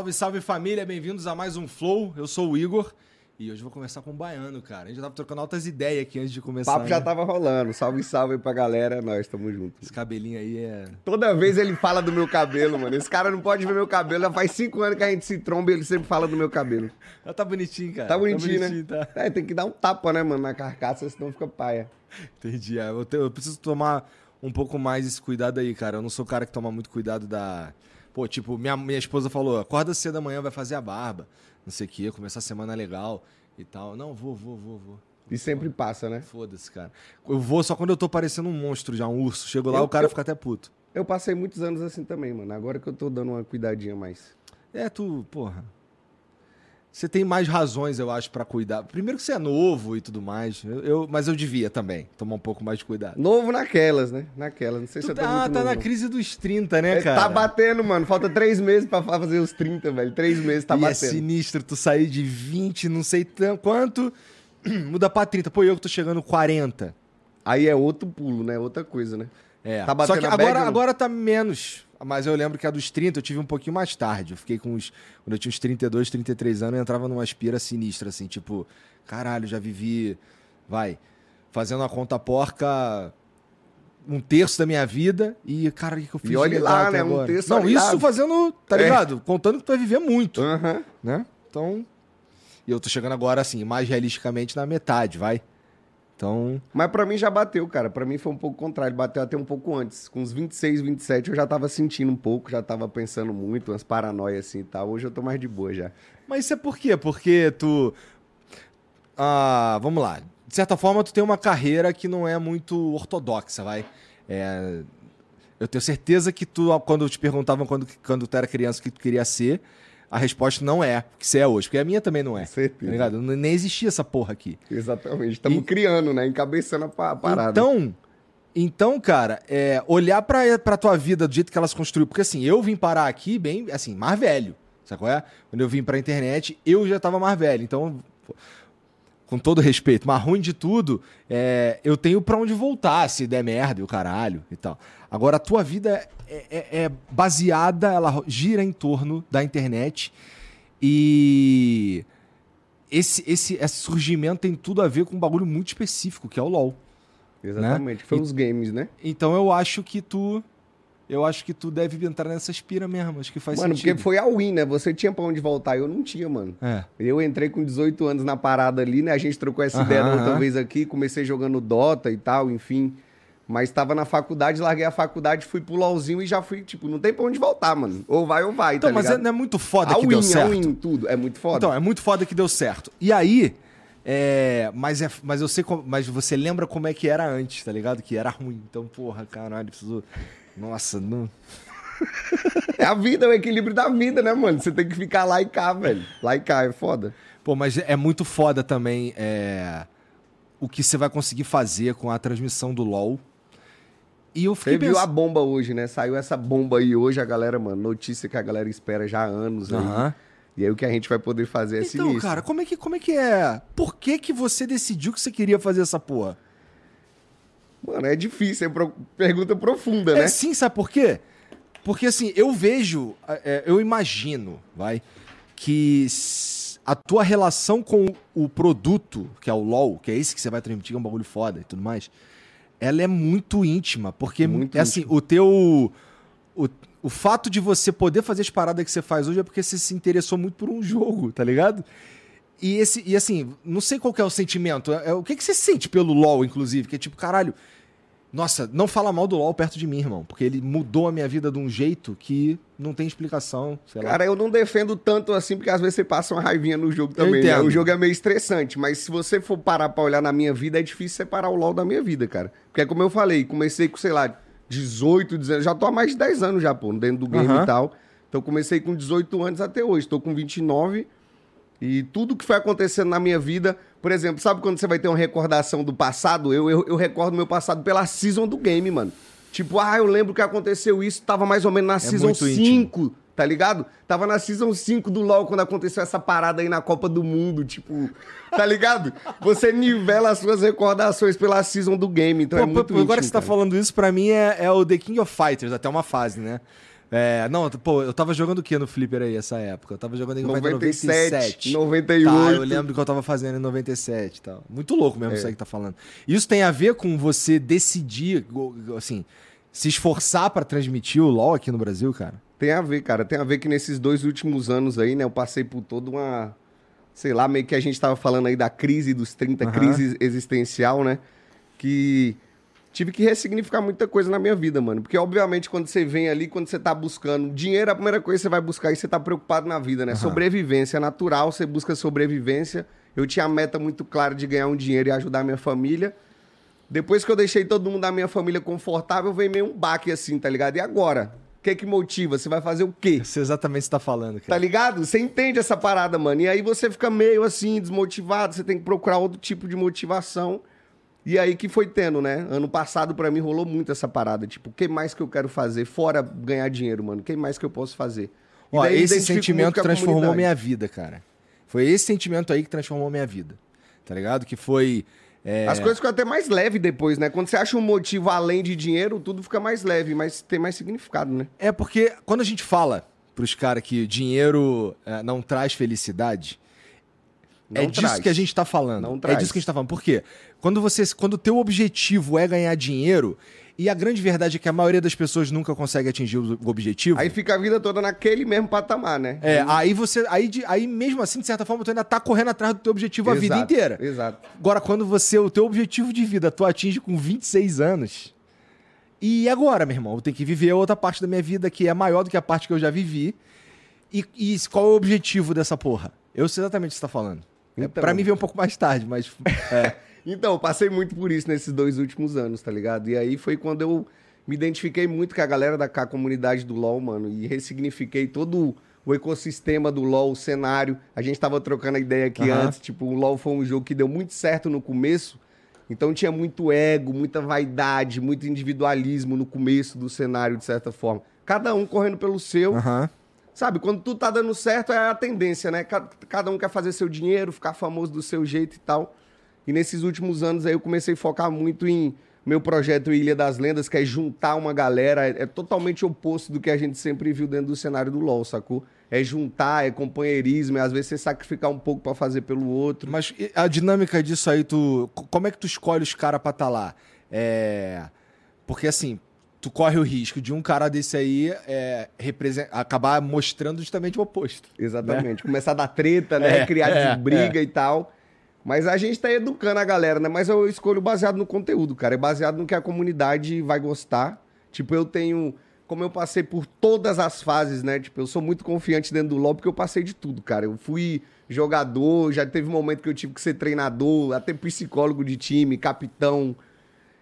Salve, salve família, bem-vindos a mais um Flow. Eu sou o Igor e hoje eu vou começar com o Baiano, cara. A gente já tava trocando altas ideias aqui antes de O começar. papo já né? tava rolando. Salve, salve aí pra galera. Nós estamos juntos. Esse cabelinho aí é. Toda vez ele fala do meu cabelo, mano. Esse cara não pode ver meu cabelo. Já faz cinco anos que a gente se tromba e ele sempre fala do meu cabelo. Ah, Tá bonitinho, cara. Tá bonitinho, né? tá. É, tem que dar um tapa, né, mano, na carcaça, senão fica paia. Entendi. É, eu, te- eu preciso tomar um pouco mais esse cuidado aí, cara. Eu não sou o cara que toma muito cuidado da. Pô, tipo, minha, minha esposa falou: acorda cedo da manhã, vai fazer a barba. Não sei o quê, começar a semana legal e tal. Não, vou, vou, vou, vou. E sempre passa, né? Foda-se, cara. Eu vou só quando eu tô parecendo um monstro já, um urso. Chego lá, Eu- o cara eu- fica até puto. Eu passei muitos anos assim também, mano. Agora que eu tô dando uma cuidadinha mais. É, tu, porra. Você tem mais razões, eu acho, pra cuidar. Primeiro que você é novo e tudo mais. Eu, eu- mas eu devia também tomar um pouco mais de cuidado. Novo naquelas, né? Naquelas. Não sei se Tu eu tô tá, muito tá novo, na crise dos 30, né, É, cara? Tá batendo, mano. Falta três meses pra fazer os 30, velho. Três meses tá e é batendo. sinistro tu sair de 20, não sei tão, quanto, muda pra 30. Pô, eu que tô chegando 40. Aí é outro pulo, né? Outra coisa, né? É. Tá batendo Só que agora, agora tá menos. Mas eu lembro que a dos 30 eu tive um pouquinho mais tarde. Eu fiquei com uns. Quando eu tinha uns 32, 33 anos, eu entrava numa aspira sinistra, assim, tipo, caralho, já vivi. Vai. Fazendo a conta porca um terço da minha vida e, cara, o que, eu fiz? E legal lá, né? Um agora? terço, Não, isso fazendo, tá É. ligado? Contando que tu vai viver muito, Aham. né? Então. E eu tô chegando agora, assim, mais realisticamente na metade, vai. Então. Mas pra mim já bateu, cara. Pra mim foi um pouco contrário. Bateu até um pouco antes. Com uns 26, 27 eu já tava sentindo um pouco, já tava pensando muito, umas paranoias assim e tal. Hoje eu tô mais de boa já. Mas isso é por quê? Porque tu. Ah, vamos lá. De certa forma, tu tem uma carreira que não é muito ortodoxa, vai. É, Eu tenho certeza que tu, quando te perguntavam quando, quando tu era criança o que tu queria ser, a resposta não é que você é hoje. Porque a minha também não é. Tá certeza. Não- Nem existia essa porra aqui. Exatamente. Estamos E- criando, né? Encabeçando a pa- parada. Então, então, cara, é, olhar pra, pra tua vida do jeito que ela se construiu. Porque assim, eu vim parar aqui bem, assim, mais velho. Sabe qual é? Quando eu vim pra internet, eu já tava mais velho. Então, pô, com todo respeito, mas ruim de tudo, é, eu tenho pra onde voltar se der merda e o caralho e tal. Agora, a tua vida é, é- é baseada, ela gira em torno da internet e esse, esse, esse surgimento tem tudo a ver com um bagulho muito específico, que é o LoL. Exatamente. Foi E- os games, né? Então eu acho que tu. Eu acho que tu deve entrar nessa espira mesmo. Acho que faz mano, sentido. porque foi a win, né? Você tinha pra onde voltar, eu não tinha, mano. É. Eu entrei com 18 anos na parada ali, né? A gente trocou essa Aham, ideia da outra aham. vez aqui, comecei jogando Dota e tal, enfim. Mas tava na faculdade, larguei a faculdade, fui pro LOLzinho e já fui, tipo, não tem pra onde voltar, mano. Ou vai ou vai, Então, tá mas é, ligado? não é muito foda a que win, deu a certo. win, tudo. É muito foda. Então, é muito foda que deu certo. E aí. É, mas, é, mas eu sei como, mas você lembra como é que era antes, tá ligado? Que era ruim. Então, porra, caralho, preciso. Nossa, não. É a vida, é o equilíbrio da vida, né, mano? Você tem que ficar lá e cá, velho. Lá e cá, é foda. Pô, mas é muito foda também é, o que você vai conseguir fazer com a transmissão do LoL. E eu fiquei Você viu a bomba hoje, né? Saiu essa bomba aí hoje, a galera, mano, notícia que a galera espera já há anos aí. Aham. E aí o que a gente vai poder fazer é Então, sinistro. cara, como é, que, como é que é? Por que, que você decidiu que você queria fazer essa porra? Mano, é difícil, é pro- pergunta profunda, né? É sim, sabe por quê? Porque assim, eu vejo, é, eu imagino, vai, que a tua relação com o produto, que é o LoL, que é esse que você vai transmitir, que é um bagulho foda e tudo mais, ela é muito íntima, porque Muito é assim, o teu o, o fato de você poder fazer as paradas que você faz hoje é porque você se interessou muito por um jogo, tá ligado? E, esse, e assim, não sei qual que é o sentimento. É, é- o que, que você sente pelo LoL, inclusive? Que é tipo, caralho, nossa, não fala mal do LoL perto de mim, irmão. Porque ele mudou a minha vida de um jeito que não tem explicação. Cara, eu não defendo tanto assim, porque às vezes você passa uma raivinha no jogo também. né? O jogo é meio estressante, mas se você for parar pra olhar na minha vida, é difícil separar o LoL da minha vida, cara. Porque é como eu falei, comecei com, sei lá, 18, 19, já tô há mais de 10 anos já, pô, dentro do game Aham. e tal. Então comecei com 18 anos até hoje, tô com 29 e tudo que foi acontecendo na minha vida, por exemplo, sabe quando você vai ter uma recordação do passado? Eu, eu, eu recordo meu passado pela season do game, mano. Tipo, ah, eu lembro que aconteceu isso, tava mais ou menos na season muito 5, tá ligado? Tava na season 5 do LoL quando aconteceu essa parada aí na Copa do Mundo, tipo, tá ligado? Você nivela as suas recordações pela season do game, então Pô, é muito pô, agora íntimo, que você tá cara. falando isso, pra mim é, é o The King of Fighters, até uma fase, né? É, não, pô, eu tava jogando o que no Flipper aí essa época? Eu tava jogando em 97, 97. 98. Tá, eu lembro que eu tava fazendo em 97 e tal. Muito louco mesmo É. isso aí que tá falando. Isso tem a ver com você decidir, assim, se esforçar pra transmitir o LoL aqui no Brasil, cara? Tem a ver, cara. Tem a ver que nesses dois últimos anos aí, né, eu passei por toda uma. Sei lá, meio que a gente tava falando aí da crise dos 30, Aham. crise existencial, né? Que tive que ressignificar muita coisa na minha vida, mano. Porque, obviamente, quando você vem ali, quando você tá buscando dinheiro, a primeira coisa que você vai buscar e você tá preocupado na vida, né? Aham. Sobrevivência é natural, você busca sobrevivência. Eu tinha a meta muito clara de ganhar um dinheiro e ajudar a minha família. Depois que eu deixei todo mundo da minha família confortável, veio meio um baque assim, tá ligado? E agora? O que que motiva? Você vai fazer o quê? Eu sei exatamente o que você tá falando, Tá cara. ligado? Você entende essa parada, mano. E aí você fica meio assim, desmotivado, você tem que procurar outro tipo de motivação. E aí que foi tendo, né? Ano passado pra mim rolou muito essa parada. Tipo, o que mais que eu quero fazer? Fora ganhar dinheiro, mano. O que mais que eu posso fazer? E Ó, esse sentimento transformou minha vida, cara. Foi esse sentimento aí que transformou minha vida. Tá ligado? Que foi. é, As coisas ficam até mais leve depois, né? Quando você acha um motivo além de dinheiro, tudo fica mais leve, mas tem mais significado, né? É porque quando a gente fala pros caras que dinheiro é, não traz felicidade, é Não disso traz. que a gente tá falando. Não é traz. disso que a gente tá falando. Por quê? Quando você, quando o teu objetivo é ganhar dinheiro, e a grande verdade é que a maioria das pessoas nunca consegue atingir o objetivo. Aí fica a vida toda naquele mesmo patamar, né? é, aí você. Aí, aí mesmo assim, de certa forma, tu ainda tá correndo atrás do teu objetivo a vida Exato, inteira. Exato. Agora, quando você, o teu objetivo de vida, tu atinge com 26 anos. E agora, meu irmão? Eu tenho que viver outra parte da minha vida que é maior do que a parte que eu já vivi. E, e qual é o objetivo dessa porra? Eu sei exatamente o que você tá falando. Então. pra mim veio um pouco mais tarde, mas. É. Então, eu passei muito por isso nesses dois últimos anos, tá ligado? E aí foi quando eu me identifiquei muito com a galera da com a comunidade do LoL, mano, e ressignifiquei todo o ecossistema do LoL, o cenário. A gente tava trocando a ideia aqui Aham. antes, tipo, o LoL foi um jogo que deu muito certo no começo, então tinha muito ego, muita vaidade, muito individualismo no começo do cenário, de certa forma. Cada um correndo pelo seu. Aham. Sabe, quando tudo tá dando certo é a tendência, né? Ca- Cada um quer fazer seu dinheiro, ficar famoso do seu jeito e tal. E nesses últimos anos aí eu comecei a focar muito em meu projeto Ilha das Lendas, que é juntar uma galera. É, é totalmente oposto do que a gente sempre viu dentro do cenário do LoL, sacou? É juntar, é companheirismo, é às vezes você sacrificar um pouco pra fazer pelo outro. Mas a dinâmica disso aí, tu. co- Como é que tu escolhe os caras pra tá lá? É. Porque assim, tu corre o risco de um cara desse aí é, acabar mostrando justamente o oposto. Exatamente. Começar a dar treta, né? É, Criar é, briga e tal. Mas a gente tá educando a galera, né? Mas eu escolho baseado no conteúdo, cara. É baseado no que a comunidade vai gostar. Tipo, eu tenho. Como eu passei por todas as fases, né? Tipo, eu sou muito confiante dentro do LoL porque eu passei de tudo, cara. Eu fui jogador, já teve um momento que eu tive que ser treinador, até psicólogo de time, capitão.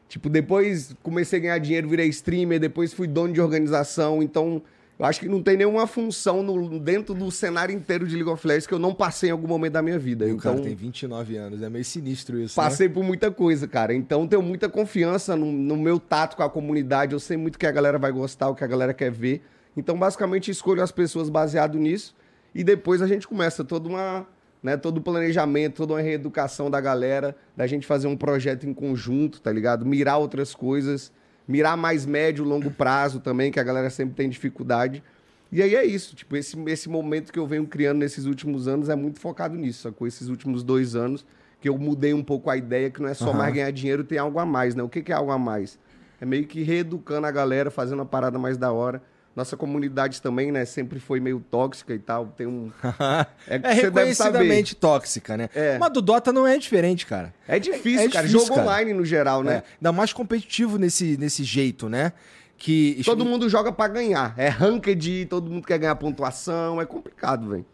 Tipo, depois comecei a ganhar dinheiro, virei streamer, depois fui dono de organização. Então, eu acho que não tem nenhuma função no- dentro do cenário inteiro de League of Legends que eu não passei em algum momento da minha vida. E o então, cara tem 29 anos, é meio sinistro isso. né? passei por muita coisa, cara. Então, tenho muita confiança no, no meu tato com a comunidade. Eu sei muito que a galera vai gostar, o que a galera quer ver. Então, basicamente, escolho as pessoas baseado nisso. E depois a gente começa toda uma. Né, todo o planejamento, toda uma reeducação da galera, da gente fazer um projeto em conjunto, tá ligado? Mirar outras coisas, mirar mais médio, longo prazo também, que a galera sempre tem dificuldade. E aí é isso, tipo, esse, esse momento que eu venho criando nesses últimos anos é muito focado nisso, sacou? Esses últimos dois anos, que eu mudei um pouco a ideia, que não é só Aham. mais ganhar dinheiro, tem algo a mais, né? O que, que é algo a mais? É meio que reeducando a galera, fazendo uma parada mais da hora. Nossa comunidade também, né, sempre foi meio tóxica e tal, tem um... É, saber. reconhecidamente tóxica, né? É. Mas do Dota não é diferente, cara. É difícil, É- é cara, difícil, jogo cara. online no geral, né? É, ainda mais competitivo nesse, nesse jeito, né? Que. Todo mundo joga pra ganhar, é ranked, todo mundo quer ganhar pontuação, é complicado, velho.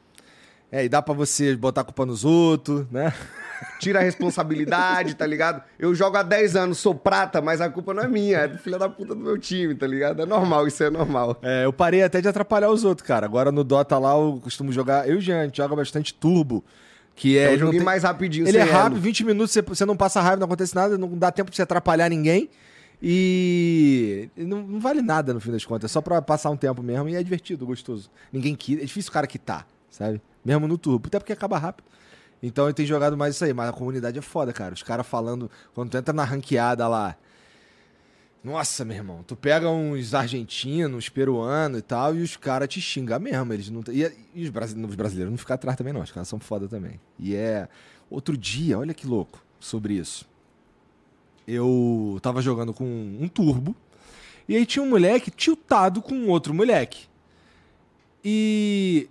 É, e dá pra você botar a culpa nos outros, né? Tira a responsabilidade, tá ligado? Eu jogo há 10 anos, sou prata, mas a culpa não é minha, é do filho da puta do meu time, tá ligado? É normal, isso é normal. É, eu parei até de atrapalhar os outros, cara. Agora no Dota lá eu costumo jogar. Eu e o Jean, a gente joga bastante turbo. Que é. É um joguinho tem- mais rapidinho, Ele é rápido, elo. 20 minutos, você, você não passa raiva, não acontece nada, não dá tempo de você atrapalhar ninguém. E e não, não vale nada no fim das contas, é só pra passar um tempo mesmo e é divertido, gostoso. Ninguém quita, é difícil o cara quitar, sabe? Mesmo no turbo, até porque acaba rápido. Então eu tenho jogado mais isso aí, mas a comunidade é foda, cara. Os caras falando, quando tu entra na ranqueada lá, Nossa, meu irmão, tu pega uns argentinos, peruanos e tal, e os caras te xingam mesmo. Eles não. E, e os, brasileiros, os brasileiros não ficam atrás também, não. Os caras são foda também. E é. Outro dia, olha que louco sobre isso. Eu tava jogando com um turbo. E aí tinha um moleque tiltado com outro moleque. E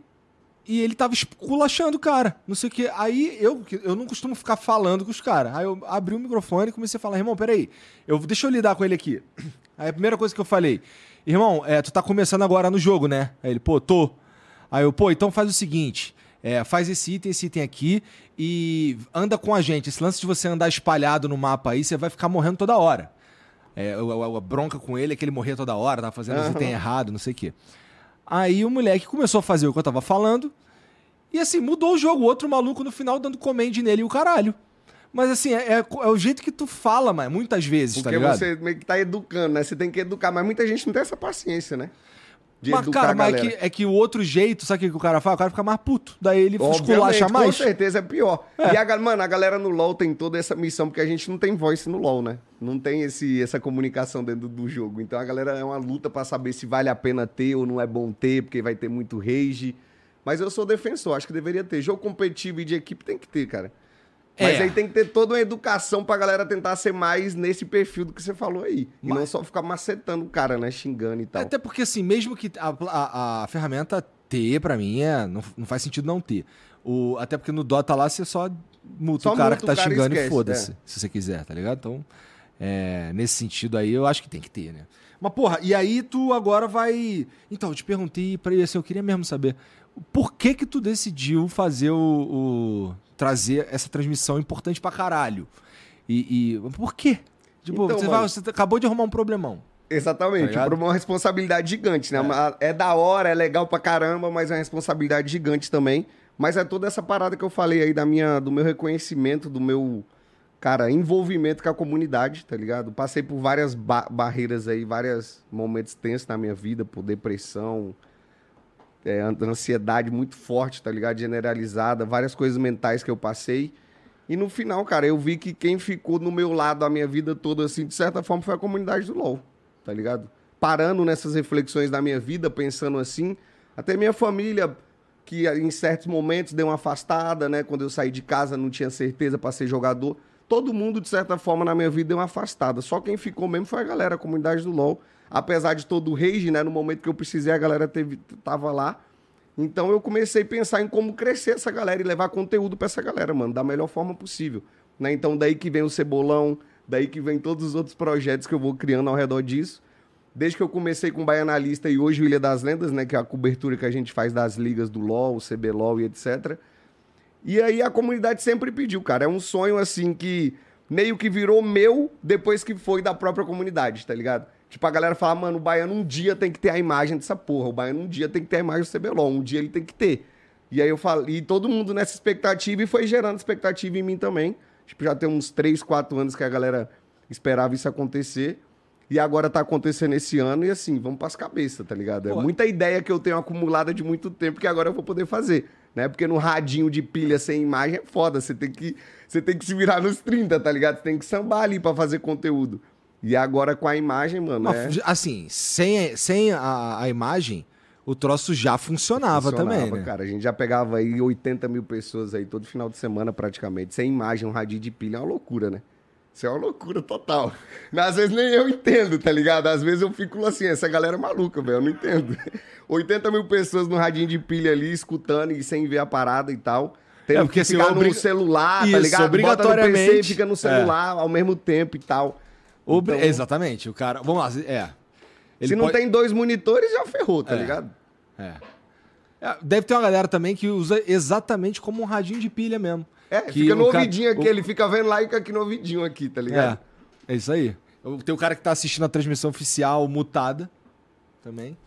e ele tava esculachando o cara, não sei o que. Aí eu, eu não costumo ficar falando com os caras. Aí eu abri o microfone e comecei a falar, irmão, peraí, eu, deixa eu lidar com ele aqui. Aí a primeira coisa que eu falei, irmão, é, tu tá começando agora no jogo, né? Aí ele, pô, tô. Aí eu, pô, então faz o seguinte, é, faz esse item, esse item aqui e anda com a gente. Esse lance de você andar espalhado no mapa aí, você vai ficar morrendo toda hora. É, a, a, a bronca com ele é que ele morria toda hora, tava fazendo uhum. os itens errado, não sei o quê. Aí o moleque começou a fazer o que eu tava falando. E assim, mudou o jogo. Outro maluco no final dando command nele e o caralho. Mas assim, é, é, é, o jeito que tu fala, mas muitas vezes, Porque tá ligado? Porque você meio que tá educando, né? Você tem que educar, mas muita gente não tem essa paciência, né? De mas, cara, mas é que, é que o outro jeito, sabe o que o cara faz? O cara fica mais puto. Daí ele esculacha mais. Com certeza é pior. É. E a, mano, a galera no LoL tem toda essa missão, porque a gente não tem voice no LoL, né? Não tem esse, essa comunicação dentro do jogo. Então a galera é uma luta para saber se vale a pena ter ou não é bom ter, porque vai ter muito rage. Mas eu sou defensor, acho que deveria ter. Jogo competitivo e de equipe tem que ter, cara. Mas é. aí tem que ter toda uma educação pra galera tentar ser mais nesse perfil do que você falou aí. E Mas... não só ficar macetando o cara, né? Xingando e tal. Até porque, assim, mesmo que a, a, a ferramenta ter, pra mim, é, não, não faz sentido não ter. O, até porque no Dota lá você só multa só o cara que tá xingando e foda-se, é. se você quiser, tá ligado? Então, é, nesse sentido aí, eu acho que tem que ter, né? Mas, porra, e aí tu agora vai. Então, eu te perguntei pra ele assim, eu queria mesmo saber. Por que que tu decidiu fazer o, o trazer essa transmissão importante pra caralho. E, e por quê? Tipo, então, você, vai, você, acabou de arrumar um problemão. Exatamente, tá uma responsabilidade gigante, né? É. é da hora, é legal pra caramba, mas é uma responsabilidade gigante também. Mas é toda essa parada que eu falei aí da minha, do meu reconhecimento, do meu, cara, envolvimento com a comunidade, tá ligado? Passei por várias ba barreiras aí, vários momentos tensos na minha vida, por depressão, é, ansiedade muito forte, tá ligado? Generalizada, várias coisas mentais que eu passei. E no final, cara, eu vi que quem ficou no meu lado a minha vida toda, assim, de certa forma, foi a comunidade do LOL, tá ligado? Parando nessas reflexões da minha vida, pensando assim, até minha família, que em certos momentos deu uma afastada, né? Quando eu saí de casa, não tinha certeza para ser jogador. Todo mundo, de certa forma, na minha vida deu uma afastada. Só quem ficou mesmo foi a galera, a comunidade do LOL apesar de todo o rage, né? No momento que eu precisei, a galera teve, tava lá. Então eu comecei a pensar em como crescer essa galera e levar conteúdo para essa galera, mano, da melhor forma possível. Né? Então daí que vem o Cebolão, daí que vem todos os outros projetos que eu vou criando ao redor disso. Desde que eu comecei com o Baianalista e hoje o Ilha das Lendas, né? Que é a cobertura que a gente faz das ligas do LoL, CBLOL e etc. E aí a comunidade sempre pediu, cara. É um sonho assim que meio que virou meu depois que foi da própria comunidade, tá ligado? Tipo, a galera fala, mano, o Baiano um dia tem que ter a imagem dessa porra. O Baiano um dia tem que ter a imagem do CBLOL. Um dia ele tem que ter. E aí eu falei, e todo mundo nessa expectativa e foi gerando expectativa em mim também. Tipo, já tem uns 3, 4 anos que a galera esperava isso acontecer. E agora tá acontecendo esse ano e assim, vamos pras cabeças, tá ligado? É muita ideia que eu tenho acumulada de muito tempo que agora eu vou poder fazer, né? Porque no radinho de pilha sem imagem é foda, você tem que, você tem que se virar nos 30, tá ligado? Você tem que sambar ali pra fazer conteúdo. E agora com a imagem, mano. É... Assim, sem, sem a, a imagem, o troço já funcionava, funcionava também, né? cara. A gente já pegava aí 80 mil pessoas aí todo final de semana praticamente. Sem imagem, um radinho de pilha é uma loucura, né? Isso é uma loucura total. Mas às vezes nem eu entendo, tá ligado? Às vezes eu fico assim, essa galera é maluca, velho, eu não entendo. 80 mil pessoas no radinho de pilha ali, escutando e sem ver a parada e tal. Tem é porque que ficar assim, no celular, tá Isso, tá ligado? Obrigatoriamente. Bota no PC, fica no celular é. ao mesmo tempo e tal. Então, Exatamente. O cara. Vamos lá. É. Ele se não pode... tem dois monitores, já ferrou, tá é. ligado? É. é. Deve ter uma galera também que usa exatamente como um radinho de pilha mesmo. É, que fica no ouvidinho aqui, o... ele fica vendo lá e fica aqui no ouvidinho aqui, tá ligado? É, é isso aí. Tem o cara que tá assistindo a transmissão oficial mutada também.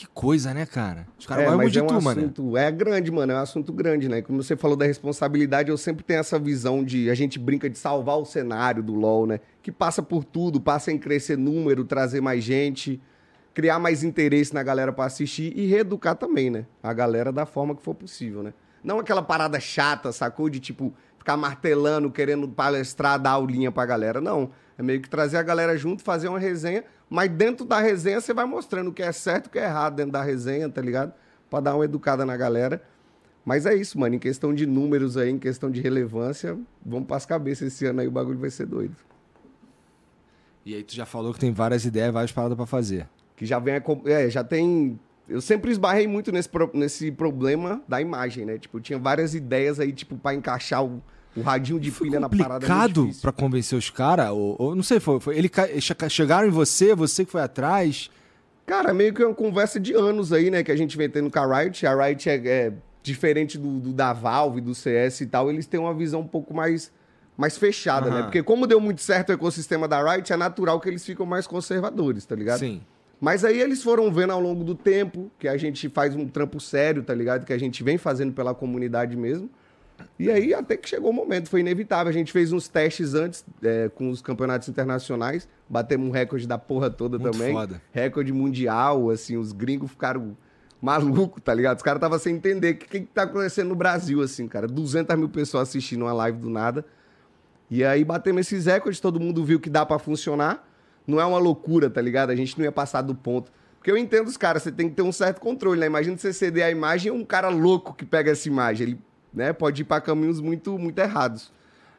Que coisa, né, cara? Os caras é, mas é um tu, assunto, mano. É grande, mano. É um assunto grande, né? Como você falou da responsabilidade, eu sempre tenho essa visão de... A gente brinca de salvar o cenário do LoL, né? Que passa por tudo. Passa em crescer número, trazer mais gente, criar mais interesse na galera para assistir e reeducar também, né? A galera da forma que for possível, né? Não aquela parada chata, sacou? De tipo, ficar martelando, querendo palestrar, dar aulinha pra galera. Não. É meio que trazer a galera junto, fazer uma resenha, mas dentro da resenha você vai mostrando o que é certo e o que é errado dentro da resenha, tá ligado? Pra dar uma educada na galera. Mas é isso, mano. Em questão de números aí, em questão de relevância, vamos pras cabeças esse ano aí, o bagulho vai ser doido. E aí tu já falou que tem várias ideias, várias paradas pra fazer. Que já vem. a É, já tem. Eu sempre esbarrei muito nesse, pro- nesse problema da imagem, né? Tipo, eu tinha várias ideias aí, tipo, pra encaixar o, o radinho de Foi pilha na parada. é complicado pra convencer os caras? Ou, ou não sei, foi, foi ele chegaram em você, você que foi atrás. Cara, meio que é uma conversa de anos aí, né? Que a gente vem tendo com a Riot. A Riot é, é diferente do, do da Valve, do CS e tal. Eles têm uma visão um pouco mais, mais fechada, né? Aham. Porque como deu muito certo o ecossistema da Riot, é natural que eles ficam mais conservadores, tá ligado? Sim. Mas aí eles foram vendo ao longo do tempo que a gente faz um trampo sério, tá ligado? Que a gente vem fazendo pela comunidade mesmo. E aí até que chegou o momento, foi inevitável. A gente fez uns testes antes é, com os campeonatos internacionais, batemos um recorde da porra toda Muito também. foda. Recorde mundial, assim, os gringos ficaram malucos, tá ligado? Os caras estavam sem entender o que, que tá acontecendo no Brasil, assim, cara. 200 mil pessoas assistindo uma live do nada. E aí batemos esses recordes, todo mundo viu que dá pra funcionar. Não é uma loucura, tá ligado? A gente não ia passar do ponto. Porque eu entendo os caras, você tem que ter um certo controle, né? Imagina você ceder a imagem e um cara louco que pega essa imagem. Ele né, pode ir pra caminhos muito, muito errados.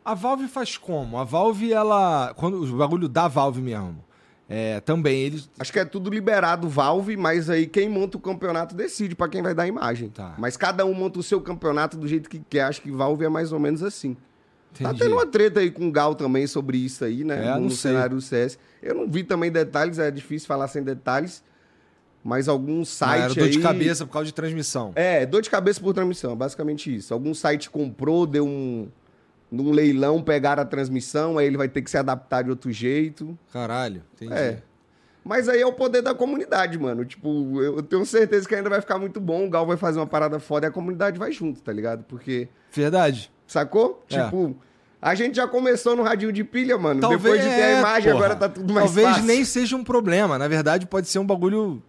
A Valve faz como? A Valve, ela. Quando, o bagulho da Valve mesmo. É, também eles. Acho que é tudo liberado Valve, mas aí quem monta o campeonato decide pra quem vai dar a imagem. Tá. Mas cada um monta o seu campeonato do jeito que quer. Acho que Valve é mais ou menos assim. Tá Entendi. tendo uma treta aí com o Gal também sobre isso aí, né? É, no cenário do CS. Eu não vi também detalhes, é difícil falar sem detalhes. Mas alguns Ah, sites era dor aí... de cabeça por causa de transmissão. É, dor de cabeça por transmissão, é basicamente isso. Algum site comprou, deu um... Num leilão, pegaram a transmissão, aí ele vai ter que se adaptar de outro jeito. Caralho, entendi. É. Mas aí é o poder da comunidade, mano. Tipo, eu tenho certeza que ainda vai ficar muito bom. O Gal vai fazer uma parada foda e a comunidade vai junto, tá ligado? Porque, Verdade. sacou? É. Tipo, a gente já começou no radinho de pilha, mano. Talvez, Depois de ter a é, imagem, porra. agora tá tudo mais Talvez fácil. nem seja um problema. Na verdade, pode ser um bagulho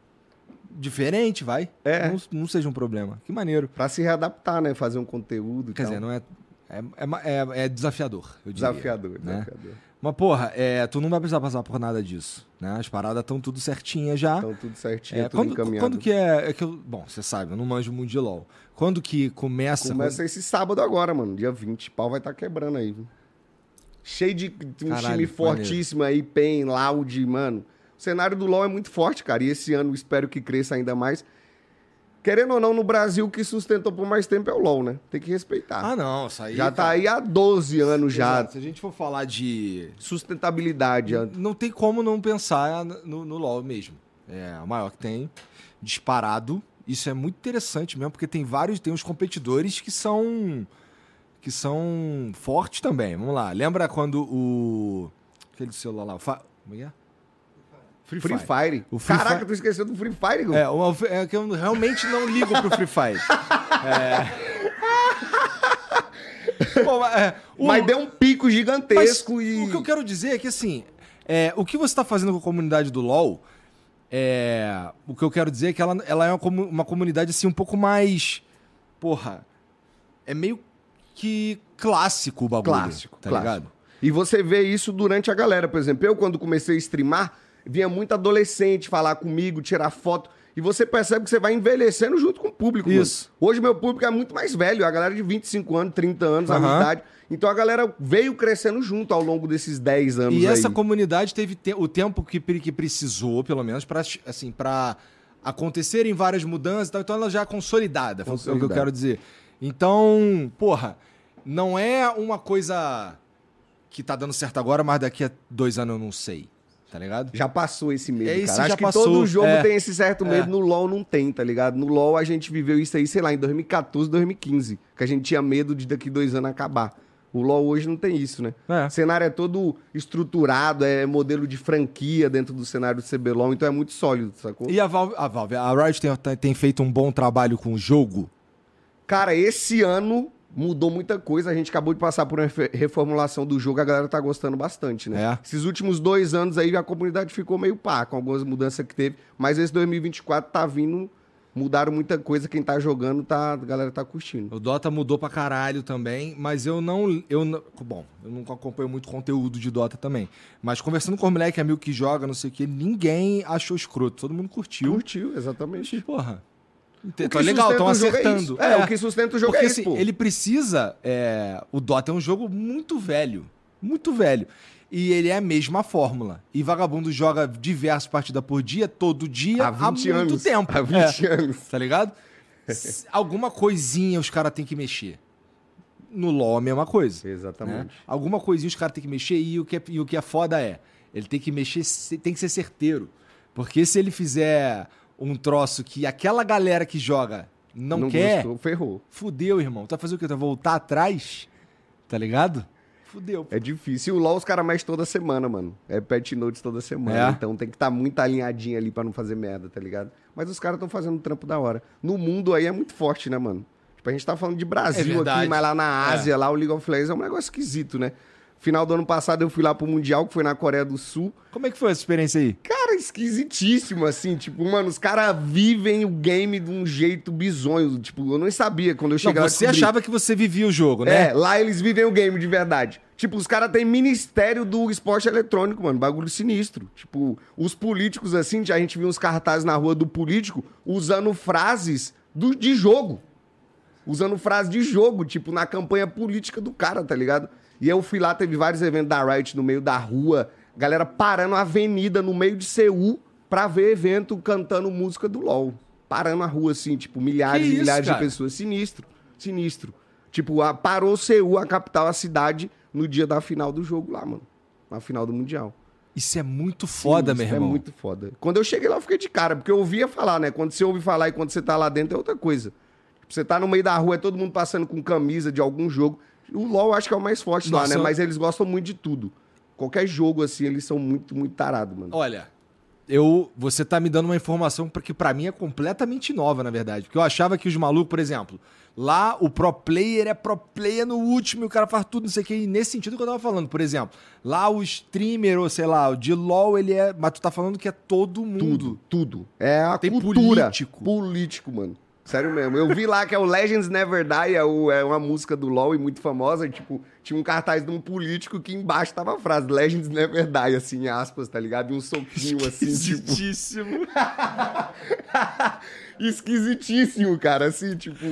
diferente, vai. É. Não, não seja um problema. Que maneiro. Pra se readaptar, né? Fazer um conteúdo Quer dizer, não é. É, é é- é desafiador, eu diria. Desafiador, né? desafiador. Mas, porra, é, tu não vai precisar passar por nada disso. Né? As paradas estão tudo certinhas já. Então tudo certinho, É, tudo quando, encaminhado. quando que é, é que eu, Bom, você sabe, eu não manjo muito de LOL. Quando que começa. Começa esse sábado agora, mano. Dia 20. Pau vai estar quebrando aí. viu? Cheio de um Caralho, time fortíssimo aí, PEN, Loud, mano. O cenário do LoL é muito forte, cara. E esse ano espero que cresça ainda mais. Querendo ou não, no Brasil, o que sustentou por mais tempo é o LoL, né? Tem que respeitar. Ah, não, isso aí. já tá cara. aí há 12 anos já. Se a gente for falar de. Sustentabilidade. já. Não tem como não pensar no, no LoL mesmo. É o maior que tem, disparado. Isso é muito interessante mesmo, porque tem vários, tem uns competidores que são que são fortes também. Vamos lá. Lembra quando o aquele celular lá, o Fa... como é que é? Free, Free Fire. Fire. O Free Caraca, Fire- tu esqueceu do Free Fire? É, uma- é que eu realmente não ligo pro Free Fire. É. Bom, é, o- Mas deu um pico gigantesco Mas e. O que eu quero dizer é que, assim, é, o que você está fazendo com a comunidade do LoL, é, o que eu quero dizer é que ela, ela é uma, comu- uma comunidade, assim, um pouco mais... Porra, é meio que clássico o bagulho, Clássico, tá clássico. ligado? E você vê isso durante a galera. Por exemplo, eu, quando comecei a streamar, vinha muito adolescente falar comigo, tirar foto. E você percebe que você vai envelhecendo junto com o público. mano. Isso. Hoje meu público é muito mais velho, a galera de 25 anos, 30 anos, a minha idade. Então a galera veio crescendo junto ao longo desses 10 anos E aí. essa comunidade teve te- o tempo que, que precisou, pelo menos, para assim, para acontecerem várias mudanças e tal. Então ela já é consolidada, foi o que eu Consolidada. quero dizer. Então, porra, não é uma coisa que tá dando certo agora, mas daqui a dois anos eu não sei. Tá ligado? Já passou esse medo, É, cara. Acho que passou, todo jogo é. tem esse certo medo. É. No LoL não tem, tá ligado? No LoL a gente viveu isso aí, sei lá, em 2014, 2015. Que a gente tinha medo de daqui dois anos acabar. O LoL hoje não tem isso, né? É. O cenário é todo estruturado, é modelo de franquia dentro do cenário do CBLOL, então é muito sólido, sacou? E a Valve, a, Valve, a Riot tem, tem feito um bom trabalho com o jogo. Cara, esse ano mudou muita coisa. A gente acabou de passar por uma reformulação do jogo, a galera tá gostando bastante, né? É. Esses últimos dois anos aí a comunidade ficou meio pá com algumas mudanças que teve, mas esse 2024 tá vindo mudaram muita coisa. Quem tá jogando, tá, a galera tá curtindo. O Dota mudou pra caralho também, mas eu não. Eu não bom, eu não acompanho muito conteúdo de Dota também. Mas conversando com o moleque amigo que joga, não sei o que, ninguém achou escroto. Todo mundo curtiu. Curtiu, exatamente. E, porra. O Tá que legal, estão o jogo é acertando. isso. É, o que sustenta o jogo Porque é isso, assim, pô. ele precisa. é, o Dota é um jogo muito velho. Muito velho. E ele é a mesma fórmula. E Vagabundo joga diversas partidas por dia, todo dia, Há há, 20 muito anos. tempo. Há 20 É, anos. tá ligado? Alguma coisinha os caras têm que mexer. No LoL é a mesma coisa. né? Exatamente. Alguma coisinha os caras têm que mexer e o, que é, e o que é foda é, ele tem que mexer, tem que ser certeiro. Porque se ele fizer um troço que aquela galera que joga não, quer, gostou, ferrou. fudeu, irmão. Tu vai fazer o quê? Tu vai voltar atrás? Tá ligado? Fudeu. É difícil. E o LoL os caras mexem toda semana, mano. É patch notes toda semana. É? Então tem que estar muito alinhadinho ali pra não fazer merda, tá ligado? Mas os caras estão fazendo um trampo da hora. No mundo aí é muito forte, né, mano? Tipo, a gente tá falando de É Brasil verdade. aqui, mas lá na Ásia, lá o League of Legends é um negócio esquisito, né? Final do ano passado eu fui lá pro Mundial, que foi na Coreia do Sul. Como é que foi essa experiência aí? Cara, esquisitíssimo, assim. Tipo, mano, os caras vivem o game de um jeito bizonho. Tipo, eu não sabia quando eu Não, chegava. você achava que você vivia o jogo, né? É, lá eles vivem o game de verdade. Tipo, os caras têm ministério do esporte eletrônico, mano. Bagulho sinistro. Tipo, os políticos, assim, a gente viu uns cartazes na rua do político usando frases do, de jogo. Usando frases de jogo, tipo, na campanha política do cara, tá ligado? E eu fui lá, teve vários eventos da Riot no meio da rua, galera parando a avenida no meio de Seul pra ver evento cantando música do LoL. Parando a rua, assim, tipo, milhares Que e isso, milhares cara? de pessoas. Sinistro, sinistro. Tipo, a, parou Seul, a capital, a cidade, no dia da final do jogo lá, mano. Na final do Mundial. Isso é muito foda, meu Sinistro, irmão. É muito foda. Quando eu cheguei lá, eu fiquei de cara, porque eu ouvia falar, né? Quando você ouve falar e quando você tá lá dentro é outra coisa. Tipo, você tá no meio da rua, é todo mundo passando com camisa de algum jogo. O LoL acho que é o mais forte lá, Nossa, né? eu- Mas eles gostam muito de tudo. Qualquer jogo, assim, eles são muito, muito tarados, mano. Olha, eu, você tá me dando uma informação que pra mim é completamente nova, na verdade. Porque eu achava que os malucos, por exemplo, lá o pro player é pro player no último e o cara faz tudo, não sei o que. E nesse sentido que eu tava falando, por exemplo, lá o streamer, ou sei lá, o de LOL, ele é. Mas tu tá falando que é todo mundo. Tudo, tudo. É a Tem cultura. político. Político, mano. Sério mesmo. Eu vi lá que é o Legends Never Die, é, o- é uma música do LoL e muito famosa. e, Tipo, tinha um cartaz de um político que embaixo tava a frase Legends Never Die, assim, em aspas, tá ligado? E um soquinho assim, tipo. Esquisitíssimo. Esquisitíssimo, cara. Assim, tipo.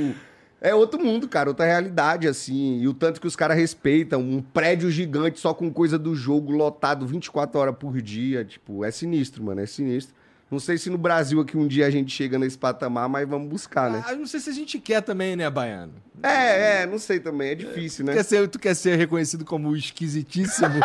É outro mundo, cara, outra realidade, assim. E o tanto que os caras respeitam. Um prédio gigante só com coisa do jogo lotado 24 horas por dia. Tipo, é sinistro, mano, é sinistro. Não sei se no Brasil aqui um dia a gente chega nesse patamar, mas vamos buscar, né? Ah, não sei se a gente quer também, né, Baiano? É, é, não sei também, é difícil, né? Quer ser, tu quer ser reconhecido como esquisitíssimo?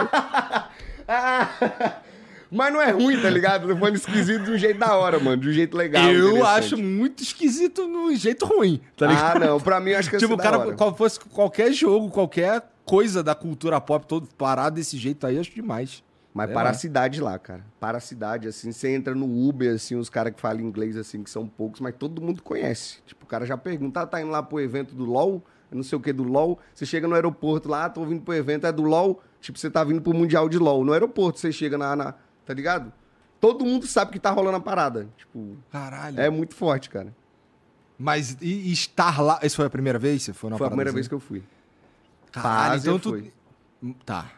Mas não é ruim, tá ligado? Tô falando esquisito de um jeito da hora, mano. De um jeito legal. eu acho muito esquisito no jeito ruim, tá ligado? Ah, não. Pra mim, eu acho que tipo, é o cara, qual fosse qualquer jogo, qualquer coisa da cultura pop todo parado desse jeito aí, acho demais. Mas É, para a cidade lá, cara. Para a cidade, assim, você entra no Uber, assim, os caras que falam inglês, assim, que são poucos, mas todo mundo conhece. Tipo, o cara já pergunta, ah, tá indo lá pro evento do LOL, não sei o que do LOL. Você chega no aeroporto lá, ah, tô vindo pro evento, é do LOL. Tipo, você tá vindo pro Mundial de LOL. No aeroporto, você chega na, na- tá ligado? Todo mundo sabe que tá rolando a parada. Tipo, Caralho. é muito forte, cara. Mas e, e estar lá. Essa foi a primeira vez? Você foi na Foi a primeira vez que eu fui. Caralho, então tu. foi. Tá.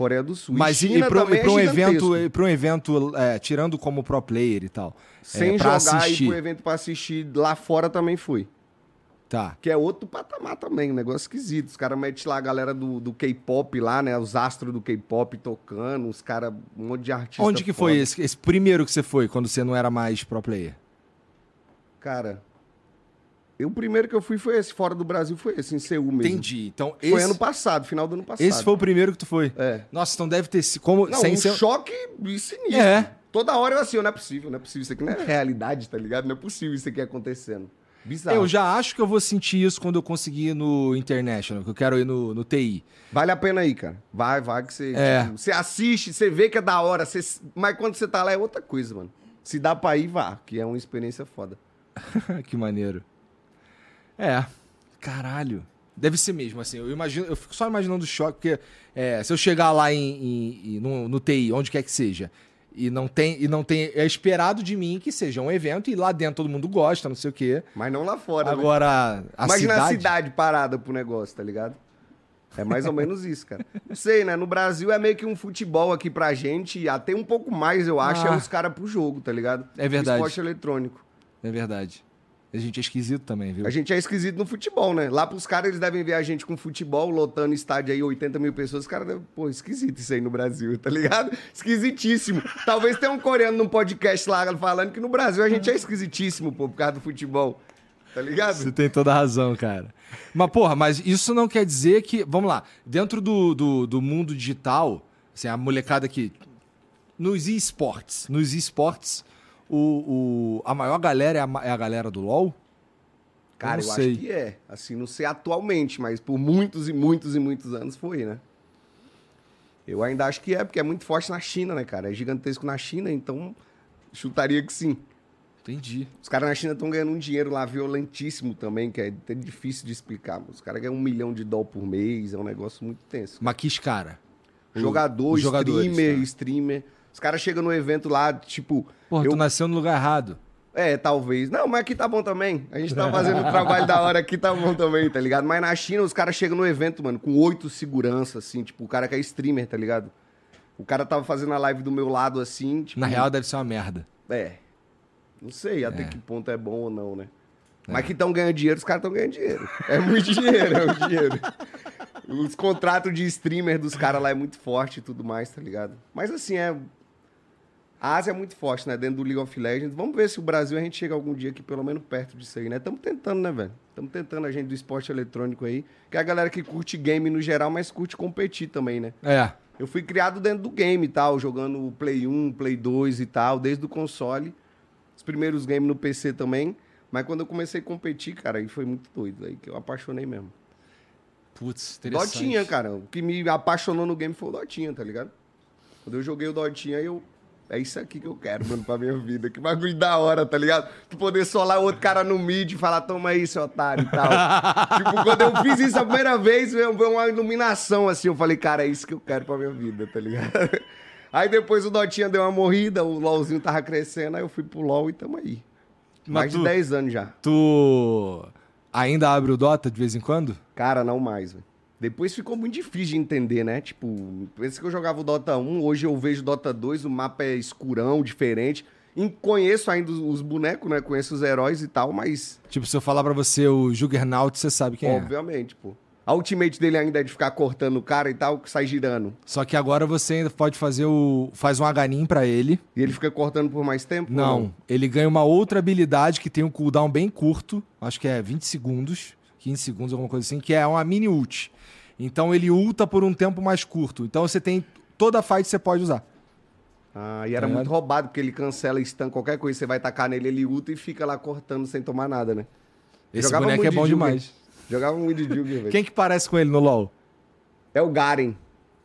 Coreia do Sul. Mas e, China e pra um é evento, gigantesco. e pra um evento é, tirando como pro player e tal. Sem é, jogar assistir. e pro evento pra assistir lá fora também fui. Tá. Que é outro patamar também, um negócio esquisito. Os caras metem lá a galera do, do K-pop lá, né? Os astros do K-pop tocando, os caras, um monte de artista. Onde que foi esse, esse primeiro que você foi, quando você não era mais pro player? Cara, o primeiro que eu fui foi esse, fora do Brasil foi esse, em Seul mesmo. Entendi. Então, Foi esse, ano passado, final do ano passado. esse foi o primeiro que tu foi. É. Nossa, então deve ter sido. Como, Não, sem um ser. choque sinistro. É. Toda hora eu assim, não é possível, não é possível. Isso aqui não é realidade, tá ligado? Não é possível isso aqui acontecendo. Bizarro. Eu já acho que eu vou sentir isso quando eu conseguir ir no International, que eu quero ir no, no TI. Vale a pena aí, cara. Vai, vai que você. É. tipo, você assiste, você vê que é da hora. Você... Mas quando você tá lá é outra coisa, mano. Se dá pra ir, vá, que é uma experiência foda. que maneiro. É. Caralho. Deve ser mesmo, assim. Eu imagino, eu fico só imaginando o choque, porque é, se eu chegar lá em, em- em- no, no TI, onde quer que seja, E não tem, e não tem. É esperado de mim que seja um evento e lá dentro todo mundo gosta, não sei o quê. Mas não lá fora. né? Agora, a Imagina cidade. a cidade parada pro negócio, tá ligado? É mais ou menos isso, cara. Não sei, né? No Brasil é meio que um futebol aqui pra gente, e até um pouco mais, eu acho, Ah. é os caras pro jogo, tá ligado? É verdade. Esporte eletrônico. É verdade. A gente é esquisito também, viu? A gente é esquisito no futebol, né? Lá pros caras, eles devem ver a gente com futebol, lotando estádio aí, 80 mil pessoas. Os caras devem, pô, esquisito isso aí no Brasil, tá ligado? Esquisitíssimo. Talvez tenha um coreano num podcast lá falando que no Brasil a gente é esquisitíssimo, pô, por causa do futebol. Tá ligado? Você tem toda a razão, cara. Mas, porra, mas isso não quer dizer que. Vamos lá. Dentro do, do, do mundo digital, assim, a molecada que. Nos esportes. Nos esportes, o, o, a maior galera é a, é a galera do LOL? Cara, Eu eu, acho que é. Assim, não sei atualmente, mas por muitos e muitos e muitos anos foi, né? Eu ainda acho que é, porque é muito forte na China, né, cara? É gigantesco na China, então chutaria que sim. Entendi. Os caras na China estão ganhando um dinheiro lá violentíssimo também, que é até difícil de explicar. Os caras ganham um milhão de dólar por mês, é um negócio muito tenso. Mas que cara? O- Jogador, jogadores, streamer, tá. streamer. Os caras chegam no evento lá, tipo. Porra, eu- tu nasceu no lugar errado. É, talvez. Não, mas aqui tá bom também. A gente tá fazendo um trabalho da hora aqui, tá bom também, tá ligado? Mas na China, os caras chegam no evento, mano, com oito seguranças, assim, tipo, o cara que é streamer, tá ligado? O cara tava fazendo a live do meu lado, assim, tipo... Na real, deve ser uma merda. É. Não sei até que ponto é bom ou não, né? Mas que estão ganhando dinheiro, os caras estão ganhando dinheiro. É muito dinheiro, é muito dinheiro. Os contratos de streamer dos caras lá é muito forte e tudo mais, tá ligado? Mas assim, é. A Ásia é muito forte, né? Dentro do League of Legends. Vamos ver se o Brasil a gente chega algum dia aqui, pelo menos perto disso aí, né? Estamos tentando, né, velho? Estamos tentando a gente do esporte eletrônico aí. Que é a galera que curte game no geral, mas curte competir também, né? É. Eu fui criado dentro do game e tal, jogando Play 1, Play 2 e tal, desde o console. Os primeiros games no PC também. Mas quando eu comecei a competir, cara, aí foi muito doido. Aí que eu apaixonei mesmo. Putz, interessante. Dotinha, cara. O que me apaixonou no game foi o Dotinha, tá ligado? Quando eu joguei o Dotinha, eu. É isso aqui que eu quero, mano, pra minha vida. Que bagulho da hora, tá ligado? Tu poder solar o outro cara no mid e falar, toma aí, seu otário e tal. tipo, quando eu fiz isso a primeira vez, veio uma iluminação assim. Eu falei, cara, é isso que eu quero pra minha vida, tá ligado? Aí depois o Dotinha deu uma morrida, o LOLzinho tava crescendo, aí eu fui pro LOL e tamo aí. Mas Mais tu- de 10 anos já. Tu ainda abre o Dota de vez em quando? Cara, não mais, velho. Depois ficou muito difícil de entender, né? Tipo, pensa que eu jogava o Dota 1, hoje eu vejo o Dota 2, o mapa é escurão, diferente. E conheço ainda os- os bonecos, né? Conheço os heróis e tal, mas Tipo, se eu falar pra você o Juggernaut, você sabe quem é. obviamente, pô. A ultimate dele ainda é de ficar cortando o cara e tal, que sai girando. Só que agora você ainda pode fazer o. faz um Hnin pra ele. E ele fica cortando por mais tempo? ou Não, ele ganha uma outra habilidade que tem um cooldown bem curto, acho que é 20 segundos, 15 segundos, alguma coisa assim, que é uma mini ult. Então ele ulta por um tempo mais curto. Então você tem. Toda fight você pode usar. Ah, e era Tá muito roubado, porque ele cancela stun, qualquer coisa, você vai tacar nele, ele ulta e fica lá cortando sem tomar nada, né? Esse Jogava boneco é de bom Jugger. demais. Jogava muito de Jugger, velho. Quem que parece com ele no LoL? É o Garen.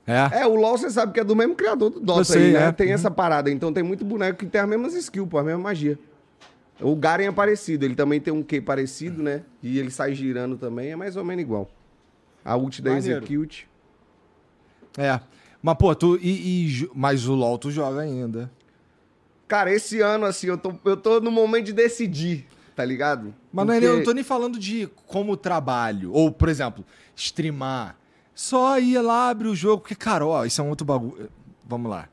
É? É, o LoL você sabe que é do mesmo criador do Dota sei, aí, né? é. Tem essa parada. Então tem muito boneco que tem as mesmas skills, pô, a mesma magia. O Garen é parecido, ele também tem um Q parecido, né? E ele sai girando também, é mais ou menos igual. A ult da Maneiro. Execute. É. Mas, pô, tu. E, e mas o LoL tu joga ainda. Cara, esse ano, assim, eu tô, eu tô no momento de decidir, tá ligado? Mas não é eu não Porque- tô nem falando de como trabalho. Ou, por exemplo, streamar. Só ir lá, abre o jogo, porque, cara, ó, isso é um outro bagulho. Vamos lá.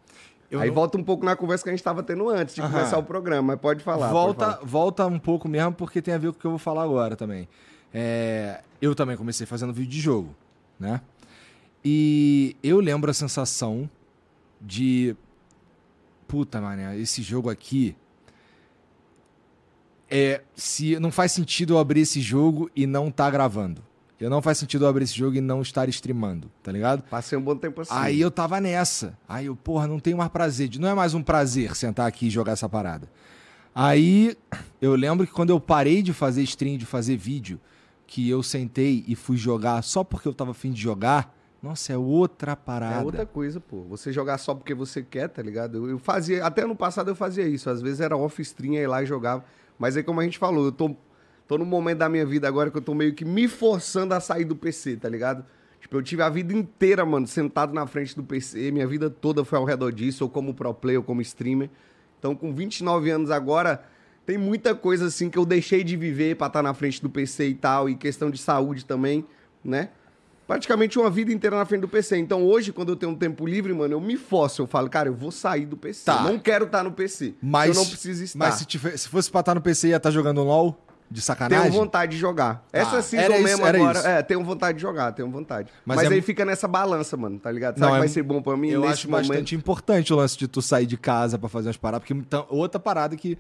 Eu Aí não- volta um pouco na conversa que a gente tava tendo antes de Aham. começar o programa, mas pode falar. pode volta, falar. volta um pouco mesmo, porque tem a ver com o que eu vou falar agora também. É, eu também comecei fazendo vídeo de jogo, né? E eu lembro a sensação de. Puta, mané, esse jogo aqui. É. Se não faz sentido eu abrir esse jogo e não tá gravando. Eu não faz sentido eu abrir esse jogo e não estar streamando, tá ligado? Passei um bom tempo assim. Aí eu tava nessa. Aí eu, porra, não tenho mais prazer. Não é mais um prazer sentar aqui e jogar essa parada. Aí eu lembro que quando eu parei de fazer stream, de fazer vídeo, que eu sentei e fui jogar só porque eu tava afim de jogar, nossa, é outra parada. É outra coisa, pô. Você jogar só porque você quer, tá ligado? Eu, eu fazia, até ano passado eu fazia isso. Às vezes era off stream, ia lá e jogava. Mas aí, como a gente falou, eu tô, tô num momento da minha vida agora que eu tô meio que me forçando a sair do PC, tá ligado? Tipo, eu tive a vida inteira, mano, sentado na frente do PC. Minha vida toda foi ao redor disso, ou como pro player, ou como streamer. Então, com 29 anos agora, tem muita coisa assim que eu deixei de viver pra estar na frente do PC e tal, e questão de saúde também, né? Praticamente uma vida inteira na frente do PC. Então, hoje, quando eu tenho um tempo livre, mano, eu me forço. Eu falo, cara, eu vou sair do PC. Tá. Eu não quero estar no PC. Mas, eu não preciso estar. Mas se, tiver- se fosse pra estar no PC, ia estar jogando LOL? De sacanagem? Tenho vontade de jogar. Essa season era isso, mesmo era agora. isso. É, tenho vontade de jogar, tenho vontade. Mas Mas, é aí fica nessa balança, mano, tá ligado? Não, Será que é vai ser bom pra mim Eu acho momento? bastante importante o lance de tu sair de casa pra fazer umas paradas, porque então, outra parada que.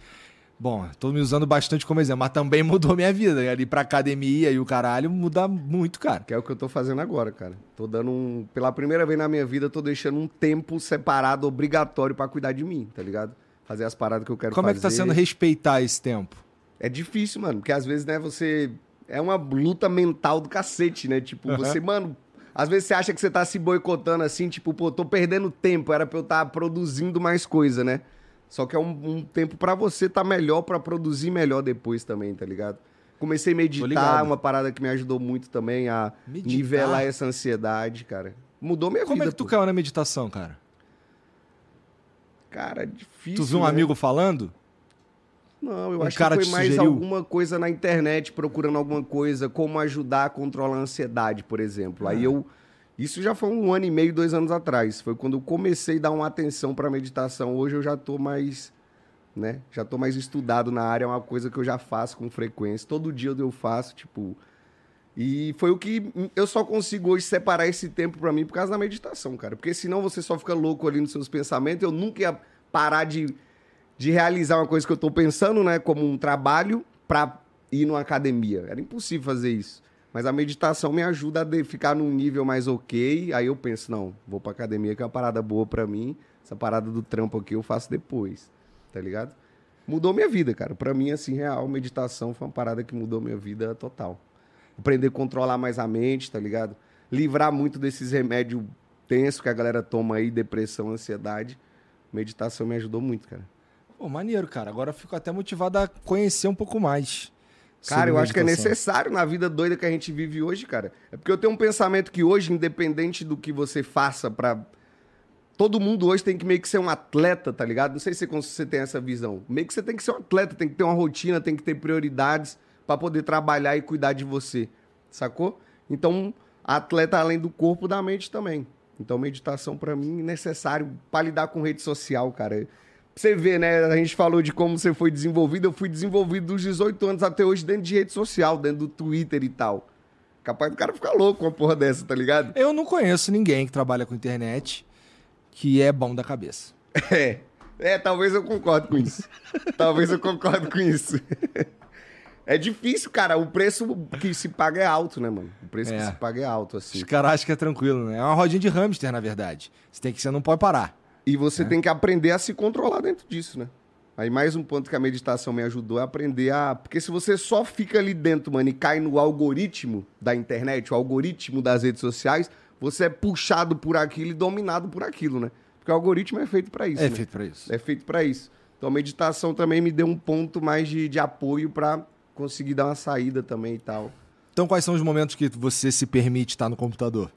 Bom, tô me usando bastante como exemplo, mas também mudou minha vida. Ali pra academia e o caralho muda muito, cara. Que é o que eu tô fazendo agora, cara. Tô dando um. Pela primeira vez na minha vida, tô deixando um tempo separado, obrigatório pra cuidar de mim, tá ligado? Fazer as paradas que eu quero Como fazer. é que tá sendo respeitar esse tempo? É difícil, mano, porque às vezes, né, você. É uma luta mental do cacete, né? Tipo, Aham. você, mano. Às vezes você acha que você tá se boicotando assim, tipo, pô, tô perdendo tempo, era pra eu estar produzindo mais coisa, né? Só que é um, um tempo pra você tá melhor, pra produzir melhor depois também, tá ligado? Comecei a meditar, uma parada que me ajudou muito também a Meditar? nivelar essa ansiedade, cara. Mudou minha Como vida. é que tu pô. caiu na meditação, cara? Cara, é difícil. tu viu um né? amigo falando? Não, eu Um acho que foi mais sugeriu? alguma coisa na internet, procurando alguma coisa, como ajudar a controlar a ansiedade, por exemplo. Ah. Aí eu. Isso já foi um ano e meio, dois anos atrás. Foi quando eu comecei a dar uma atenção para meditação. Hoje eu já tô mais. Né? Já tô mais estudado na área, é uma coisa que eu já faço com frequência. Todo dia eu faço, tipo. E foi o que eu só consigo hoje separar esse tempo pra mim por causa da meditação, cara. Porque senão você só fica louco ali nos seus pensamentos. Eu nunca ia parar de, de realizar uma coisa que eu tô pensando, né, como um trabalho pra ir numa academia. Era impossível fazer isso. Mas a meditação me ajuda a ficar num nível mais ok. Aí eu penso, não, vou pra academia que é uma parada boa pra mim. Essa parada do trampo aqui eu faço depois, tá ligado? Mudou minha vida, cara. Pra mim, assim, real, meditação foi uma parada que mudou minha vida total. Aprender a controlar mais a mente, tá ligado? Livrar muito desses remédios tensos que a galera toma aí, depressão, ansiedade. Meditação me ajudou muito, cara. Pô, maneiro, cara. Agora eu fico até motivado a conhecer um pouco mais. Cara, eu acho que é necessário na vida doida que a gente vive hoje, cara. É porque eu tenho um pensamento que hoje, independente do que você faça pra. Todo mundo hoje tem que meio que ser um atleta, tá ligado? Não sei se você- tem essa visão. Meio que você tem que ser um atleta, tem que ter uma rotina, tem que ter prioridades pra poder trabalhar e cuidar de você. Sacou? Então, atleta além do corpo, da mente também. Então, meditação pra mim é necessário pra lidar com rede social, cara. Você vê, né? A gente falou de como você foi desenvolvido. Eu fui desenvolvido dos 18 anos até hoje dentro de rede social, dentro do Twitter e tal. Capaz do cara ficar louco com uma porra dessa, tá ligado? Eu não conheço ninguém que trabalha com internet que é bom da cabeça. É. É, talvez eu concorde com isso. talvez eu concorde com isso. é difícil, cara. O preço que se paga é alto, né, mano? O preço É. que se paga é alto, assim. Os caras acham que é tranquilo, né? É uma rodinha de hamster, na verdade. Você tem que, você não pode parar. E É. você tem que aprender a se controlar dentro disso, né? Aí mais um ponto que a meditação me ajudou é aprender a. Porque se você só fica ali dentro, mano, e cai no algoritmo da internet, o algoritmo das redes sociais, você é puxado por aquilo e dominado por aquilo, né? Porque o algoritmo é feito pra isso. é né? feito pra isso. É feito pra isso. Então a meditação também me deu um ponto mais de, de apoio pra conseguir dar uma saída também e tal. Então, quais são os momentos que você se permite estar no computador?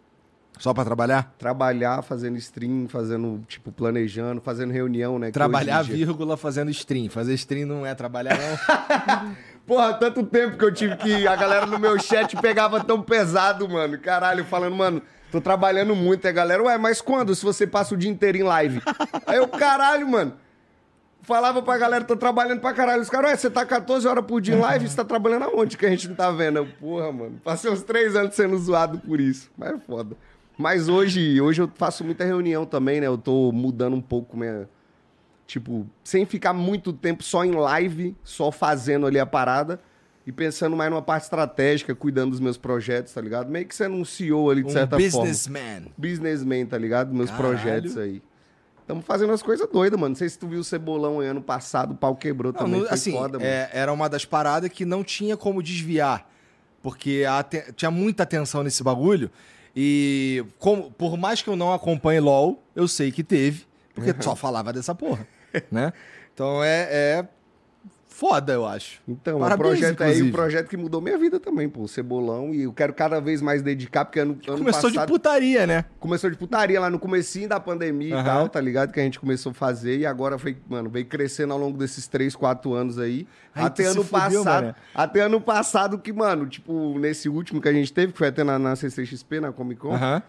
Só pra trabalhar? Trabalhar fazendo stream, fazendo, tipo, planejando, fazendo reunião, né? Trabalhar, dia- vírgula, fazendo stream. Fazer stream não é trabalhar, não. Porra, tanto tempo que eu tive que a galera no meu chat pegava tão pesado, mano. Caralho, falando, mano, tô trabalhando muito. A galera, ué, mas quando? Se você passa o dia inteiro em live? Aí eu, caralho, mano. Falava pra galera, tô trabalhando pra caralho. Os caras, ué, você tá 14 horas por dia em live? Você tá trabalhando aonde que a gente não tá vendo? Eu, porra, mano. Passei uns três anos sendo zoado por isso. Mas é foda. Mas hoje, hoje eu faço muita reunião também, né? Eu tô mudando um pouco minha, Tipo, sem ficar muito tempo só em live, só fazendo ali a parada e pensando mais numa parte estratégica, cuidando dos meus projetos, tá ligado? Meio que sendo um CEO ali, de um certa forma. businessman. Businessman, tá ligado? Meus Caralho. projetos aí. Estamos fazendo as coisas doidas, mano. Não sei se tu viu o Cebolão aí ano passado, o pau quebrou Não, também. não- assim, foda, mano. é, era uma das paradas que não tinha como desviar. Porque a tinha muita atenção nesse bagulho. E como, por mais que eu não acompanhe LOL, eu sei que teve. Porque só falava dessa porra. né? Então é, é foda, eu acho. Então, Parabéns, o projeto aí, inclusive. o projeto que mudou minha vida também, pô, o Cebolão, e eu quero cada vez mais dedicar, porque ano, ano Começou passado... de putaria, né? Começou de putaria lá no comecinho da pandemia e Aham. tal, tá ligado? Que a gente começou a fazer e agora foi, mano, veio crescendo ao longo desses 3, 4 anos aí. Aí até ano fudeu, passado. mané. Até ano passado que, mano, tipo, nesse último que a gente teve, que foi até na, na CCXP, na Comic Con, Aham.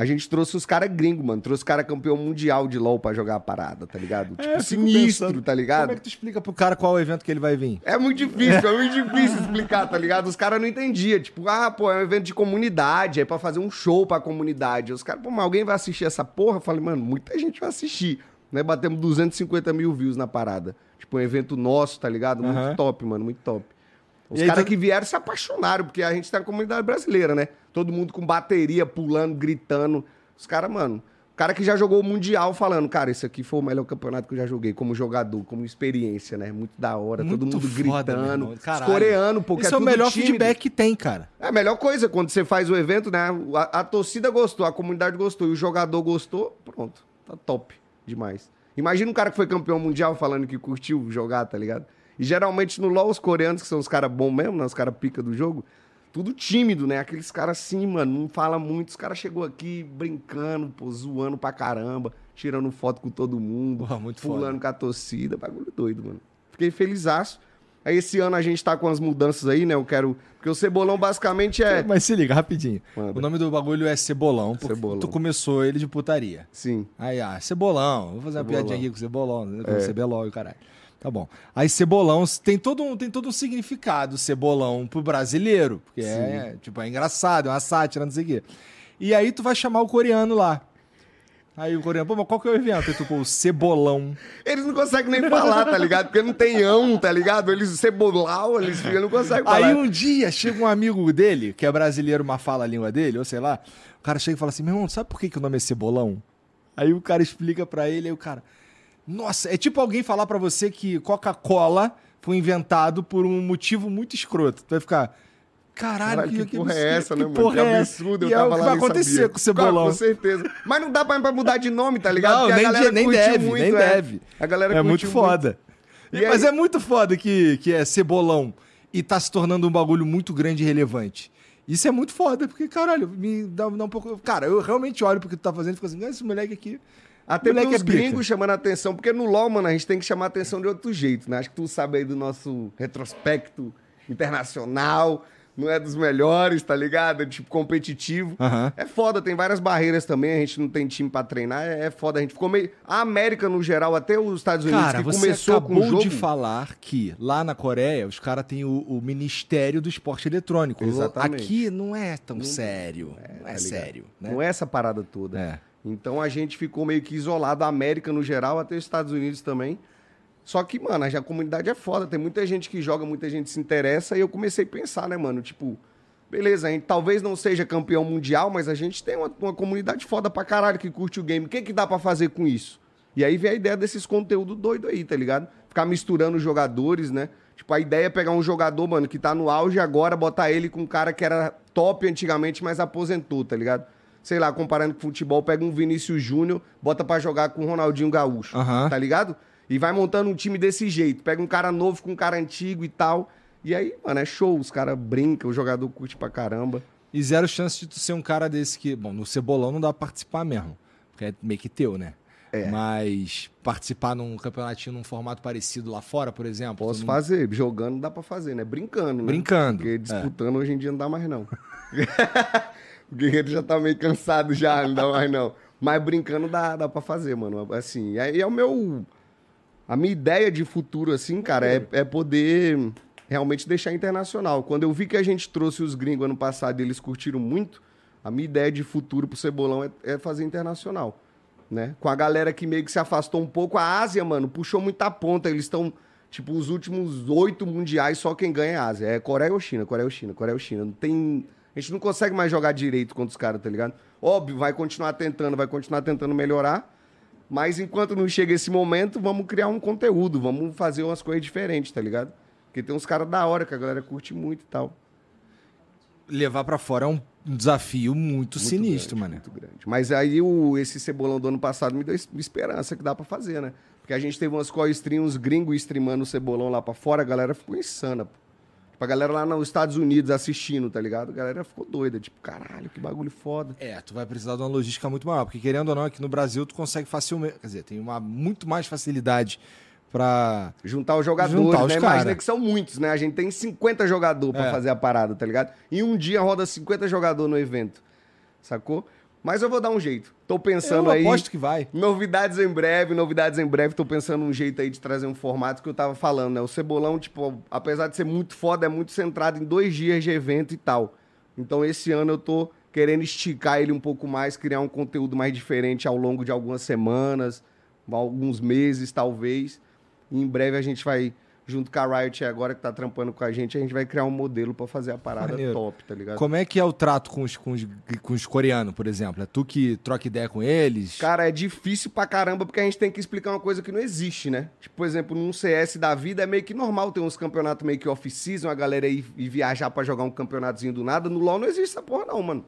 A gente trouxe os caras gringos, mano. Trouxe os caras campeão mundial de LoL pra jogar a parada, tá ligado? É, Tipo, fico sinistro, pensando, tá ligado? Como é que tu explica pro cara qual é o evento que ele vai vir? É muito difícil, é muito difícil explicar, tá ligado? Os caras não entendiam. Tipo, ah, pô, é um evento de comunidade, é pra fazer um show pra comunidade. Os caras, pô, mas alguém vai assistir essa porra? Eu falei, mano, muita gente vai assistir. Né? Batemos 250 mil views na parada. Tipo, um evento nosso, tá ligado? Muito Aham. top, mano, muito top. Os caras tu- que vieram se apaixonaram, porque a gente tá na comunidade brasileira, né? Todo mundo com bateria, pulando, gritando. Os caras, mano, o cara que já jogou o Mundial falando, cara, esse aqui foi o melhor campeonato que eu já joguei, como jogador, como experiência, né? Muito da hora, todo Muito mundo foda, gritando. coreanos, porque Esse é é o melhor tímido. feedback que tem, cara. É a melhor coisa quando você faz o evento, né? A, a torcida gostou, a comunidade gostou e o jogador gostou, pronto, tá top demais. Imagina um cara que foi campeão mundial falando que curtiu jogar, tá ligado? E geralmente no LoL, os coreanos, que são os caras bons mesmo, né? Os caras pica do jogo, tudo tímido, né? Aqueles caras assim, mano, não fala muito. Os caras chegou aqui brincando, pô, zoando pra caramba, tirando foto com todo mundo, Porra, muito pulando foda. com a torcida, bagulho doido, mano. Fiquei felizaço. Aí esse ano a gente tá com as mudanças aí, né? Eu quero. Porque o Cebolão basicamente é. Mas se liga, rapidinho. Manda. O nome do bagulho é Cebolão, porque Cebolão. tu começou ele de putaria. Sim. Aí, ah, Cebolão. Vou fazer uma Cebolão. piadinha aqui com Cebolão, né? com Cebelão e o caralho. Tá bom. Aí Cebolão tem todo um, tem todo um significado, Cebolão, pro brasileiro. Porque é, tipo, é engraçado, é uma sátira, não sei o quê. E aí tu vai chamar o coreano lá. Aí o coreano, pô, mas qual que é o evento? Aí tu, pô, o Cebolão. Eles não conseguem nem falar, tá ligado? Porque não tem ão, tá ligado? Eles cebolau, eles eles não conseguem falar. Aí um dia chega um amigo dele, que é brasileiro, mas fala a língua dele, ou sei lá, o cara chega e fala assim: meu irmão, sabe por que, que o nome é Cebolão? Aí o cara explica pra ele, aí o cara. Nossa, é tipo alguém falar pra você que Coca-Cola foi inventado por um motivo muito escroto. Tu vai ficar. Caralho, Caralho, que, porra absurdo, é essa, que né, mano? porra Que é absurdo, eu é tava o que lá vai nem acontecer sabia. com o Cebolão. Claro, com certeza. Mas não dá pra, mudar de nome, tá ligado? Não, Porque a nem, galera nem deve, muito, nem é. deve. A galera é muito foda. E Mas aí- é muito foda que, que é cebolão e tá se tornando um bagulho muito grande e relevante. Isso é muito foda, porque, caralho, me dá, dá um pouco. Cara, eu realmente olho pro que tu tá fazendo e fico assim, "Ah, esse moleque aqui. Até moleque pelos é pica." gringos chamando a atenção, porque no LoL, mano, a gente tem que chamar a atenção de outro jeito, né? Acho que tu sabe aí do nosso retrospecto internacional, não é dos melhores, tá ligado? É tipo competitivo. É foda, tem várias barreiras também, a gente não tem time pra treinar, é é foda. A gente ficou meio. A América, no geral, até os Estados Unidos, Cara, que você começou com acabou o jogo. de falar que lá na Coreia os caras têm o, o Ministério do Esporte Eletrônico. Exatamente. Aqui não é tão sério. não é tá sério. Né? Não é essa parada toda. É. Então a gente ficou meio que isolado, a América no geral, até os Estados Unidos também. Só que, mano, a comunidade é foda, tem muita gente que joga, muita gente se interessa, e eu comecei a pensar, né, mano, tipo, beleza, a gente talvez não seja campeão mundial, mas a gente tem uma, uma comunidade foda pra caralho que curte o game. O que que dá pra fazer com isso? E aí vem a ideia desses conteúdos doidos aí, tá ligado? Ficar misturando jogadores, né? Tipo, a ideia é pegar um jogador, mano, que tá no auge agora, botar ele com um cara que era top antigamente, mas aposentou, tá ligado? Sei lá, comparando com futebol, pega um Vinícius Júnior, bota pra jogar com o Ronaldinho Gaúcho, Aham. tá ligado? E vai montando um time desse jeito. Pega um cara novo com um cara antigo e tal. E aí, mano, é show. Os caras brincam, o jogador curte pra caramba. E zero chance de tu ser um cara desse que. Bom, no Cebolão não dá pra participar mesmo. Porque é meio que teu, né? É. Mas participar num campeonatinho num formato parecido lá fora, por exemplo. Posso não- fazer. Jogando dá pra fazer, né? Brincando, né? Brincando, Porque é. disputando hoje em dia não dá mais, não. o Guerreiro já tá meio cansado já, não dá mais, não. Mas brincando dá, dá pra fazer, mano. Assim, aí é o meu... A minha ideia de futuro, assim, cara, é, é poder realmente deixar internacional. Quando eu vi que a gente trouxe os gringos ano passado e eles curtiram muito, a minha ideia de futuro pro Cebolão é, é fazer internacional, né? Com a galera que meio que se afastou um pouco. A Ásia, mano, puxou muita ponta. Eles estão, tipo, os últimos oito mundiais, só quem ganha é a Ásia. É Coreia ou China, Coreia ou China, Coreia ou China. Não tem... A gente não consegue mais jogar direito contra os caras, tá ligado? Óbvio, vai continuar tentando, vai continuar tentando melhorar. Mas enquanto não chega esse momento, vamos criar um conteúdo, vamos fazer umas coisas diferentes, tá ligado? Porque tem uns caras da hora que a galera curte muito e tal. Levar pra fora é um, desafio muito, Muito sinistro, grande, mano. Muito grande. Mas aí o, esse cebolão do ano passado me deu es- esperança que dá pra fazer, né? Porque a gente teve umas call stream, uns gringos streamando o cebolão lá pra fora, a galera ficou insana, pô. Tipo, a galera lá nos Estados Unidos assistindo, tá ligado? A galera ficou doida, tipo, caralho, que bagulho foda. É, tu vai precisar de uma logística muito maior, porque querendo ou não, aqui no Brasil tu consegue facilmente, quer dizer, tem uma muito mais facilidade pra Juntar os jogadores, Juntar os né? cara. Imagina que são muitos, né? A gente tem 50 jogadores pra É. fazer a parada, tá ligado? E um dia roda 50 jogadores no evento, sacou? Mas eu vou dar um jeito. Tô pensando Eu aí... aposto que vai. Novidades em breve, novidades em breve. Tô pensando um jeito aí de trazer um formato que eu tava falando, né? O Cebolão, tipo, apesar de ser muito foda, é muito centrado em dois dias de evento e tal. Então esse ano eu tô querendo esticar ele um pouco mais, criar um conteúdo mais diferente ao longo de algumas semanas, alguns meses, talvez. E em breve a gente vai, junto com a Riot agora que tá trampando com a gente, a gente vai criar um modelo pra fazer a parada Maneiro. top, tá ligado? Como é que é o trato com os, com os, com os coreanos, por exemplo? É tu que troca ideia com eles? Cara, é difícil pra caramba porque a gente tem que explicar uma coisa que não existe, né? Tipo, por exemplo, num CS da vida é meio que normal ter uns campeonatos meio que off-season, a galera ir, ir viajar pra jogar um campeonatozinho do nada. No LoL não existe essa porra não, mano.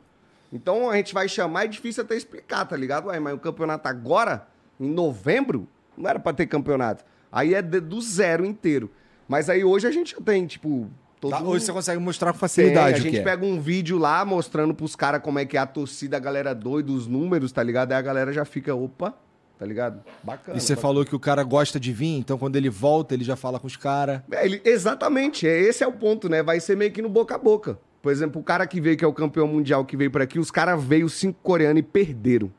Então a gente vai chamar, é difícil até explicar, tá ligado? Ué, mas o campeonato agora, em novembro, não era pra ter campeonato. Aí é de- do zero inteiro. Mas aí hoje a gente tem, tipo... todo Tá, mundo- Hoje você consegue mostrar com tem, facilidade a o gente é. pega um vídeo lá mostrando pros caras como é que é a torcida, a galera doida, os números, tá ligado? Aí a galera já fica, opa, tá ligado? Bacana. E você bacana. falou que o cara gosta de vir, então quando ele volta, ele já fala com os caras. É, exatamente, é, esse é o ponto, né? Vai ser meio que no boca a boca. Por exemplo, o cara que veio, que é o campeão mundial, que veio por aqui, os caras veio cinco coreanos e perderam.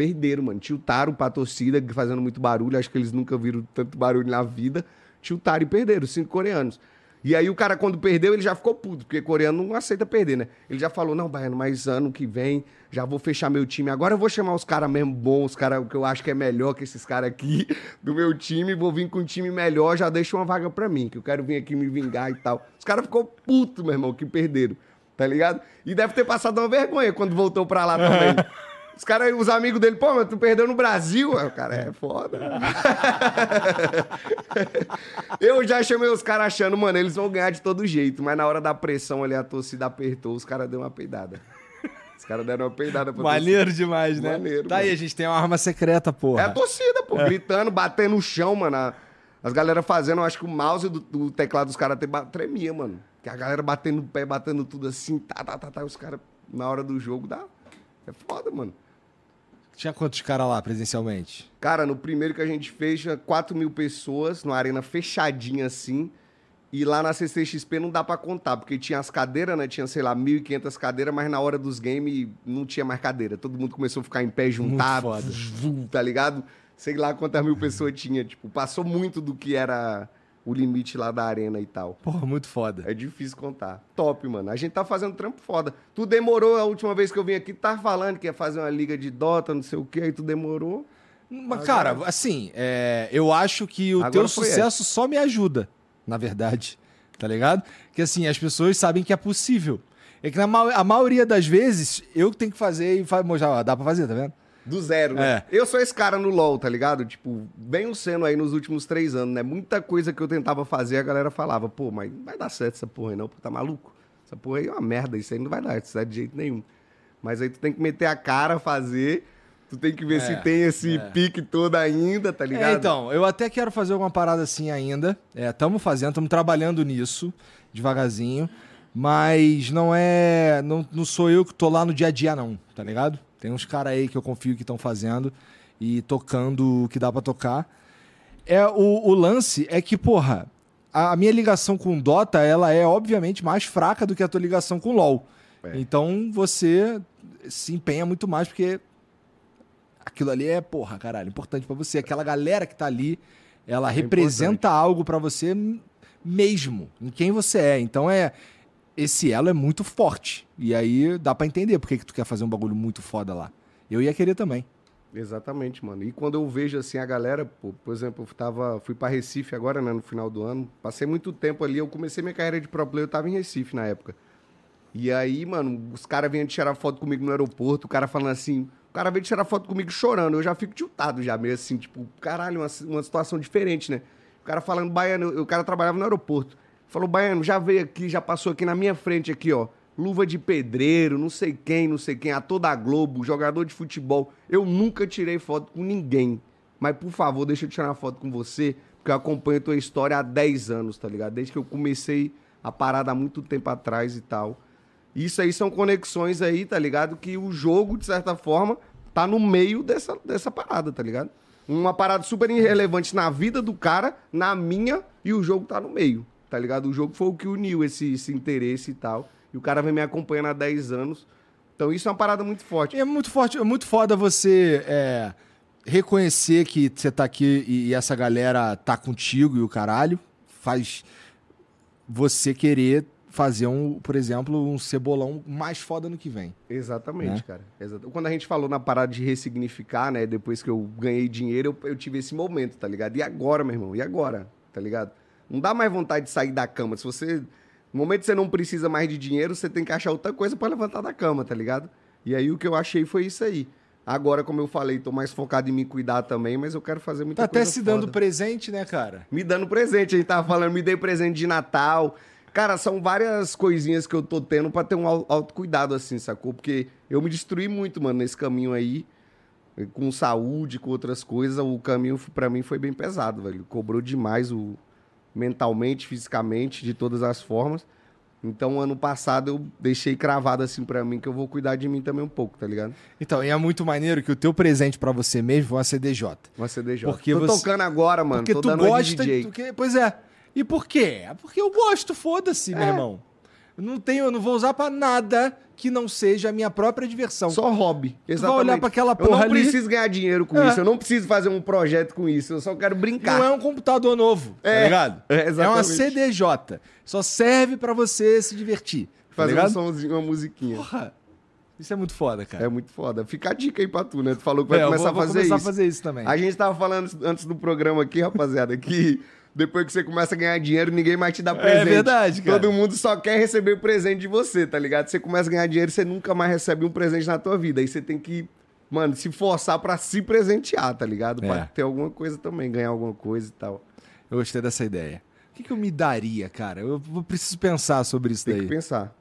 Perderam, mano. Tiltaram pra torcida, fazendo muito barulho. Acho que eles nunca viram tanto barulho na vida. Tiltaram e perderam, cinco coreanos. E aí o cara, quando perdeu, ele já ficou puto, porque coreano não aceita perder, né? Ele já falou, não, Baiano, mas ano que vem já vou fechar meu time. Agora eu vou chamar os caras mesmo bons, os caras que eu acho que é melhor que esses caras aqui do meu time. Vou vir com um time melhor, já deixa uma vaga pra mim, que eu quero vir aqui me vingar e tal. Os caras ficou puto, meu irmão, que perderam, tá ligado? E deve ter passado uma vergonha quando voltou pra lá também. Os caras, os amigos dele, pô, mas tu perdeu no Brasil? Aí o cara, é foda. Eu já chamei os caras achando, mano, eles vão ganhar de todo jeito. Mas na hora da pressão ali, a torcida apertou, os caras deram uma peidada. Os caras deram uma peidada pra Maneiro demais, né? Maneiro, tá aí, mano. a gente tem uma arma secreta, torcida. É a torcida, pô, gritando, batendo no chão, mano. A- As galera fazendo, eu acho que o mouse do, do teclado dos caras tremia, mano. Que a galera batendo o pé, batendo tudo assim, tá, tá, tá, tá. Os caras, na hora do jogo, dá. É foda, mano. Tinha quantos caras lá presencialmente? Cara, no primeiro que a gente fez, tinha 4 mil pessoas, numa arena fechadinha assim. E lá na CCXP não dá pra contar, porque tinha as cadeiras, né? Tinha, sei lá, 1.500 cadeiras, mas na hora dos games não tinha mais cadeira. Todo mundo começou a ficar em pé, vum, tá ligado? Sei lá quantas mil pessoas tinha. Tipo, passou muito do que era o limite lá da arena e tal. Porra, muito foda. É difícil contar. Top, mano. A gente tá fazendo trampo foda. Tu demorou a última vez que eu vim aqui, tava falando que ia fazer uma liga de Dota, não sei o quê, aí tu demorou. Mas, cara, assim, é, eu acho que o Agora teu sucesso só me ajuda, na verdade. Tá ligado? Que assim, as pessoas sabem que é possível. É que na ma- a maioria das vezes, eu que tenho que fazer e ó, dá pra fazer, tá vendo? Do zero, né? É. Eu sou esse cara no LoL, tá ligado? Tipo, venho sendo aí nos últimos três anos, né? Muita coisa que eu tentava fazer, a galera falava, pô, mas não vai dar certo essa porra aí não, pô, tá maluco? Essa porra aí é uma merda, isso aí não vai dar certo de jeito nenhum. Mas aí tu tem que meter a cara, fazer, tu tem que ver É, se tem esse pique todo ainda, tá ligado? É, então, eu até quero fazer alguma parada assim ainda. É, tamo fazendo, estamos trabalhando nisso, devagarzinho. Mas não é. Não, não sou eu que tô lá no dia a dia, não, tá ligado? Tem uns caras aí que eu confio que estão fazendo e tocando o que dá pra tocar. É, o, o lance é que, porra, a, a minha ligação com Dota, ela é obviamente mais fraca do que a tua ligação com LoL. É. Então você se empenha muito mais porque aquilo ali é, porra, caralho, importante pra você. Aquela galera que tá ali, ela representa algo pra você mesmo, em quem você é. Então é esse elo é muito forte. E aí dá pra entender por que tu quer fazer um bagulho muito foda lá. Eu ia querer também. Exatamente, mano. E quando eu vejo assim a galera, por exemplo, eu tava, fui para Recife agora, né, no final do ano. Passei muito tempo ali, eu comecei minha carreira de pro player, eu tava em Recife na época. E aí, mano, os caras vinham tirar foto comigo no aeroporto, o cara falando assim, o cara veio tirar foto comigo chorando, eu já fico tiltado já, meio assim, tipo, caralho, uma, uma situação diferente, né? O cara falando, baiano, o cara trabalhava no aeroporto. Falou, baiano, já veio aqui, já passou aqui na minha frente aqui, ó. luva de pedreiro, não sei quem, não sei quem, ator da Globo, jogador de futebol. Eu nunca tirei foto com ninguém. Mas, por favor, deixa eu tirar uma foto com você, porque eu acompanho a tua história há 10 anos, tá ligado? Desde que eu comecei a parada há muito tempo atrás e tal. Isso aí são conexões aí, tá ligado? Que o jogo, de certa forma, tá no meio dessa, dessa parada, tá ligado? Uma parada super irrelevante na vida do cara, na minha, e o jogo tá no meio, tá ligado? O jogo foi o que uniu esse, esse interesse e tal. E o cara vem me acompanhando há 10 anos. Então isso é uma parada muito forte. É muito forte, é muito foda você é, reconhecer que você tá aqui e, e essa galera tá contigo e o caralho. Faz você querer fazer um, por exemplo, um cebolão mais foda no que vem. Exatamente, Né? cara. Exata- Quando a gente falou na parada de ressignificar, né? Depois que eu ganhei dinheiro, eu, eu tive esse momento, tá ligado? E agora, meu irmão? E agora? Tá ligado? Não dá mais vontade de sair da cama. Se você. No momento que você não precisa mais de dinheiro, você tem que achar outra coisa pra levantar da cama, tá ligado? E aí o que eu achei foi isso aí. Agora, como eu falei, tô mais focado em me cuidar também, mas eu quero fazer muita Tá até coisa se dando foda. presente, né, cara? Me dando presente, a gente tava falando, me dei presente de Natal. Cara, são várias coisinhas que eu tô tendo pra ter um au- autocuidado, assim, sacou? Porque eu me destruí muito, mano, nesse caminho aí. Com saúde, com outras coisas. O caminho pra mim foi bem pesado, velho. Cobrou demais o mentalmente, fisicamente, de todas as formas. Então, ano passado eu deixei cravado assim pra mim que eu vou cuidar de mim também um pouco, tá ligado? Então, e é muito maneiro que o teu presente pra você mesmo foi uma CDJ. Uma CDJ. Porque tô você- tocando agora, mano. porque tô tu uma de gosta DJ. porque- pois é. E por quê? É porque eu gosto, foda-se, meu irmão. Eu não tenho, eu não vou usar pra nada que não seja a minha própria diversão. Só hobby. vai Exatamente. olhar pra aquela Eu porra não ali- preciso ganhar dinheiro com É. isso. Eu não preciso fazer um projeto com isso. Eu só quero brincar. Não é um computador novo, tá É, ligado? é, É, uma exatamente. CDJ. Só serve pra você se divertir. Tá fazer um ligado? somzinho, uma musiquinha. Porra, isso é muito foda, cara. É muito foda. Fica a dica aí pra tu, né? Tu falou que vai É, eu começar vou- a vou fazer começar isso. a fazer isso também. A gente tava falando antes do programa aqui, rapaziada, que depois que você começa a ganhar dinheiro, ninguém mais te dá presente. É verdade, cara. Todo mundo só quer receber presente de você, tá ligado? Você começa a ganhar dinheiro, você nunca mais recebe um presente na tua vida. Aí você tem que, mano, se forçar pra se presentear, tá ligado? Pra É. ter alguma coisa também, ganhar alguma coisa e tal. Eu gostei dessa ideia. O que, que eu me daria, cara? Eu preciso pensar sobre isso Tem daí. que pensar.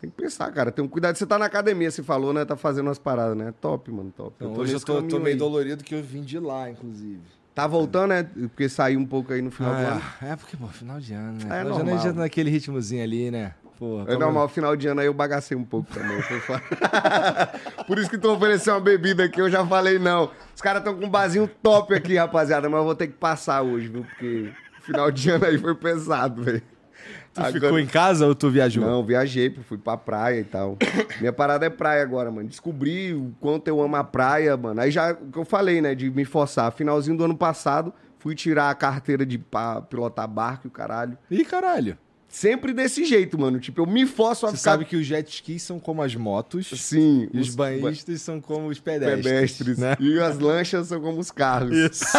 Tem que pensar, cara. Tem um cuidado. Você tá na academia, você falou, né? Tá fazendo umas paradas, né? Top, mano, top. Então, hoje eu tô, tô meio aí. dolorido que eu vim de lá, inclusive. Tá voltando, né? Porque saiu um pouco aí no final do ano. Ah, é, porque, pô, final de ano, né? É final de ano normal. a gente já tá naquele ritmozinho ali, né? Pô, É normal, final de ano aí eu bagacei um pouco também. Por isso que tu ofereceu uma bebida aqui, eu já falei não. Os caras estão com um barzinho top aqui, rapaziada, mas eu vou ter que passar hoje, viu? Porque final de ano aí foi pesado, velho. Tu ficou em casa ou tu viajou? Não, viajei, fui pra praia e tal. Minha parada é praia agora, mano. Descobri o quanto eu amo a praia, mano. Aí já, o que eu falei, né, de me forçar. Finalzinho do ano passado, fui tirar a carteira de pa- pilotar barco e o caralho. Ih, caralho. Sempre desse jeito, mano. Tipo, eu me forço a Você ficar... sabe que os jet skis são como as motos Sim. e os banhistas são como os pedestres. pedestres. né? E as lanchas são como os carros. Isso.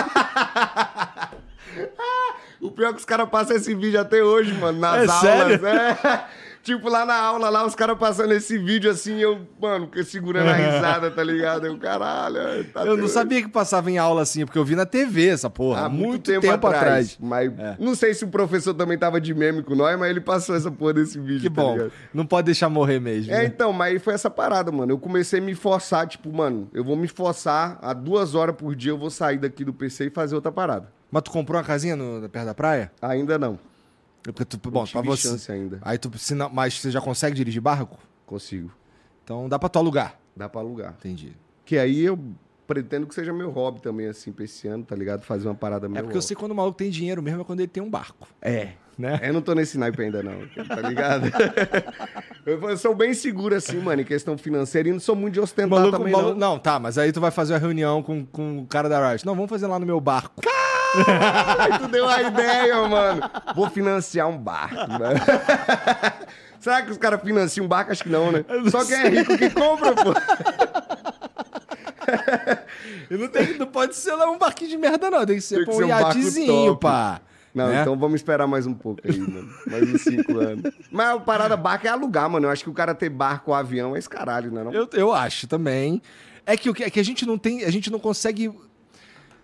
O pior é que os caras passam esse vídeo até hoje, mano, nas É aulas. sério? É. Tipo, lá na aula, lá, os caras passando esse vídeo assim, eu, mano, segurando a risada, tá ligado? Eu, caralho, tá Eu não sabia que passava em aula assim, porque eu vi na TV essa porra. Há Há muito, tempo, atrás. Mas É. não sei se o professor também tava de meme com nós, mas ele passou essa porra desse vídeo. Que tá bom. ligado? não pode deixar morrer mesmo. É, né? então, mas aí foi essa parada, mano. Eu comecei a me forçar, tipo, mano, eu vou me forçar, a duas horas por dia eu vou sair daqui do PC e fazer outra parada. Mas tu comprou uma casinha no, perto da praia? Ainda não. Porque tu, bom, tive pra você. chance ainda. Aí tu, se não, mas você já consegue dirigir barco? Consigo. Então dá pra tu alugar. Dá pra alugar. Entendi. Que aí eu pretendo que seja meu hobby também, assim, pra esse ano, tá ligado? Fazer uma parada meio. É porque eu sei que quando o maluco tem dinheiro mesmo é quando ele tem um barco. É. Né? Eu não tô nesse naipe ainda, não. Tá ligado? eu, sou bem seguro, assim, mano, em questão financeira. E não sou muito de ostentar Maluco, também, maluco- não. não, tá, mas aí tu vai fazer uma reunião com, com o cara da Riot. Não, vamos fazer lá no meu barco. Aí tu deu a ideia, mano. Vou financiar um barco. né? Será que os caras financiam um barco? Acho que não, né? Só quem é rico que compra, pô. E não, tem, não pode ser lá um barquinho de merda, não. Tem que ser Tem que pô, ser um iatezinho, pá. Não, Né? então vamos esperar mais um pouco aí, mano. Mais uns cinco anos. Mas a parada barco é alugar, mano. Eu acho que o cara ter barco ou avião é esse caralho, né? Não? Eu, eu acho também. É que- é que a gente não tem. A gente não consegue.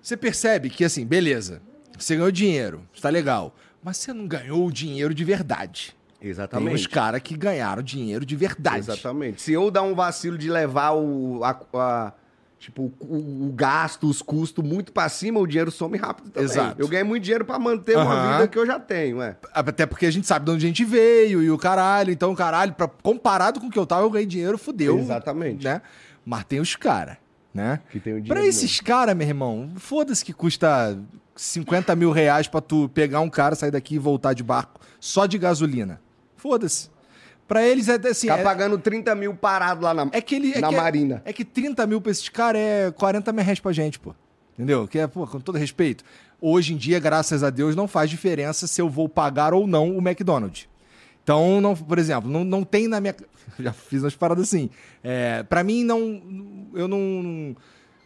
Você percebe que, assim, beleza. Você ganhou dinheiro, está legal. Mas você não ganhou o dinheiro de verdade. Exatamente. Tem os caras que ganharam dinheiro de verdade. Exatamente. Se eu dar um vacilo de levar o. A, a- tipo, o, o gasto, os custos muito pra cima, o dinheiro some rápido também. Exato. Eu ganhei muito dinheiro pra manter uma Aham. vida que eu já tenho, é. Até porque a gente sabe de onde a gente veio e o caralho. Então, caralho, pra, comparado com o que eu tava, eu ganhei dinheiro, fudeu. Exatamente. Né? Mas tem os caras, né? Que tem dinheiro. Pra esses caras, meu irmão, foda-se que custa 50 mil reais pra tu pegar um cara, sair daqui e voltar de barco só de gasolina. Foda-se. Pra eles é assim. Ficar é, pagando 30 mil parado lá na, é que ele. É na que é- Marina. É que 30 mil pra esses caras é 40 mil reais pra gente, pô. Entendeu? Que é, pô, com todo respeito. Hoje em dia, graças a Deus, não faz diferença se eu vou pagar ou não o McDonald's. Então, não, por exemplo, não, não tem na minha. Já fiz umas paradas assim. É, para mim, não. Eu não.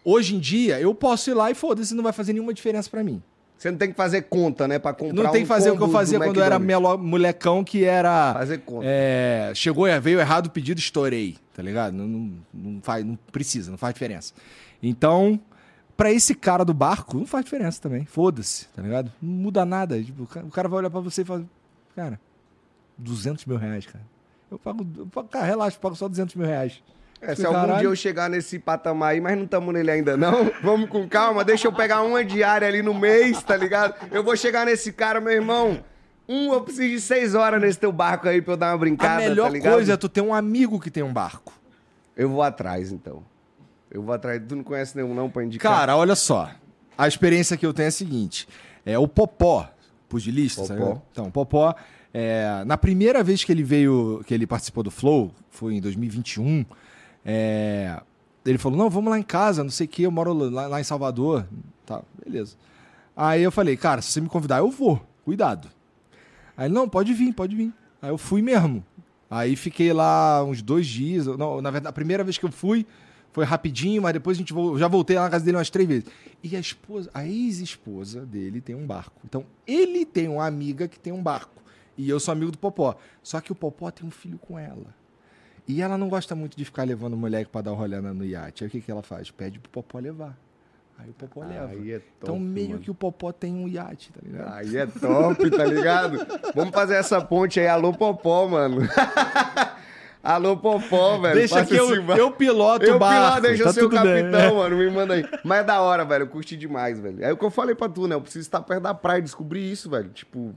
Hoje em dia, eu posso ir lá e foda-se, não vai fazer nenhuma diferença pra mim. Você não tem que fazer conta, né? Pra comprar Não tem que fazer o que eu fazia do quando eu era molecão, que era. Fazer conta. É, chegou, veio errado o pedido, estourei, tá ligado? Não, não, não faz, não precisa, não faz diferença. Então, pra esse cara do barco, não faz diferença também. Foda-se, tá ligado? Não muda nada. Tipo, o ca- o cara vai olhar pra você e falar, cara, 200 mil reais, cara. Eu pago, eu pago cara, relaxa, eu pago só 200 mil reais. É, se Caralho. algum dia eu chegar nesse patamar aí, mas não estamos nele ainda não, vamos com calma, deixa eu pegar uma diária ali no mês, tá ligado? Eu vou chegar nesse cara, meu irmão. Um, eu preciso de seis horas nesse teu barco aí pra eu dar uma A brincada, melhor tá ligado? coisa é tu ter um amigo que tem um barco. Eu vou atrás, então. Eu vou atrás. Tu não conhece nenhum não pra indicar? Cara, olha só. A experiência que eu tenho é a seguinte: é o Popó, pugilista, Popó. sabe? Então, o Popó, é, na primeira vez que ele veio, que ele participou do Flow, foi em 2021, é, ele falou: Não, vamos lá em casa, não sei o que, eu moro lá, lá em Salvador. Tá, beleza. Aí eu falei: Cara, se você me convidar, eu vou, cuidado. Aí ele: Não, pode vir, pode vir. Aí eu fui mesmo. Aí fiquei lá uns dois dias. Não, na verdade, a primeira vez que eu fui foi rapidinho, mas depois a gente já voltei lá na casa dele umas três vezes. E a esposa, a ex-esposa dele tem um barco. Então, ele tem uma amiga que tem um barco. E eu sou amigo do Popó. Só que o Popó tem um filho com ela. E ela não gosta muito de ficar levando o moleque pra dar um rolê na- no iate. Aí o que, que ela faz? Pede pro Popó levar. Aí o Popó leva. Aí é top, então, meio mano. que o Popó tem um iate, tá ligado? Aí é top, tá ligado? Vamos fazer essa ponte aí. Alô, Popó, mano. Alô, Popó, velho. Deixa que eu, bar- eu piloto Eu o barco. piloto, deixa tá eu ser o tudo bem. capitão, mano. Me manda aí. Mas é da hora, velho. Eu curti demais, velho. É o que eu falei pra tu, né? Eu preciso estar perto da praia, descobrir isso, velho. Tipo,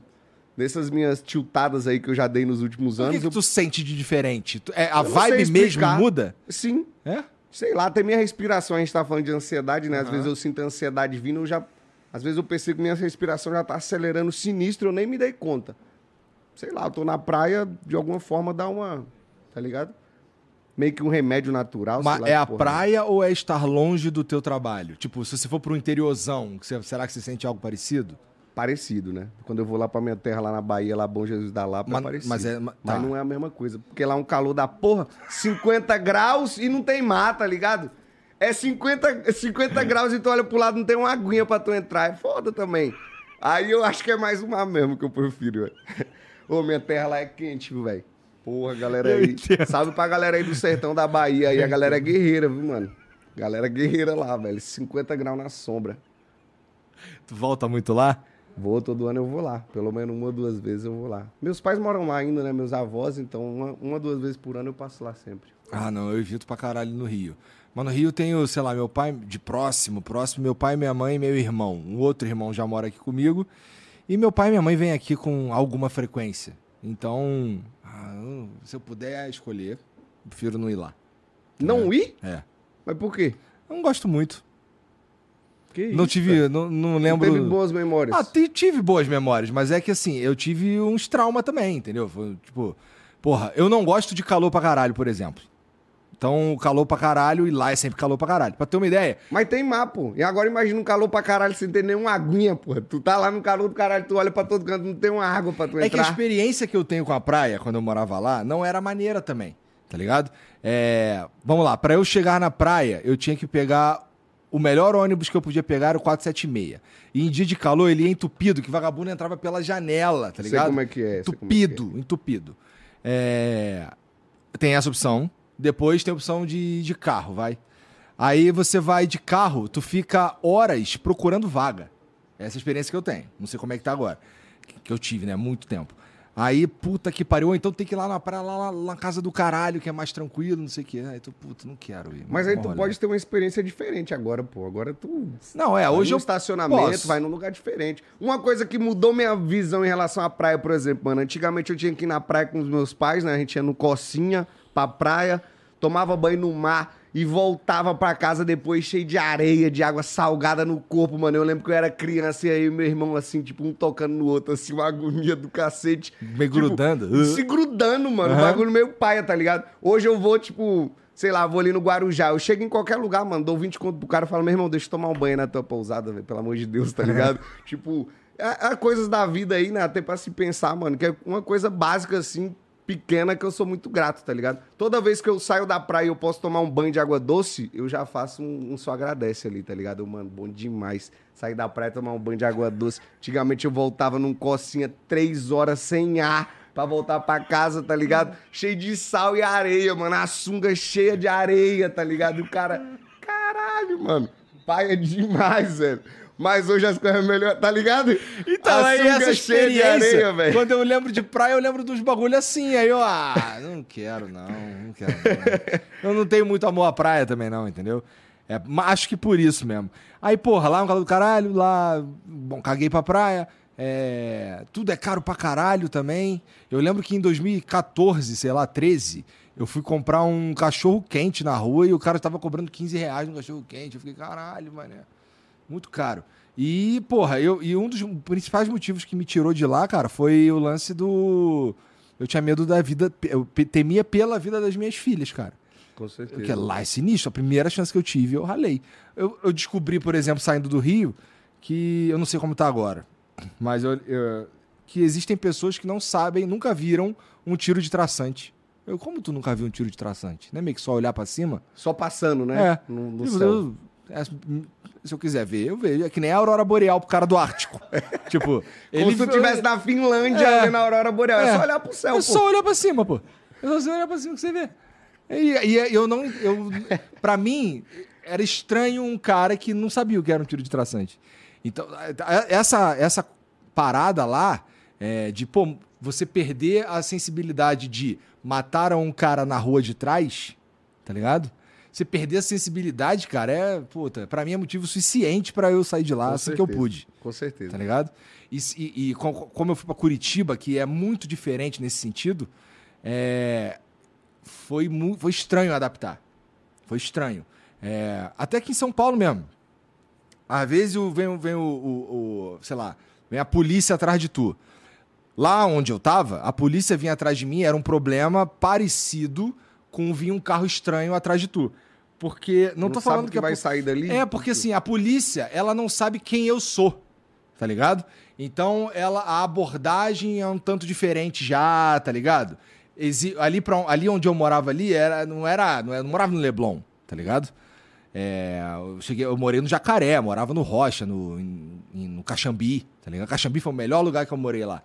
nessas minhas tiltadas aí que eu já dei nos últimos O que, anos. que eu... tu sente de diferente? É, a vibe mesmo muda? Sim. É? Sei lá, até minha respiração, a gente tá falando de ansiedade, né? Às vezes eu sinto a ansiedade vindo, eu já. Às vezes eu percebo que minha respiração já tá acelerando sinistro, eu nem me dei conta. Sei lá, eu tô na praia, de alguma forma dá uma. Tá ligado? Meio que um remédio natural. Mas lá é a porra praia ou é estar longe do teu trabalho? Tipo, se você for pro interiorzão, será que você sente algo parecido? Parecido, né? Quando eu vou lá pra minha terra, lá na Bahia, lá Bom Jesus da Lapa, Mas- é parecido. mas é- ma- Mas tá. não é a mesma coisa. Porque lá é um calor da porra, 50 graus e não tem mar, tá ligado? É 50, 50 graus e tu olha pro lado, não tem uma aguinha pra tu entrar. É foda também. Aí eu acho que é mais uma mesmo que eu prefiro, velho. Ô, minha terra lá é quente, viu, velho? Porra, galera aí. Salve pra galera aí do sertão da Bahia aí. A galera é guerreira, viu, mano? Galera guerreira lá, velho. 50 graus na sombra. Tu volta muito lá? Vou, todo ano eu vou lá. Pelo menos uma ou duas vezes eu vou lá. Meus pais moram lá ainda, né? Meus avós, então uma, uma duas vezes por ano eu passo lá sempre. Ah, não, eu evito pra caralho no Rio. Mas no Rio tenho, sei lá, meu pai de próximo, próximo, meu pai, minha mãe e meu irmão. Um outro irmão já mora aqui comigo. E meu pai e minha mãe vêm aqui com alguma frequência. Então, ah, se eu puder escolher, prefiro não ir lá. Não ir? É. Mas por quê? Eu não gosto muito. Que não isso, tive, cara? não, não Não lembro. Teve boas memórias. Ah, ti- tive boas memórias, mas é que assim, eu tive uns traumas também, entendeu? Foi, tipo, porra, eu não gosto de calor pra caralho, por exemplo. Então, calor pra caralho e lá é sempre calor pra caralho. Pra ter uma ideia, Mas tem mar, pô. E agora imagina um calor pra caralho sem ter nenhuma aguinha, pô. Tu tá lá no calor do caralho, tu olha pra todo canto, não tem uma água pra tu é que a entrar. experiência que eu tenho com a praia, quando eu morava lá, não era maneira também, tá ligado? É, vamos lá, pra eu chegar na praia, eu tinha que pegar o melhor ônibus que eu podia pegar era o 476. E em dia de calor, ele ia entupido, que vagabundo entrava pela janela, tá Sei ligado? como é que é, sei como é que Entupido, entupido. É, Tem essa opção. Depois tem a opção de, de carro, vai. Aí você vai de carro, tu fica horas procurando vaga. Essa é a experiência que eu tenho. Não sei como é que tá agora. Que- Que eu tive, né? Muito tempo. Aí, puta que pariu. Ou então tem que ir lá na praia, lá, lá, lá na casa do caralho, que é mais tranquilo, não sei o quê. Aí tu, puta, não quero ir. Mas aí tu rolê. pode ter uma experiência diferente agora, pô. Agora tu. Não, é, vai hoje no eu. estacionamento, posso. vai num lugar diferente. Uma coisa que mudou minha visão em relação à praia, por exemplo, mano. Antigamente eu tinha que ir na praia com os meus pais, né? A gente ia no Cocinha pra praia, tomava banho no mar e voltava pra casa depois cheio de areia, de água salgada no corpo, mano. Eu lembro que eu era criança e aí meu irmão, assim, tipo, um tocando no outro, assim, uma agonia do cacete. Meio Tipo, grudando. Se grudando, mano. O bagulho meio paia, tá ligado? Hoje eu vou, tipo, sei lá, vou ali no Guarujá. Eu chego em qualquer lugar, mano, dou 20 conto pro cara e falo, meu irmão, deixa eu tomar um banho na tua pousada, velho, pelo amor de Deus, tá ligado? tipo, há, há coisas da vida aí, né, até pra se pensar, mano, que é uma coisa básica, assim, pequena, que eu sou muito grato, tá ligado? Toda vez que eu saio da praia e eu posso tomar um banho de água doce, eu já faço um, um só agradece ali, tá ligado? Mano, bom demais. Sair da praia e tomar um banho de água doce. Antigamente eu voltava num cocinha três horas sem ar pra voltar pra casa, tá ligado? Cheio de sal e areia, mano. A sunga cheia de areia, tá ligado? O cara, caralho, mano. Pai é demais, velho. Mas hoje as coisas melhor, tá ligado? Então, a aí essa experiência, areia, velho. quando eu lembro de praia, eu lembro dos bagulho assim. Aí eu, ah, não quero não, não quero não. Eu não tenho muito amor à praia também não, entendeu? É, acho que por isso mesmo. Aí, porra, lá no calor do caralho, lá, bom, caguei pra praia. é, tudo é caro pra caralho também. Eu lembro que em 2014, sei lá, 13, eu fui comprar um cachorro quente na rua e o cara tava cobrando 15 reais no cachorro quente. Eu fiquei, caralho, mané. Muito caro. E, porra, eu, e um dos principais motivos que me tirou de lá, cara, foi o lance do. Eu tinha medo da vida. Eu temia pela vida das minhas filhas, cara. Com certeza. Porque lá é sinistro. A primeira chance que eu tive, eu ralei. Eu, eu descobri, por exemplo, saindo do Rio, que. Eu não sei como tá agora. Mas eu, eu- que existem pessoas que não sabem, nunca viram um tiro de traçante. Eu, como tu nunca viu um tiro de traçante? Não é meio que só olhar pra cima? Só passando, né? É. No, no É, se eu quiser ver, eu vejo. É que nem a Aurora Boreal pro cara do Ártico. tipo, Como se tu estivesse na Finlândia É. vendo a aurora boreal. É, É. só olhar pro céu, É pô. só olhar pra cima, pô. É só você olhar pra cima que você vê. E, e eu não. Eu, pra mim, era estranho um cara que não sabia o que era um tiro de traçante. Então, essa, essa parada lá, é, de, pô, você perder a sensibilidade de matar um cara na rua de trás, tá ligado? Você perder a sensibilidade, cara, é, puta, pra mim é motivo suficiente pra eu sair de lá Com assim que eu certeza. pude Com certeza. tá ligado? E, e- e co- como eu fui pra Curitiba, que é muito diferente nesse sentido, é, foi, foi estranho adaptar. Foi estranho. É, até aqui em São Paulo mesmo. Às vezes vem, vem o, o- o- sei lá, vem a polícia atrás de tu. Lá onde eu tava, a polícia vinha atrás de mim, era um problema parecido com vir um carro estranho atrás de tu. Porque não, tô sabe falando que, que, vai po- sair dali. é, porque assim, a polícia, ela não sabe quem eu sou, tá ligado? Então, ela, a abordagem é um tanto diferente já, tá ligado? Exi- ali, pra, ali onde eu morava ali, era, não era, não era, não morava no Leblon, tá ligado? É, eu, cheguei, eu morei no Jacaré, morava no Rocha, no, em- no Caxambi, tá ligado? Caxambi foi o melhor lugar que eu morei lá.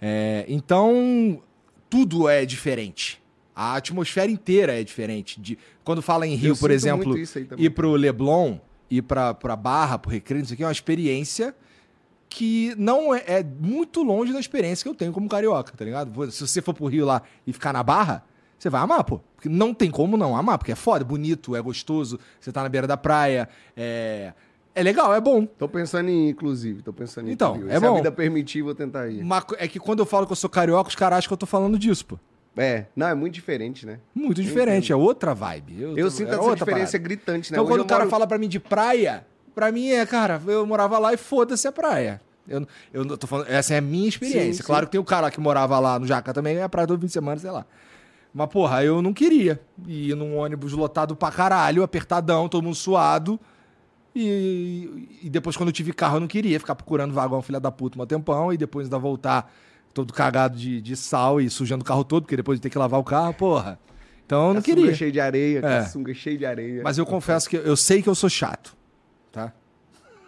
É, então, tudo é diferente. A atmosfera inteira é diferente. De, quando fala em Rio, Eu por exemplo, ir pro Leblon, ir pra, pra Barra, pro Recreio, isso aqui é uma experiência que não é, é muito longe da experiência que eu tenho como carioca, tá ligado? Se você for pro Rio lá e ficar na Barra, você vai amar, pô. Porque não tem como não amar, porque é foda, é bonito, é gostoso, você tá na beira da praia, é, é legal, é bom. Tô pensando em inclusive. Tô pensando em Então, pro Rio. é Se a bom. vida permitir, vou tentar ir. Mas é que quando eu falo que eu sou carioca, os caras acham que eu tô falando disso, pô. É, não, é muito diferente, né? Muito diferente, é outra vibe. Eu tô- sinto era essa outra diferença parada. gritante, né? Então, Hoje quando eu o cara moro- fala pra mim de praia, pra mim é, cara, eu morava lá e foda-se a praia. Eu, eu não tô falando, essa é a minha experiência. Sim, claro sim. que tem o cara que morava lá no Jaca também, é praia todo fim de semana, sei lá. Mas, porra, eu não queria ir num ônibus lotado pra caralho, apertadão, todo mundo suado. E, e depois, quando eu tive carro, eu não queria ficar procurando vagão, filha da puta, um tempão, e depois ainda voltar todo cagado de, de sal e sujando o carro todo, porque depois de ter que lavar o carro, porra. Então eu não Caçunga queria. cheio de areia, É. caçunga cheio de areia. Mas eu confesso que eu sei que eu sou chato, tá?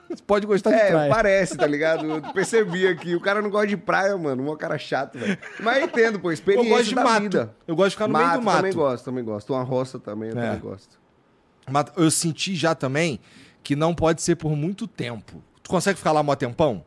Você pode gostar de É, praia. parece, tá ligado? Eu percebi aqui. O cara não gosta de praia, mano. Um cara chato, velho. Mas eu entendo, pô. Eu Experiência gosto de da mato. vida. Eu gosto de ficar no meio do mato. também gosto, também gosto. Uma roça também, eu É. também gosto. Mas eu senti já também que não pode ser por muito tempo. Tu consegue ficar lá mó tempão?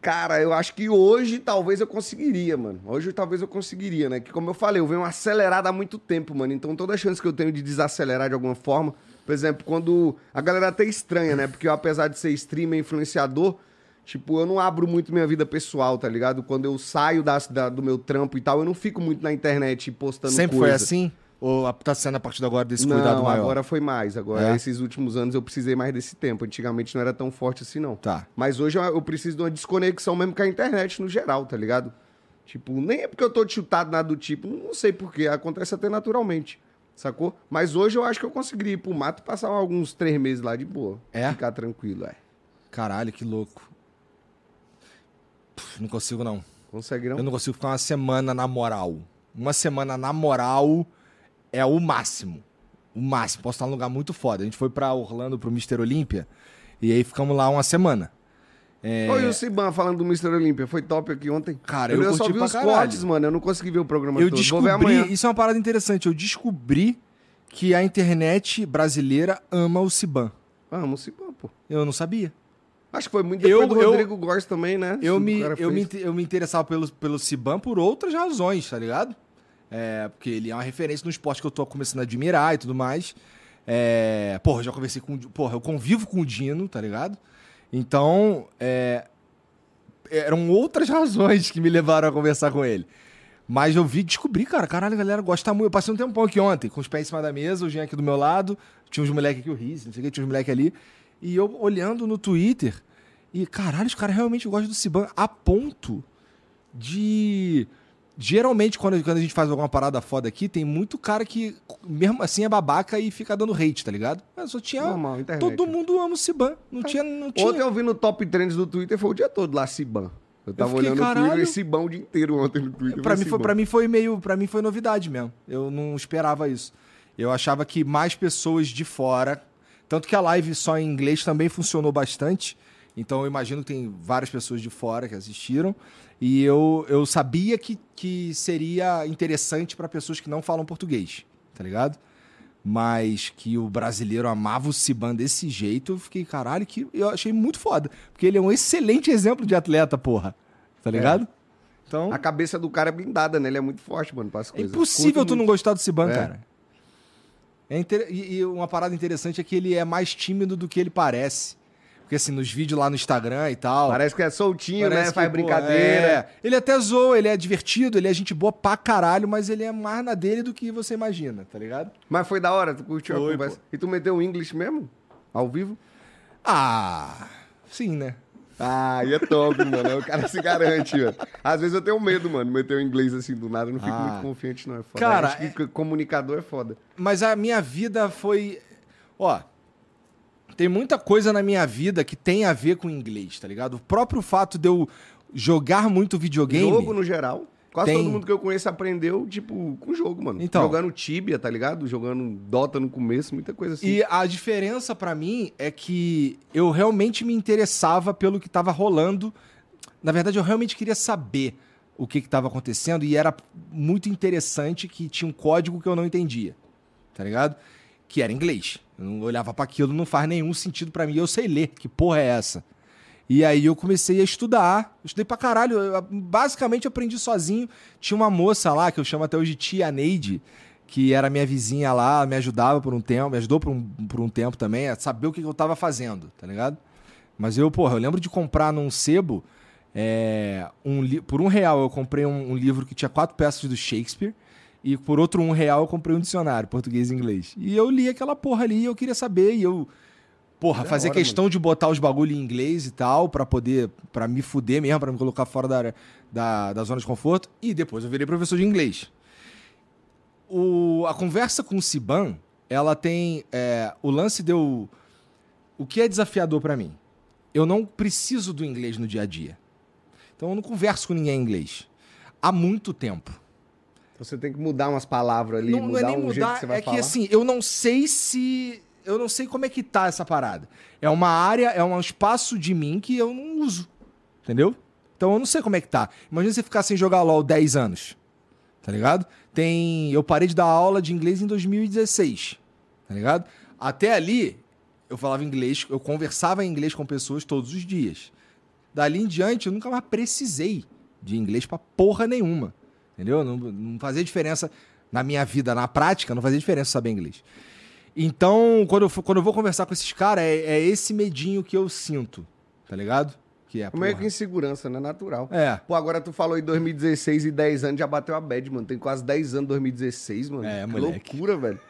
Cara, eu acho que hoje talvez eu conseguiria, mano. Hoje talvez eu conseguiria, né? Que como eu falei, eu venho acelerado há muito tempo, mano. Então toda chance que eu tenho de desacelerar de alguma forma, por exemplo, quando a galera até estranha, né? Porque eu, apesar de ser streamer, influenciador, tipo, eu não abro muito minha vida pessoal, tá ligado? Quando eu saio da, da- do meu trampo e tal, eu não fico muito na internet postando Sempre coisa. foi assim? Ou tá sendo a partir de agora desse não, cuidado maior? agora foi mais. Agora, É? esses últimos anos eu precisei mais desse tempo. Antigamente não era tão forte assim, não. Tá. Mas hoje eu, preciso de uma desconexão mesmo com a internet no geral, tá ligado? Tipo, nem é porque eu tô chutado nada do tipo, não sei porquê, acontece até naturalmente, sacou? Mas hoje eu acho que eu conseguiria ir pro mato passar alguns três meses lá de boa. É? Ficar tranquilo, é. Caralho, que louco. Puf, não consigo, não. Consegue não? Eu não consigo ficar uma semana na moral. Uma semana na moral é o máximo. O máximo. Posso estar num lugar muito foda. A gente foi pra Orlando, pro Mr. Olímpia, e aí ficamos lá uma semana. É, Oi, o Siban falando do Mr. Olímpia, foi top aqui ontem. Cara, eu só curti vi os caralho. cortes, mano, eu não consegui ver o programa eu todo. Descobri, amanhã. isso é uma parada interessante, eu descobri que a internet brasileira ama o Siban. Vamos, Siban, pô. Eu não sabia. Acho que foi muito depois Eu- do eu- Rodrigo Góes também, né? Eu O me, eu, me, eu me interessava pelo, pelo Siban por outras razões, tá ligado? É, porque ele é uma referência no esporte que eu tô começando a admirar e tudo mais. É, porra, já conversei com. Porra, eu convivo com o Dino, tá ligado? Então, é, eram outras razões que me levaram a conversar com ele. Mas eu vi, descobri, cara, caralho, a galera gosta muito. Eu passei um tempão aqui ontem, com os pés em cima da mesa, o Jean aqui do meu lado, tinha uns moleques aqui, o Riz, não sei o que, tinha uns moleques ali. E eu olhando no Twitter, e caralho, os caras realmente gostam do Siban a ponto de. Geralmente, quando, quando a gente faz alguma parada foda aqui, tem muito cara que, mesmo assim, é babaca e fica dando hate, tá ligado? Mas só tinha. Normal, internet, todo mundo ama o Siban. Não tinha. Não tinha... Ontem eu vi no top trends do Twitter, foi o dia todo lá, Siban. Eu tava fiquei, olhando o caralho. Twitter e Siban o dia inteiro ontem no Twitter. Pra mim, foi, pra mim foi meio. para mim foi novidade mesmo. Eu não esperava isso. Eu achava que mais pessoas de fora. Tanto que a live só em inglês também funcionou bastante. Então eu imagino que tem várias pessoas de fora que assistiram. E eu, eu sabia que, que seria interessante pra pessoas que não falam português, tá ligado? Mas que o brasileiro amava o Siban desse jeito, eu fiquei, caralho, que eu achei muito foda. Porque ele é um excelente exemplo de atleta, porra. Tá ligado? Então. A cabeça do cara é blindada, né? Ele é muito forte, mano, para as É coisas. impossível Curto tu não muito. gostar do Siban, É. cara. É inter- e, e uma parada interessante é que ele é mais tímido do que ele parece. Porque assim, nos vídeos lá no Instagram e tal. Parece que é soltinho, né? que, Faz pô, brincadeira. é. Ele até zoa, ele é divertido, ele é gente boa pra caralho, mas ele é mais na dele do que você imagina, tá ligado? Mas foi da hora, tu curtiu Foi, a conversa. E tu meteu o English mesmo? Ao vivo? Ah, sim, né? Ah, e é top, mano. O cara se garante, mano. Às vezes eu tenho medo, mano, meter o inglês assim do nada. Eu não fico Ah. muito confiante, não. É foda. Cara, Acho que comunicador é foda. Mas a minha vida foi. Ó. Tem muita coisa na minha vida que tem a ver com inglês, tá ligado? O próprio fato de eu jogar muito videogame. Jogo no geral. Quase Tem- todo mundo que eu conheço aprendeu, tipo, com jogo, mano. Então. Jogando Tibia, tá ligado? Jogando Dota no começo, muita coisa assim. E a diferença pra mim é que eu realmente me interessava pelo que tava rolando. Na verdade, eu realmente queria saber o que que tava acontecendo e era muito interessante que tinha um código que eu não entendia. Tá ligado? Que era inglês. Eu não olhava pra aquilo, não faz nenhum sentido pra mim. Eu sei ler, que porra é essa? E aí eu comecei a estudar. Estudei pra caralho. Eu, basicamente aprendi sozinho. Tinha uma moça lá, que eu chamo até hoje Tia Neide, que era minha vizinha lá, me ajudava por um tempo, me ajudou por um, por um tempo também, a saber o que eu tava fazendo, tá ligado? Mas eu, porra, eu lembro de comprar num sebo, é, um por um real eu comprei um, um livro que tinha quatro peças do Shakespeare, e por outro um real eu comprei um dicionário, português e inglês. E eu li aquela porra ali e eu queria saber, e eu, porra, Da fazia hora, questão de botar os bagulho em inglês e tal, pra poder, pra me fuder mesmo, pra me colocar fora da, da, da zona de conforto, e depois eu virei professor de inglês. O, a conversa com o Siban, ela tem. é, o lance deu. O que é desafiador pra mim? Eu não preciso do inglês no dia a dia. Então eu não converso com ninguém em inglês. Há muito tempo. Você tem que mudar umas palavras ali, não, não mudar é nem um jeito que você vai é falar. que assim, eu não sei se. Eu não sei como é que tá essa parada. É uma área, é um espaço de mim que eu não uso. Entendeu? Então eu não sei como é que tá. Imagina você ficar sem jogar LOL 10 anos. Tá ligado? Tem. Eu parei de dar aula de inglês em 2016. Tá ligado? Até ali, eu falava inglês, eu conversava em inglês com pessoas todos os dias. Dali em diante, eu nunca mais precisei de inglês pra porra nenhuma. Entendeu? Não, não fazia diferença na minha vida, na prática, não fazia diferença saber inglês. Então, quando eu, quando eu vou conversar com esses caras, é, é esse medinho que eu sinto, tá ligado? Que é, Meio porra. que insegurança, né? Natural. É. Pô, agora tu falou em 2016 e 10 anos, já bateu a bad, mano. Tem quase 10 anos 2016, mano. É, que moleque. loucura, velho.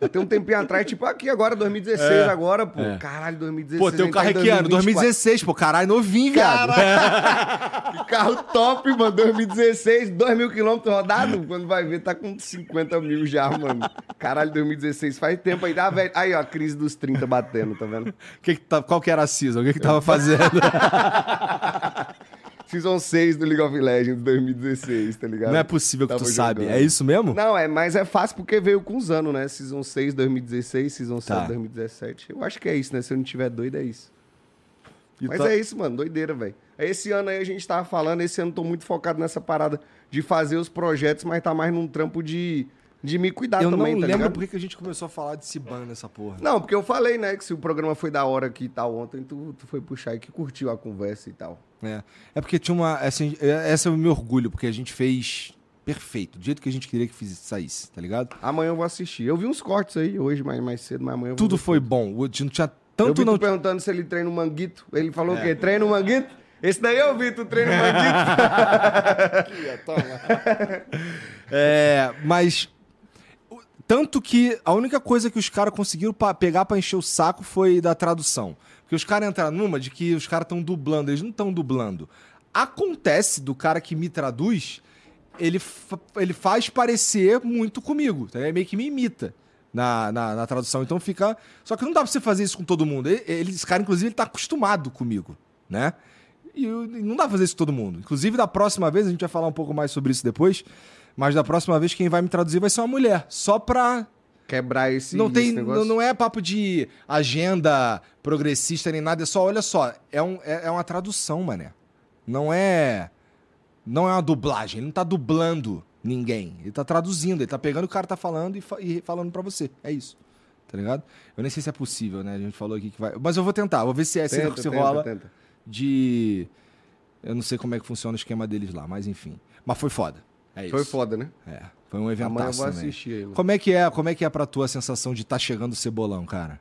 Até um tempinho atrás, tipo aqui agora, 2016 É. agora, pô. É. Caralho, 2016. Pô, gente carro tá é em que ano? 2024. 2016, pô, caralho, novinho, viado. Que carro top, mano. 2016, 2 mil quilômetros rodados. Quando vai ver, tá com 50 mil já, mano. Caralho, 2016 faz tempo aí. Ah, velho. Aí, ó, a crise dos 30 batendo, tá vendo? Que que tá- qual que era a season? O que que tava fazendo? Season 6 do League of Legends 2016, tá ligado? Não é possível que tu Tava sabe. jogando. É isso mesmo? Não, é, mas é fácil porque veio com os anos, né? Season 6, 2016, Season 7, Tá. 2017. Eu acho que é isso, né? Se eu não tiver doido, é isso. E Mas tá- é isso, mano, doideira, velho. Esse ano aí a gente tava falando, esse ano tô muito focado nessa parada de fazer os projetos, mas tá mais num trampo de, de me cuidar Eu também, não tá lembro ligado? por que que a gente começou a falar de Ciban nessa porra. Não, porque eu falei, né, que se o programa foi da hora aqui e tal ontem, tu, tu foi puxar e que curtiu a conversa e tal. É. é porque tinha uma. Assim, é- esse é o meu orgulho, porque a gente fez perfeito, do jeito que a gente queria que fiz- saísse, tá ligado? Amanhã eu vou assistir. Eu vi uns cortes aí hoje, mais, mais cedo, mas amanhã eu vou Tudo foi bom. O- Não tinha Eu tanto vi não. perguntando se ele treina o manguito. Ele falou É. o quê? Treina o manguito? Esse daí eu vi, tu treina o manguito. É, mas. Tanto que a única coisa que os caras conseguiram pa- pegar pra encher o saco foi da tradução. Porque os caras entraram numa de que os caras estão dublando. Eles não estão dublando. Acontece do cara que me traduz, ele, fa- ele faz parecer muito comigo. Tá? Ele meio que me imita na, na, na tradução. Então fica. Só que não dá pra você fazer isso com todo mundo. Ele, ele- esse cara, inclusive, ele tá acostumado comigo, né? E eu- não dá pra fazer isso com todo mundo. Inclusive, da próxima vez, a gente vai falar um pouco mais sobre isso depois. Mas da próxima vez, quem vai me traduzir vai ser uma mulher. Só pra. Quebrar esse, não, tem, esse negócio. não, não é papo de agenda progressista nem nada. É só, olha só, é, um, é, é uma tradução, mané. Não é. Não é uma dublagem. Ele não tá dublando ninguém. Ele tá traduzindo. Ele tá pegando o cara tá falando e, fa- e falando pra você. É isso. Tá ligado? Eu nem sei se é possível, né? A gente falou aqui que vai. Mas eu vou tentar. Vou ver se, é, se, Tenta, se tenta, rola tenta. de. Eu não sei como é que funciona o esquema deles lá, mas enfim. Mas foi foda. É. Foi foda, né? É. Foi um evento Amanhã eu vou assistir ele. Como é que é, como é que é pra tua a sensação de estar chegando o cebolão, cara?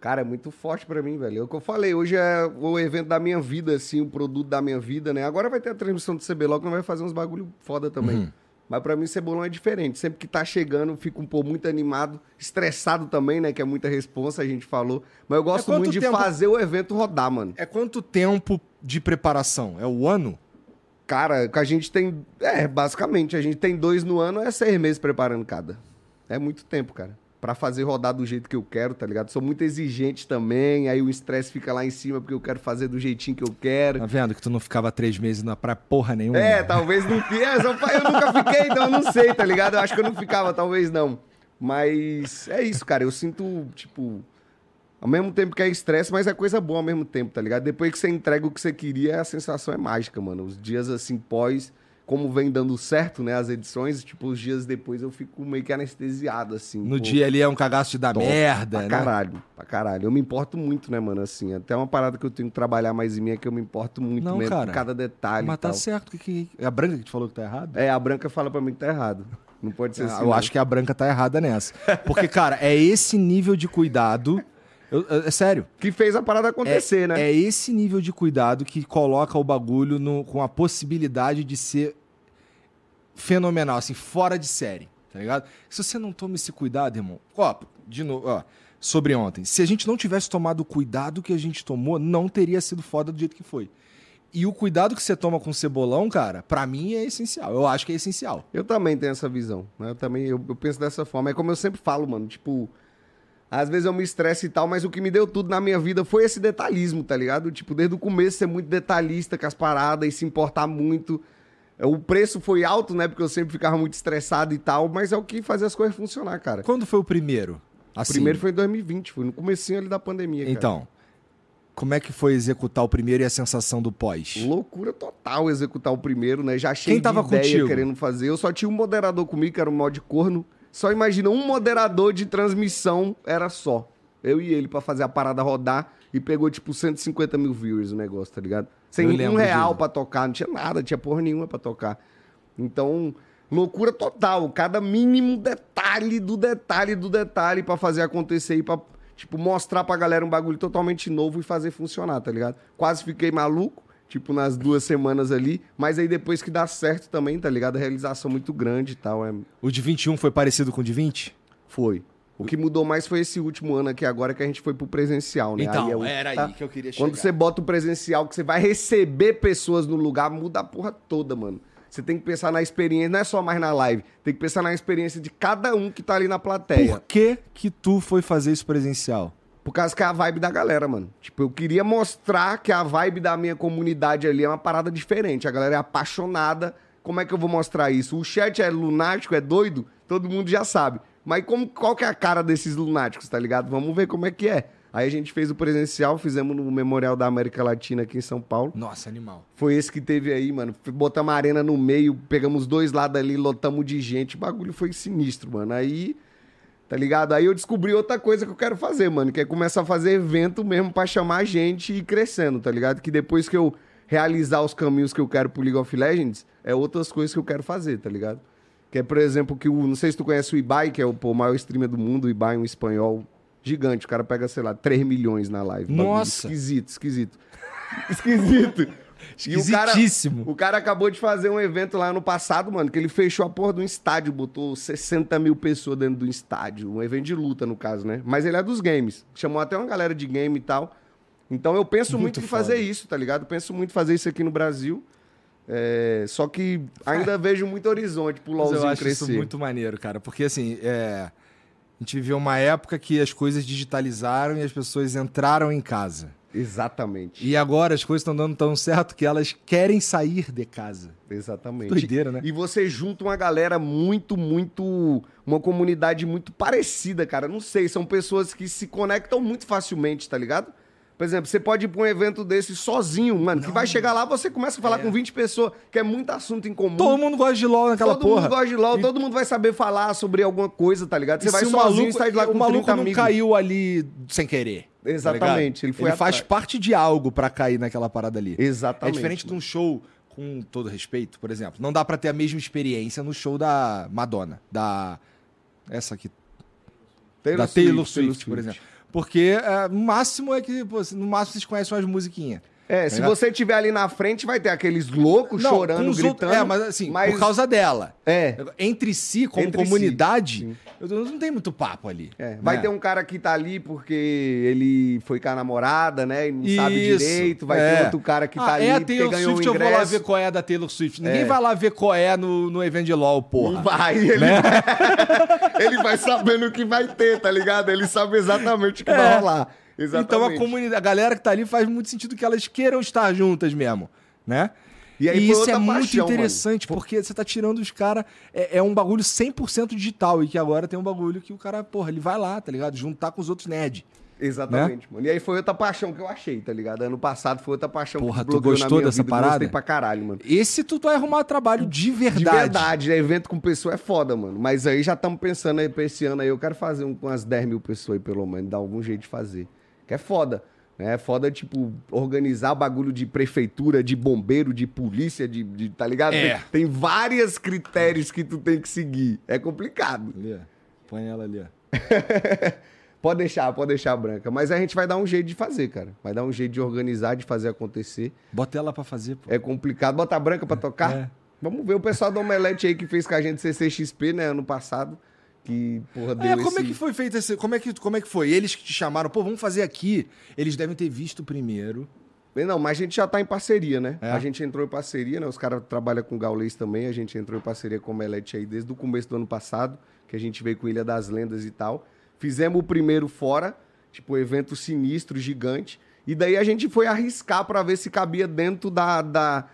Cara, é muito forte pra mim, velho. É o que eu falei, hoje é o evento da minha vida, assim, o produto da minha vida, né? Agora vai ter a transmissão do CBLOL, que não vai fazer uns bagulho foda também. Uhum. Mas pra mim, Cebolão é diferente. Sempre que tá chegando, fico um pouco muito animado, estressado também, né? Que é muita responsa, a gente falou. Mas eu gosto quanto muito de tempo- fazer o evento rodar, mano. É quanto tempo de preparação? É o ano? Cara, que a gente tem. É, basicamente, a gente tem dois no ano, é seis meses preparando cada. É muito tempo, cara. Pra fazer rodar do jeito que eu quero, tá ligado? Sou muito exigente também, aí o estresse fica lá em cima porque eu quero fazer do jeitinho que eu quero. Tá vendo que tu não ficava três meses na praia porra nenhuma? É, talvez não fique. É, só- eu nunca fiquei, então eu não sei, tá ligado? Eu acho que eu não ficava, talvez não. Mas é isso, cara. Eu sinto, tipo. Ao mesmo tempo que é estresse, mas é coisa boa ao mesmo tempo, tá ligado? Depois que você entrega o que você queria, a sensação é mágica, mano. Os dias assim, pós, como vem dando certo, né? As edições, tipo, os dias depois eu fico meio que anestesiado, assim. No pô. dia ali é um cagaço de dar Top, merda, pra né? caralho, pra caralho. Eu me importo muito, né, mano? Assim, até uma parada que eu tenho que trabalhar mais em mim é que eu me importo muito Não, mesmo cara. com cada detalhe. Mas tá certo. Que, que... É a Branca que te falou que tá errado? É, a Branca fala pra mim que tá errado. Não pode ser Ah, assim. eu não. acho que a Branca tá errada nessa. Porque, cara, é esse nível de cuidado. Eu- é, é sério. Que fez a parada acontecer, é, né? É esse nível de cuidado que coloca o bagulho no- com a possibilidade de ser fenomenal, assim, fora de série, tá ligado? Se você não toma esse cuidado, irmão, ó, de novo, ó, sobre ontem, se a gente não tivesse tomado o cuidado que a gente tomou, não teria sido foda do jeito que foi. E o cuidado que você toma com o cebolão, cara, pra mim é essencial. Eu acho que é essencial. Eu também tenho essa visão. Né? Eu também eu, eu penso dessa forma. É como eu sempre falo, mano. Tipo, às vezes eu me estresso e tal, mas o que me deu tudo na minha vida foi esse detalhismo, tá ligado? Tipo, desde o começo ser muito detalhista com as paradas e se importar muito. O preço foi alto, né? Porque eu sempre ficava muito estressado e tal, mas é o que faz as coisas funcionar, cara. Quando foi o primeiro? O Assim, primeiro foi em 2020, foi no comecinho ali da pandemia, cara. Então, como é que foi executar o primeiro e a sensação do pós? Loucura total executar o primeiro, né? Já cheio Quem tava de ideia contigo? querendo fazer. Eu só tinha um moderador comigo, que era o mod corno. Só imagina, um moderador de transmissão era só. Eu e ele pra fazer a parada rodar. e pegou, tipo, 150 mil viewers o negócio, tá ligado? Sem um lembro real pra tocar, não tinha nada, não tinha porra nenhuma pra tocar. Então, loucura total. Cada mínimo detalhe do detalhe do detalhe pra fazer acontecer e pra, tipo, mostrar pra galera um bagulho totalmente novo e fazer funcionar, tá ligado? Quase fiquei maluco, tipo, nas duas semanas ali, mas aí depois que dá certo também, tá ligado? A realização muito grande e tal, é... O de 21 foi parecido com o de 20? Foi. O que mudou mais foi esse último ano aqui agora que a gente foi pro presencial, né? Então, Aí é o- era tá? aí que eu queria chegar. Quando você bota o presencial, que você vai receber pessoas no lugar, muda a porra toda, mano. Você tem que pensar na experiência, não é só mais na live, tem que pensar na experiência de cada um que tá ali na plateia. Por que que tu foi fazer isso presencial? Por causa que é a vibe da galera, mano. Tipo, eu queria mostrar que a vibe da minha comunidade ali é uma parada diferente. A galera é apaixonada. Como é que eu vou mostrar isso? O chat é lunático, é doido? Todo mundo já sabe. Mas como, qual que é a cara desses lunáticos, tá ligado? Vamos ver como é que é. Aí a gente fez o presencial, fizemos no Memorial da América Latina aqui em São Paulo. Nossa, animal. Foi esse que teve aí, mano. Botamos a arena no meio, pegamos dois lados ali, lotamos de gente. O bagulho foi sinistro, mano. Aí, tá ligado? Aí eu descobri outra coisa que eu quero fazer, mano. Que é começar a fazer evento mesmo pra chamar gente e ir crescendo, tá ligado? Que depois que eu realizar os caminhos que eu quero pro League of Legends, é outras coisas que eu quero fazer, tá ligado? Que é, por exemplo, que o. Não sei se tu conhece o Ibai, que é o pô, maior streamer do mundo. O Ibai é um espanhol gigante. O cara pega, sei lá, 3 milhões na live. Nossa! Esquisito, esquisito. Esquisito. E o cara, o cara acabou de fazer um evento lá no passado, mano, que ele fechou a porra de um estádio, botou 60 mil pessoas dentro do estádio. Um evento de luta, no caso, né? Mas ele é dos games. Chamou até uma galera de game e tal. Então eu penso muito, Muito em fazer isso, tá ligado? Penso muito em fazer isso aqui no Brasil. É, só que ainda vejo muito horizonte pro Mas eu LOLzinho acho crescer. isso muito maneiro, cara. Porque, assim, é... a gente viveu uma época que as coisas digitalizaram e as pessoas entraram em casa. Exatamente. E agora as coisas estão dando tão certo que elas querem sair de casa. Exatamente. Doideira, né? E você junta uma galera muito, muito. Uma comunidade muito parecida, cara. Não sei, são pessoas que se conectam muito facilmente, tá ligado? Por exemplo, você pode ir pra um evento desse sozinho, mano, que vai chegar lá, você começa a falar com 20 pessoas, que é muito assunto em comum. Todo mundo gosta de LOL naquela Todo porra. mundo gosta de LOL, todo mundo vai saber falar sobre alguma coisa, tá ligado? Você E vai o sozinho maluco, e sai de lá o com maluco 30 não caiu ali sem querer. tá Exatamente, ligado? ele foi faz parte de algo pra cair naquela parada ali. Exatamente. É diferente de um show, com todo respeito, por exemplo. Não dá pra ter a mesma experiência no show da Madonna, da. Essa aqui, da Taylor Swift, por exemplo. Porque é, no máximo é que, pô, no máximo vocês conhecem umas musiquinhas. É, se você estiver ali na frente, vai ter aqueles loucos Não, chorando, gritando. outros- é, mas assim, mas- por causa dela. É. Entre si, como Entre si, comunidade, eu não tem muito papo ali. É, vai né? ter um cara que tá ali porque ele foi com a namorada, né? E não sabe Isso, direito. Vai é. ter outro cara que tá Ah, ali é a porque Taylor ganhou Swift, o eu vou lá ver qual é da Taylor Swift. Ninguém É. vai lá ver qual é no, no evento de LOL, porra. Não vai, ele, Né? vai, ele vai sabendo o que vai ter, tá ligado? Ele sabe exatamente o que É. vai rolar. Exatamente. Então a comunidade, a galera que tá ali faz muito sentido que elas queiram estar juntas mesmo, né? E E, aí foi isso é muito paixão, interessante, porque você tá tirando os caras. É, é um bagulho 100% digital. E que agora tem um bagulho que o cara, porra, ele vai lá, tá ligado? Juntar com os outros nerds. Exatamente, mano. E aí foi outra paixão que eu achei, tá ligado? Ano passado foi outra paixão Porra, que tu gostou na minha dessa vida. parada? Gostei pra caralho, mano. Esse tu vai arrumar trabalho de verdade. De verdade, né? Evento com pessoa é foda, mano. Mas aí já estamos pensando aí pra esse ano aí. Eu quero fazer um com umas 10 mil pessoas aí, pelo menos. Dar algum jeito de fazer. Que é foda. Né? É foda, tipo, organizar bagulho de prefeitura, de bombeiro, de polícia, de. de- tá ligado? É. Tem, tem vários critérios que tu tem que seguir. É complicado. Ali. Põe ela ali, ó. Pode deixar, pode deixar branca. Mas a gente vai dar um jeito de fazer, cara. Vai dar um jeito de organizar, de fazer acontecer. Bota ela pra fazer, pô. É complicado. Bota a branca pra tocar? É. Vamos ver o pessoal do Omelete aí que fez com a gente CCXP, né, ano passado. Que, porra, deu É, como é esse- que foi feito esse. Como é que, como é que foi? Eles que te chamaram, pô, vamos fazer aqui. Eles devem ter visto primeiro. Não, mas a gente já tá em parceria, né? É. A gente entrou em parceria, né? Os caras trabalham com Gaulês também. A gente entrou em parceria com o Omelete aí desde o começo do ano passado, que a gente veio com Ilha das Lendas e tal. Fizemos o primeiro fora, tipo, evento sinistro, gigante. E daí a gente foi arriscar pra ver se cabia dentro da, da,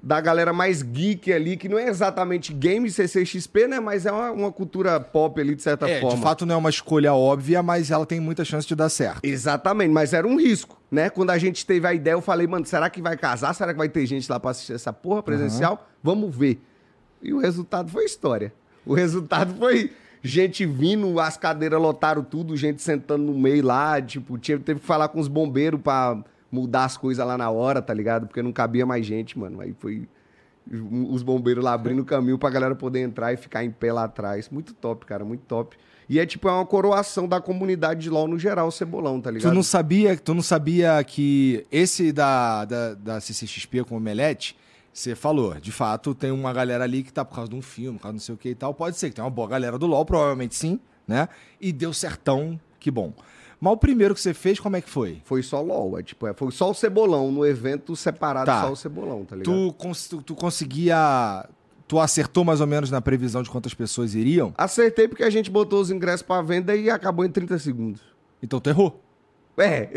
da galera mais geek ali, que não é exatamente game CCXP, né? Mas é uma, uma cultura pop ali, de certa é, forma. de fato não é uma escolha óbvia, mas ela tem muita chance de dar certo. Exatamente, mas era um risco, né? Quando a gente teve a ideia, eu falei, mano, será que vai casar? Será que vai ter gente lá pra assistir essa porra presencial? Vamos ver. E o resultado foi história. O resultado foi gente vindo, as cadeiras lotaram tudo, gente sentando no meio lá, tipo, teve que falar com os bombeiros pra mudar as coisas lá na hora, tá ligado? Porque não cabia mais gente, mano. Aí foi os bombeiros lá abrindo o caminho pra galera poder entrar e ficar em pé lá atrás. Muito top, cara, muito top. E é tipo, é uma coroação da comunidade de LOL no geral, o Cebolão, tá ligado? Tu não sabia, tu não sabia que esse da, da, da CCXP com o Melete, você falou, de fato, tem uma galera ali que tá por causa de um filme, por causa não sei o que e tal. Pode ser que tem uma boa galera do LOL, provavelmente sim, né? E deu certão, que bom. Mas o primeiro que você fez, como é que foi? Foi só LOL, é tipo, é, foi só o Cebolão, no evento separado Tá. só o Cebolão, tá ligado? Tu, cons- tu, conseguia. Tu acertou mais ou menos na previsão de quantas pessoas iriam? Acertei porque a gente botou os ingressos pra venda e acabou em 30 segundos. Então tu errou. É.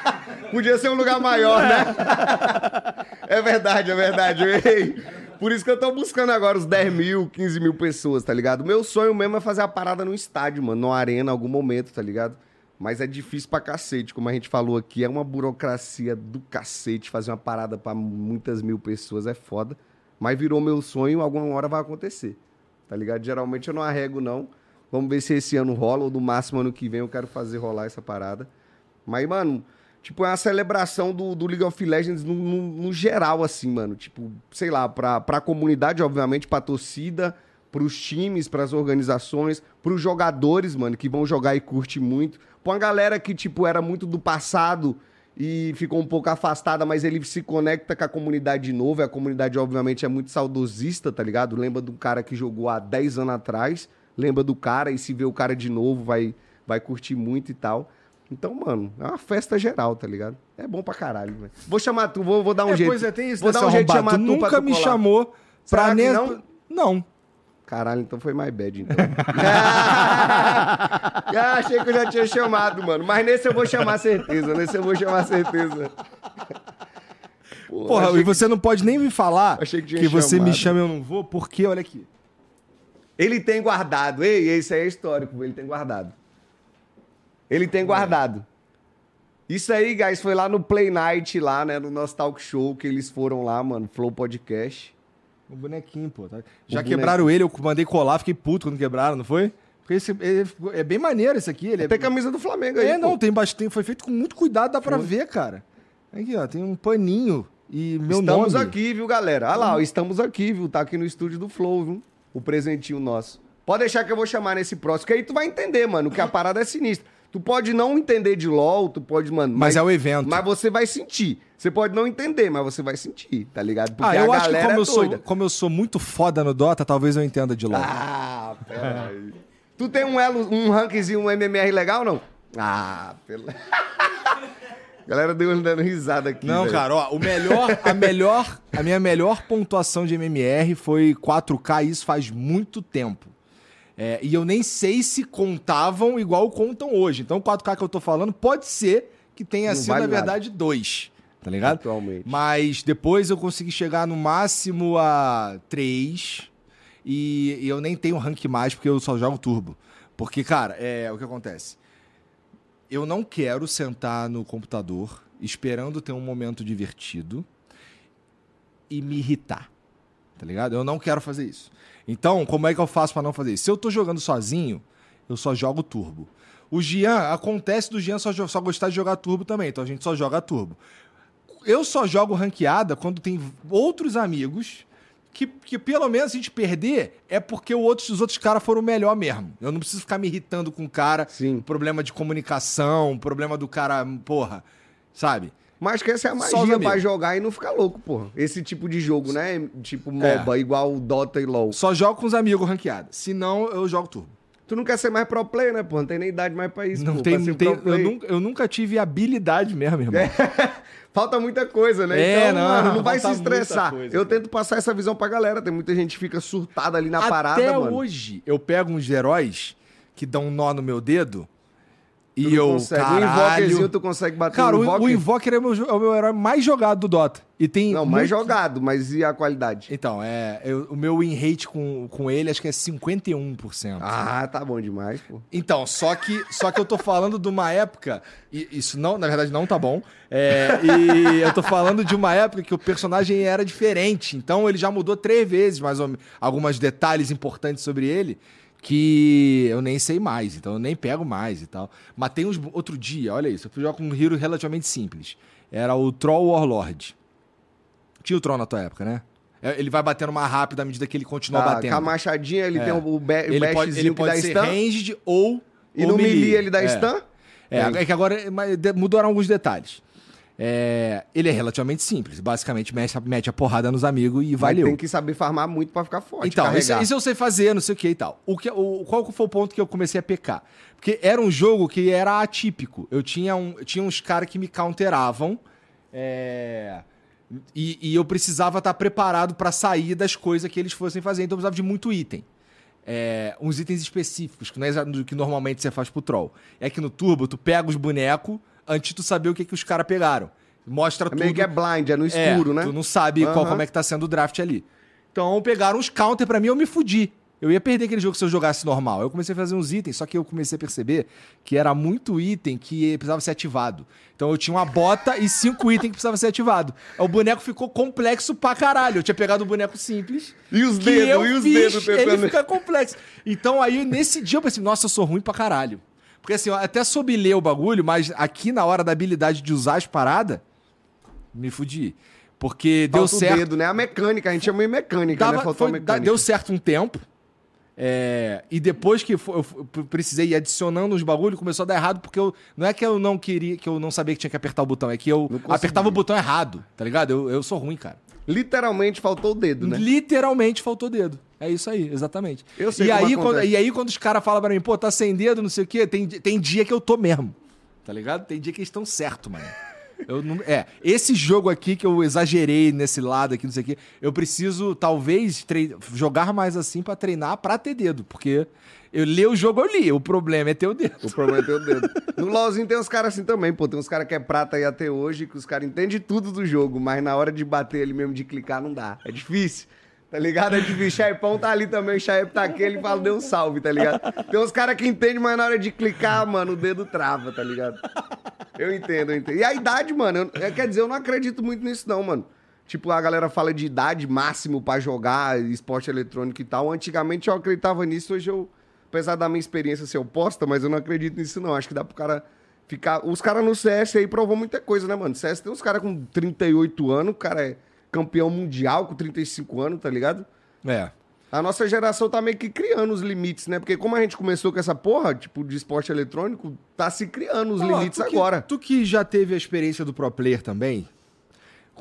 Podia ser um lugar maior, né? É verdade, é verdade. Ei, Por isso que eu tô buscando agora os 10 mil, 15 mil pessoas, tá ligado? Meu sonho mesmo é fazer a parada no estádio, mano, numa arena, em algum momento, tá ligado? Mas é difícil pra cacete, como a gente falou aqui, é uma burocracia do cacete fazer uma parada pra muitas mil pessoas, é foda. Mas virou meu sonho, alguma hora vai acontecer, tá ligado? Geralmente eu não arrego, não. Vamos ver se esse ano rola, ou no máximo ano que vem eu quero fazer rolar essa parada. Mas, mano, tipo, é uma celebração do, do League of Legends no, no- no geral, assim, mano. Tipo, sei lá, pra, pra comunidade, obviamente, pra torcida, pros times, pras organizações, pros jogadores, mano, que vão jogar e curte muito. Pra uma galera que, tipo, era muito do passado e ficou um pouco afastada, mas ele se conecta com a comunidade de novo. E a comunidade, obviamente, é muito saudosista, tá ligado? Lembra do cara que jogou há 10 anos atrás, lembra do cara e se vê o cara de novo, vai, vai curtir muito e tal. Então, mano, é uma festa geral, tá ligado? É bom pra caralho, velho. Vou chamar tu, vou, vou dar um é, jeito. pois é, tem isso, vou dar um jeito de chamar Tu nunca tu me colar. chamou pra nem... não? Não. Caralho, então foi my bad, então. ah, achei que eu já tinha chamado, mano. Mas nesse eu vou chamar certeza. Nesse eu vou chamar certeza. Porra, achei e você não pode nem me falar que que, você me chama e eu não vou, porque olha aqui. Ele tem guardado. Ei, esse aí é histórico, ele tem guardado. Ele tem guardado. Isso aí, guys, foi lá no Play Night, lá, né? No nosso talk show que eles foram lá, mano. Flow Podcast. O bonequinho, pô. tá? Já quebraram ele, eu mandei colar, fiquei puto quando quebraram, não foi? Porque esse, ele é bem maneiro esse aqui. Ele é, Tem camisa do Flamengo aí. é, não, pô. tem bastante. Foi feito com muito cuidado, dá pra ver, cara. Aqui, ó, tem um paninho e meu estamos nome. aqui, viu, galera? Olha lá, ó, estamos aqui, viu? Tá aqui no estúdio do Flow, viu? O presentinho nosso. Pode deixar que eu vou chamar nesse próximo, que aí tu vai entender, mano, que a parada é sinistra. Tu pode não entender de LOL, tu pode, mano. Mas é o evento. Mas você vai sentir. Você pode não entender, mas você vai sentir, tá ligado? Ah, eu acho que como, é eu sou, como eu sou muito foda no Dota, talvez eu entenda de LoL. Ah, peraí. tu tem um elo, um rankzinho, um MMR legal ou não? Ah, pelo. Galera deu dando risada aqui. Não, velho. cara, ó, o melhor, a melhor, a minha melhor pontuação de MMR foi 4K, e isso faz muito tempo. É, e eu nem sei se contavam igual contam hoje. Então, o 4K que eu tô falando pode ser que tenha Não sido, vale na verdade, 2. Tá ligado? Atualmente. Mas depois eu consegui chegar no máximo a 3. E, e eu nem tenho rank mais porque eu só jogo turbo. Porque, cara, é o que acontece. Eu não quero sentar no computador esperando ter um momento divertido e me irritar. Tá ligado? Eu não quero fazer isso. Então, como é que eu faço pra não fazer isso? Se eu tô jogando sozinho, eu só jogo turbo. O Gian, acontece do Gian só, só gostar de jogar turbo também, então a gente só joga turbo. Eu só jogo ranqueada quando tem outros amigos que, que pelo menos a gente perder é porque o outros, os outros caras foram melhor mesmo. Eu não preciso ficar me irritando com o cara. Sim. Problema de comunicação, problema do cara, porra, sabe? Mas que essa é a magia pra amigos. jogar e não ficar louco, porra. Esse tipo de jogo, né? Tipo MOBA, igual Dota e LoL. Só jogo com os amigos ranqueada. Se não, eu jogo turbo. Tu não quer ser mais pro player, né, pô? Não tem nem idade mais pra isso, Não pô. tem, não tem, eu, nunca, eu nunca tive habilidade mesmo, irmão. Falta muita coisa, né? É, então, não, mano, não vai se estressar. coisa, eu tento passar essa visão pra galera. Tem muita gente que fica surtada ali na Até parada, mano. hoje, eu pego uns heróis que dão um nó no meu dedo Tu não eu, consegue. Caralho... invokerzinho tu consegue bater Cara, o, invoker? o Invoker é o, meu, é o meu herói mais jogado do Dota. E tem Não, mais muito- jogado, mas e a qualidade? Então, é, eu- o meu win rate com, com ele acho que é 51%. Ah, tá bom demais, pô. Então, só que, só que eu tô falando de uma época. E isso não, na verdade, não tá bom. É, e eu tô falando de uma época que o personagem era diferente. Então ele já mudou três vezes, mais ou menos, alguns detalhes importantes sobre ele. Que eu nem sei mais, então eu nem pego mais e tal. Mas tem uns. Outro dia, olha isso, eu fui jogar com um hero relativamente simples. Era o Troll Warlord. Tinha o Troll na tua época, né? É, Ele vai batendo mais rápido à medida que ele continua Tá, batendo. com a machadinha, ele É. tem o, be ele bashzinho pode, ele pode ser stun. ranged ou. E ou no melee ele dá É. stun? É, é que agora mudaram alguns detalhes. É, ele é relativamente simples. Basicamente, mete, a- mete a porrada nos amigos e valeu. tem que saber farmar muito pra ficar forte, Então, isso, isso eu sei fazer, não sei o que e tal. O que, o, qual foi o ponto que eu comecei a pecar? Porque era um jogo que era atípico. Eu tinha, um, tinha uns caras que me counteravam. é, e, e eu precisava estar preparado pra sair das coisas que eles fossem fazer. Então eu precisava de muito item. É, uns itens específicos, que não é do que normalmente você faz pro troll. É que no Turbo, tu pega os bonecos antes de tu saber o que, que os caras pegaram. Mostra É tudo. meio que é blind, é no É, escuro, né? Tu não sabe qual, Aham. como é que tá sendo o draft ali. Então pegaram uns counter pra mim, eu me fudi. Eu ia perder aquele jogo se eu jogasse normal. Eu comecei a fazer uns itens, só que eu comecei a perceber que era muito item que precisava ser ativado. Então eu tinha uma bota e cinco itens que precisava ser ativado. Aí O boneco ficou complexo pra caralho. Eu tinha pegado o boneco simples. E os dedos, e os dedos Ele tentando- fica complexo. Então aí nesse dia eu pensei, nossa, eu sou ruim pra caralho. Porque assim, eu até soube ler o bagulho, mas aqui na hora da habilidade de usar as paradas, me fudi. Porque deu Falta o certo. dedo, né? A mecânica, a gente chama de mecânica, né? Faltou foi- mecânica. deu certo um tempo. é, e depois que eu precisei ir adicionando uns bagulho, começou a dar errado, porque eu. Não é que eu não queria, que eu não sabia que tinha que apertar o botão, é que eu apertava o botão errado, tá ligado? Eu, eu sou ruim, cara. Literalmente faltou o dedo, né? Literalmente faltou dedo. É isso aí, exatamente. Eu sei e, aí, quando, e aí, quando os caras falam pra mim, pô, tá sem dedo, não sei o quê, tem, tem dia que eu tô mesmo. Tá ligado? Tem dia que eles estão certo, mano. Eu não, é, esse jogo aqui que eu exagerei nesse lado aqui, não sei o quê, eu preciso, talvez, jogar mais assim pra treinar pra ter dedo. Porque eu li o jogo, eu li. O problema é ter o dedo. O problema é ter o dedo. No LoLzinho tem uns caras assim também, pô. Tem uns caras que é prata aí até hoje, que os caras entendem tudo do jogo, mas na hora de bater ali mesmo, de clicar, não dá. É difícil. Tá ligado? É difícil. Chaipão tá ali também, o Chaip tá aqui, ele fala, deu um salve, tá ligado? Tem uns caras que entendem, mas na hora de clicar, mano, o dedo trava, tá ligado? Eu entendo, eu entendo. E a idade, mano, eu- quer dizer, eu não acredito muito nisso, não, mano. Tipo, a galera fala de idade máximo pra jogar esporte eletrônico e tal. Antigamente eu acreditava nisso, hoje eu, apesar da minha experiência ser oposta, mas eu não acredito nisso, não. Acho que dá pro cara ficar. Os caras no CS aí provou muita coisa, né, mano? CS tem uns caras com 38 anos, o cara é campeão mundial com 35 anos, tá ligado? É. A nossa geração tá meio que criando os limites, né? Porque como a gente começou com essa porra, tipo, de esporte eletrônico, tá se criando os limites tu que- agora. tu que já teve a experiência do pro player também,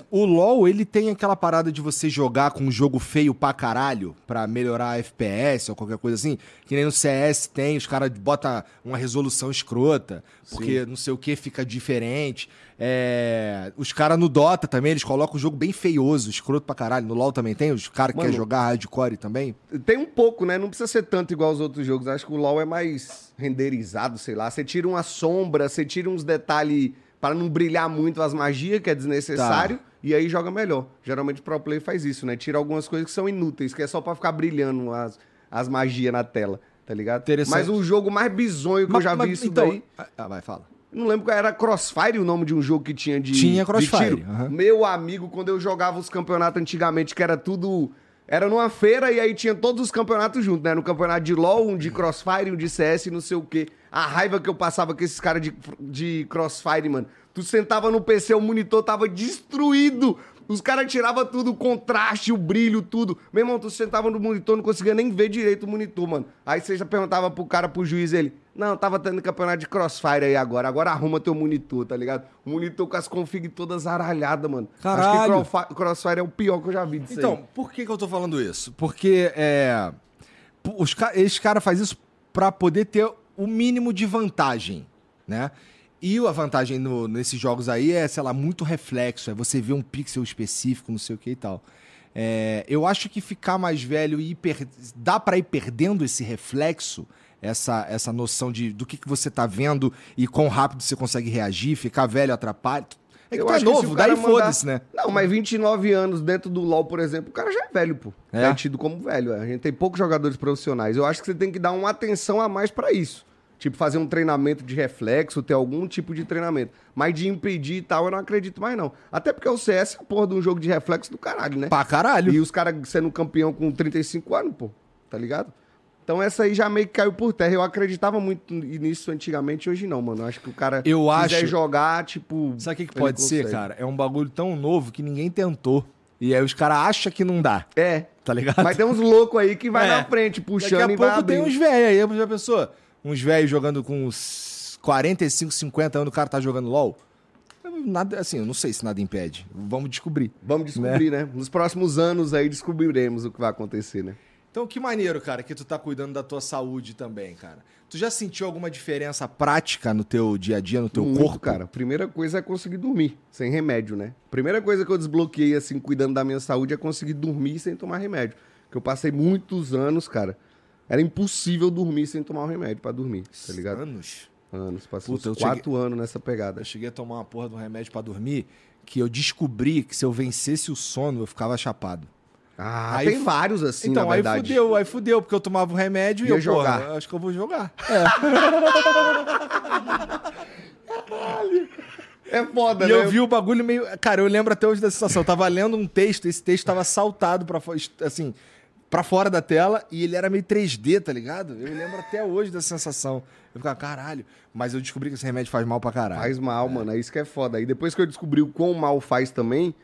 o LoL, ele tem aquela parada de você jogar com um jogo feio pra caralho, pra melhorar a FPS ou qualquer coisa assim, que nem no CS tem, os caras botam uma resolução escrota, porque não sei o que fica diferente. É, Os caras no Dota também, eles colocam o jogo bem feioso, escroto pra caralho. No LoL também tem, os caras que querem jogar hardcore também. Tem um pouco, né? Não precisa ser tanto igual aos outros jogos. Acho que o LoL é mais renderizado, sei lá. Você tira uma sombra, você tira uns detalhes para não brilhar muito as magias, que é desnecessário, Tá. e aí joga melhor. Geralmente o pro play faz isso, né? Tira algumas coisas que são inúteis, que é só pra ficar brilhando as, as magias na tela, tá ligado? Interessante. Mas o jogo mais bizonho que eu já vi isso então, daí... Ah, vai, fala. Não lembro qual era Crossfire o nome de um jogo que tinha de. Tinha de Crossfire, tiro. aham. Meu amigo, quando eu jogava os campeonatos antigamente, que era tudo. Era numa feira e aí tinha todos os campeonatos juntos, né? No campeonato de LOL, um de Crossfire, um de CS, não sei o quê. A raiva que eu passava com esses caras de, de Crossfire, mano. Tu sentava no PC, o monitor tava destruído. Os caras tiravam tudo, o contraste, o brilho, tudo. Meu irmão, tu sentava no monitor, não conseguia nem ver direito o monitor, mano. Aí você já perguntava pro cara, pro juiz, ele... Não, tava tendo campeonato de Crossfire aí agora. Agora arruma teu monitor, tá ligado? O monitor com as config todas aralhadas, mano. Acho Caralho. que Crofi- Crossfire é o pior que eu já vi disso aí. Então, por que, que eu tô falando isso? Porque é, os, ca- esses caras fazem isso pra poder ter o mínimo de vantagem, né? E a vantagem no- nesses jogos aí é, sei lá, muito reflexo. É você ver um pixel específico, não sei o que e tal. É, eu acho que ficar mais velho e per- dá pra ir perdendo esse reflexo, essa, essa noção de do que, que você tá vendo e quão rápido você consegue reagir. Ficar velho atrapalha. É que Eu tu é novo, daí mandar- foda-se, né? Não, mas 29 anos dentro do LoL, por exemplo, o cara já é velho, pô. É? É, tido como velho. A gente tem poucos jogadores profissionais. Eu acho que você tem que dar uma atenção a mais pra isso. Tipo, fazer um treinamento de reflexo, ter algum tipo de treinamento. Mas de impedir e tal, eu não acredito mais, não. Até porque o CS é a porra de um jogo de reflexo do caralho, né? Pra caralho. E os caras sendo campeão com 35 anos, pô. Tá ligado? Então essa aí já meio que caiu por terra. Eu acreditava muito nisso antigamente, hoje não, mano. Eu acho que o cara Eu quiser acho- jogar, tipo. Sabe o que, que pode ser, cara? É um bagulho tão novo que ninguém tentou. E aí os caras acham que não dá, É. tá ligado? Mas tem uns loucos aí que vai É. na frente, Daqui puxando a e pouco tem uns velhos aí, já pensou? Uns velhos jogando com uns 45, 50 anos, o cara tá jogando LOL. Nada, assim, eu não sei se nada impede. Vamos descobrir. Vamos descobrir, né? Nos próximos anos aí descobriremos o que vai acontecer, né? Então, que maneiro, cara, que tu tá cuidando da tua saúde também, cara. Tu já sentiu alguma diferença prática no teu dia a dia, no teu Muito, corpo? cara. Primeira coisa é conseguir dormir, sem remédio, né? Primeira coisa que eu desbloqueei, assim, cuidando da minha saúde, é conseguir dormir sem tomar remédio. Porque eu passei muitos anos, cara. Era impossível dormir sem tomar um remédio pra dormir, tá ligado? Anos. Anos. Passei Puta, uns quatro anos nessa pegada. Eu cheguei a tomar uma porra de um remédio pra dormir que eu descobri que se eu vencesse o sono, eu ficava chapado. Ah, Aí tem vários assim, então, na aí verdade. fudeu, aí fudeu, porque eu tomava o remédio e Ia eu, jogar. porra, acho que eu vou jogar. É foda, E né? eu vi o bagulho meio. Cara, eu lembro até hoje da sensação. Eu tava lendo um texto, esse texto tava saltado pra assim, pra fora da tela e ele era meio 3D, tá ligado? Eu lembro até hoje da sensação. Eu ficava, caralho. Mas eu descobri que esse remédio faz mal pra caralho. Faz mal, mano. É isso que é foda. Aí depois que eu descobri o quão mal faz também,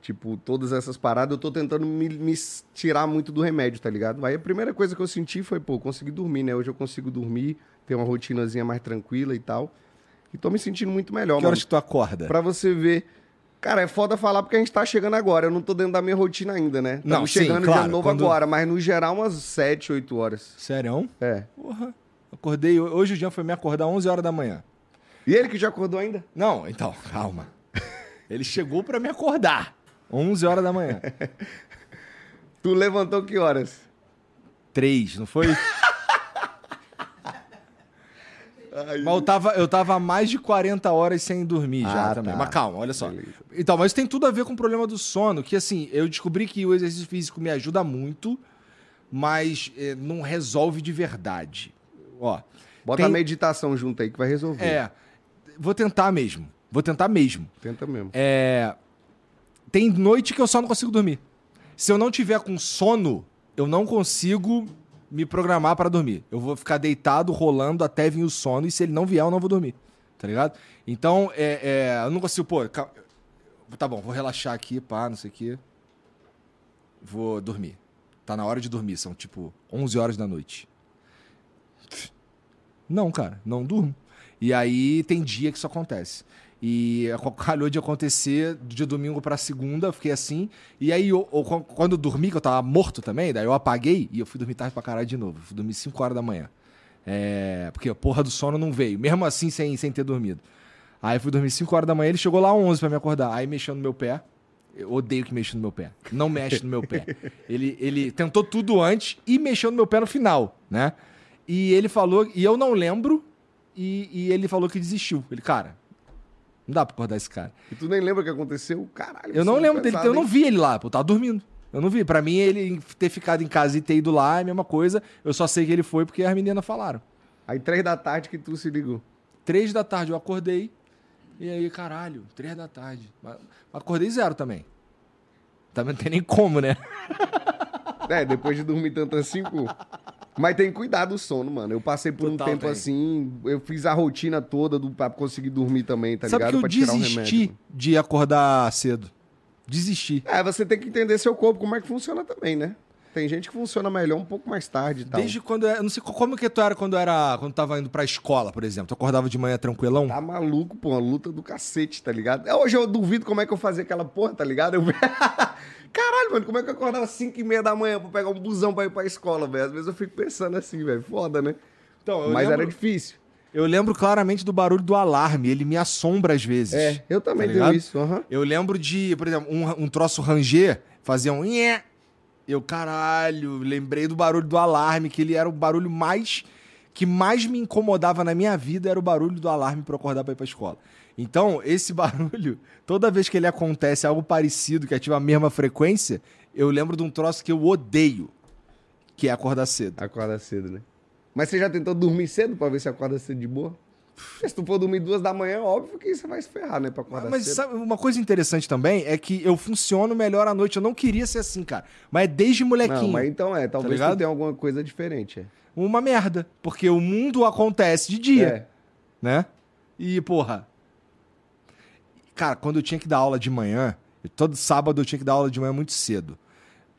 tipo, todas essas paradas, eu tô tentando me, me tirar muito do remédio, tá ligado? Aí a primeira coisa que eu senti foi, pô, consegui dormir, né? Hoje eu consigo dormir, ter uma rotinazinha mais tranquila e tal. E tô me sentindo muito melhor, Que mano. horas que tu acorda? Pra você ver. Cara, é foda falar porque a gente tá chegando agora. Eu não tô dentro da minha rotina ainda, né? Não, Estamos sim, chegando claro, dia novo quando- agora, mas no geral umas 7, 8 horas. Sério? É. Porra. Acordei. Hoje o Jean foi me acordar 11 horas da manhã. E ele que já acordou ainda? Não, então, calma. Ele chegou pra me acordar. 11 horas da manhã. Tu levantou que horas? Três, não foi? Mas eu tava, eu tava há mais de 40 horas sem dormir já Ah, também. tá. Mas calma, olha só. Beleza. Então, mas tem tudo a ver com o problema do sono, que assim, eu descobri que o exercício físico me ajuda muito, mas eh, não resolve de verdade. Ó, Bota Tem- a meditação junto aí que vai resolver. é, vou tentar mesmo. Vou tentar mesmo. Tenta mesmo. É, tem noite que eu só não consigo dormir. Se eu não tiver com sono, eu não consigo me programar para dormir. Eu vou ficar deitado, rolando até vir o sono, e se ele não vier, eu não vou dormir. Tá ligado? Então, é, é, eu não consigo, pô, ca- tá bom, vou relaxar aqui, pá, não sei o quê. Vou dormir. Tá na hora de dormir, são tipo 11 horas da noite. Não, cara, não durmo. E aí tem dia que isso acontece. E calhou de acontecer de domingo pra segunda, fiquei assim. E aí, eu, eu- quando eu dormi, que eu tava morto também, daí eu apaguei e eu fui dormir tarde pra caralho de novo. Fui dormir 5 horas da manhã. É, porque a porra do sono não veio, mesmo assim sem, sem ter dormido. Aí fui dormir 5 horas da manhã, ele chegou lá às 11 pra me acordar. Aí mexeu no meu pé. Eu odeio que mexa no meu pé. Não mexe no meu pé. Ele, ele tentou tudo antes e mexeu no meu pé no final, né? E ele falou, e eu não lembro, e, e ele falou que desistiu. Ele, cara, não dá pra acordar esse cara. E tu nem lembra o que aconteceu? Caralho. Eu não sono lembro dele, eu não vi ele lá, pô, eu tava dormindo. Eu não vi. Pra mim, ele ter ficado em casa e ter ido lá é a mesma coisa. Eu só sei que ele foi porque as meninas falaram. Aí três da tarde que tu se ligou. Três da tarde eu acordei. E aí, caralho, três da tarde. Acordei zero também. Também não tem nem como, né? É, depois de dormir tanto assim, pô. Mas tem que cuidar do sono, mano. Eu passei por Total um tempo tem. assim, eu fiz a rotina toda do, pra conseguir dormir também, tá Sabe ligado? que eu pra tirar o desisti remédio. de acordar cedo. Desisti. É, você tem que entender seu corpo, como é que funciona também, né? Tem gente que funciona melhor um pouco mais tarde e tal. Desde quando eu, eu não sei como que tu era quando era quando tava indo pra escola, por exemplo. Tu acordava de manhã tranquilão? Tá maluco, pô, uma luta do cacete, tá ligado? É, Hoje eu duvido como é que eu fazia aquela porra, tá ligado? Eu... Caralho, mano, como é que eu acordava às 5 e meia da manhã pra pegar um busão pra ir pra escola, velho? Às vezes eu fico pensando assim, velho, foda, né? Então, Mas lembro, era difícil. eu lembro claramente do barulho do alarme. Ele me assombra às vezes. É, eu também Tá tenho isso, aham. Eu lembro de, por exemplo, um, um troço ranger, fazia um. Eu, caralho, lembrei do barulho do alarme, que ele era o barulho mais. que mais me incomodava na minha vida era o barulho do alarme pra eu acordar pra ir pra escola. Então, esse barulho, toda vez que ele acontece algo parecido, que ativa a mesma frequência, eu lembro de um troço que eu odeio, que é acordar cedo. Acorda cedo, né? Mas você já tentou dormir cedo pra ver se acorda cedo de boa? Se tu for dormir duas da manhã, óbvio que você vai se ferrar, né? Pra acordar Mas cedo. sabe, uma coisa interessante também é que eu funciono melhor à noite. Eu não queria ser assim, cara. Mas é desde molequinho. Não, mas então é, talvez ligado? tu tenha alguma coisa diferente. É. Uma merda. Porque o mundo acontece de dia. É. né? E, porra. Cara, quando eu tinha que dar aula de manhã, todo sábado eu tinha que dar aula de manhã muito cedo.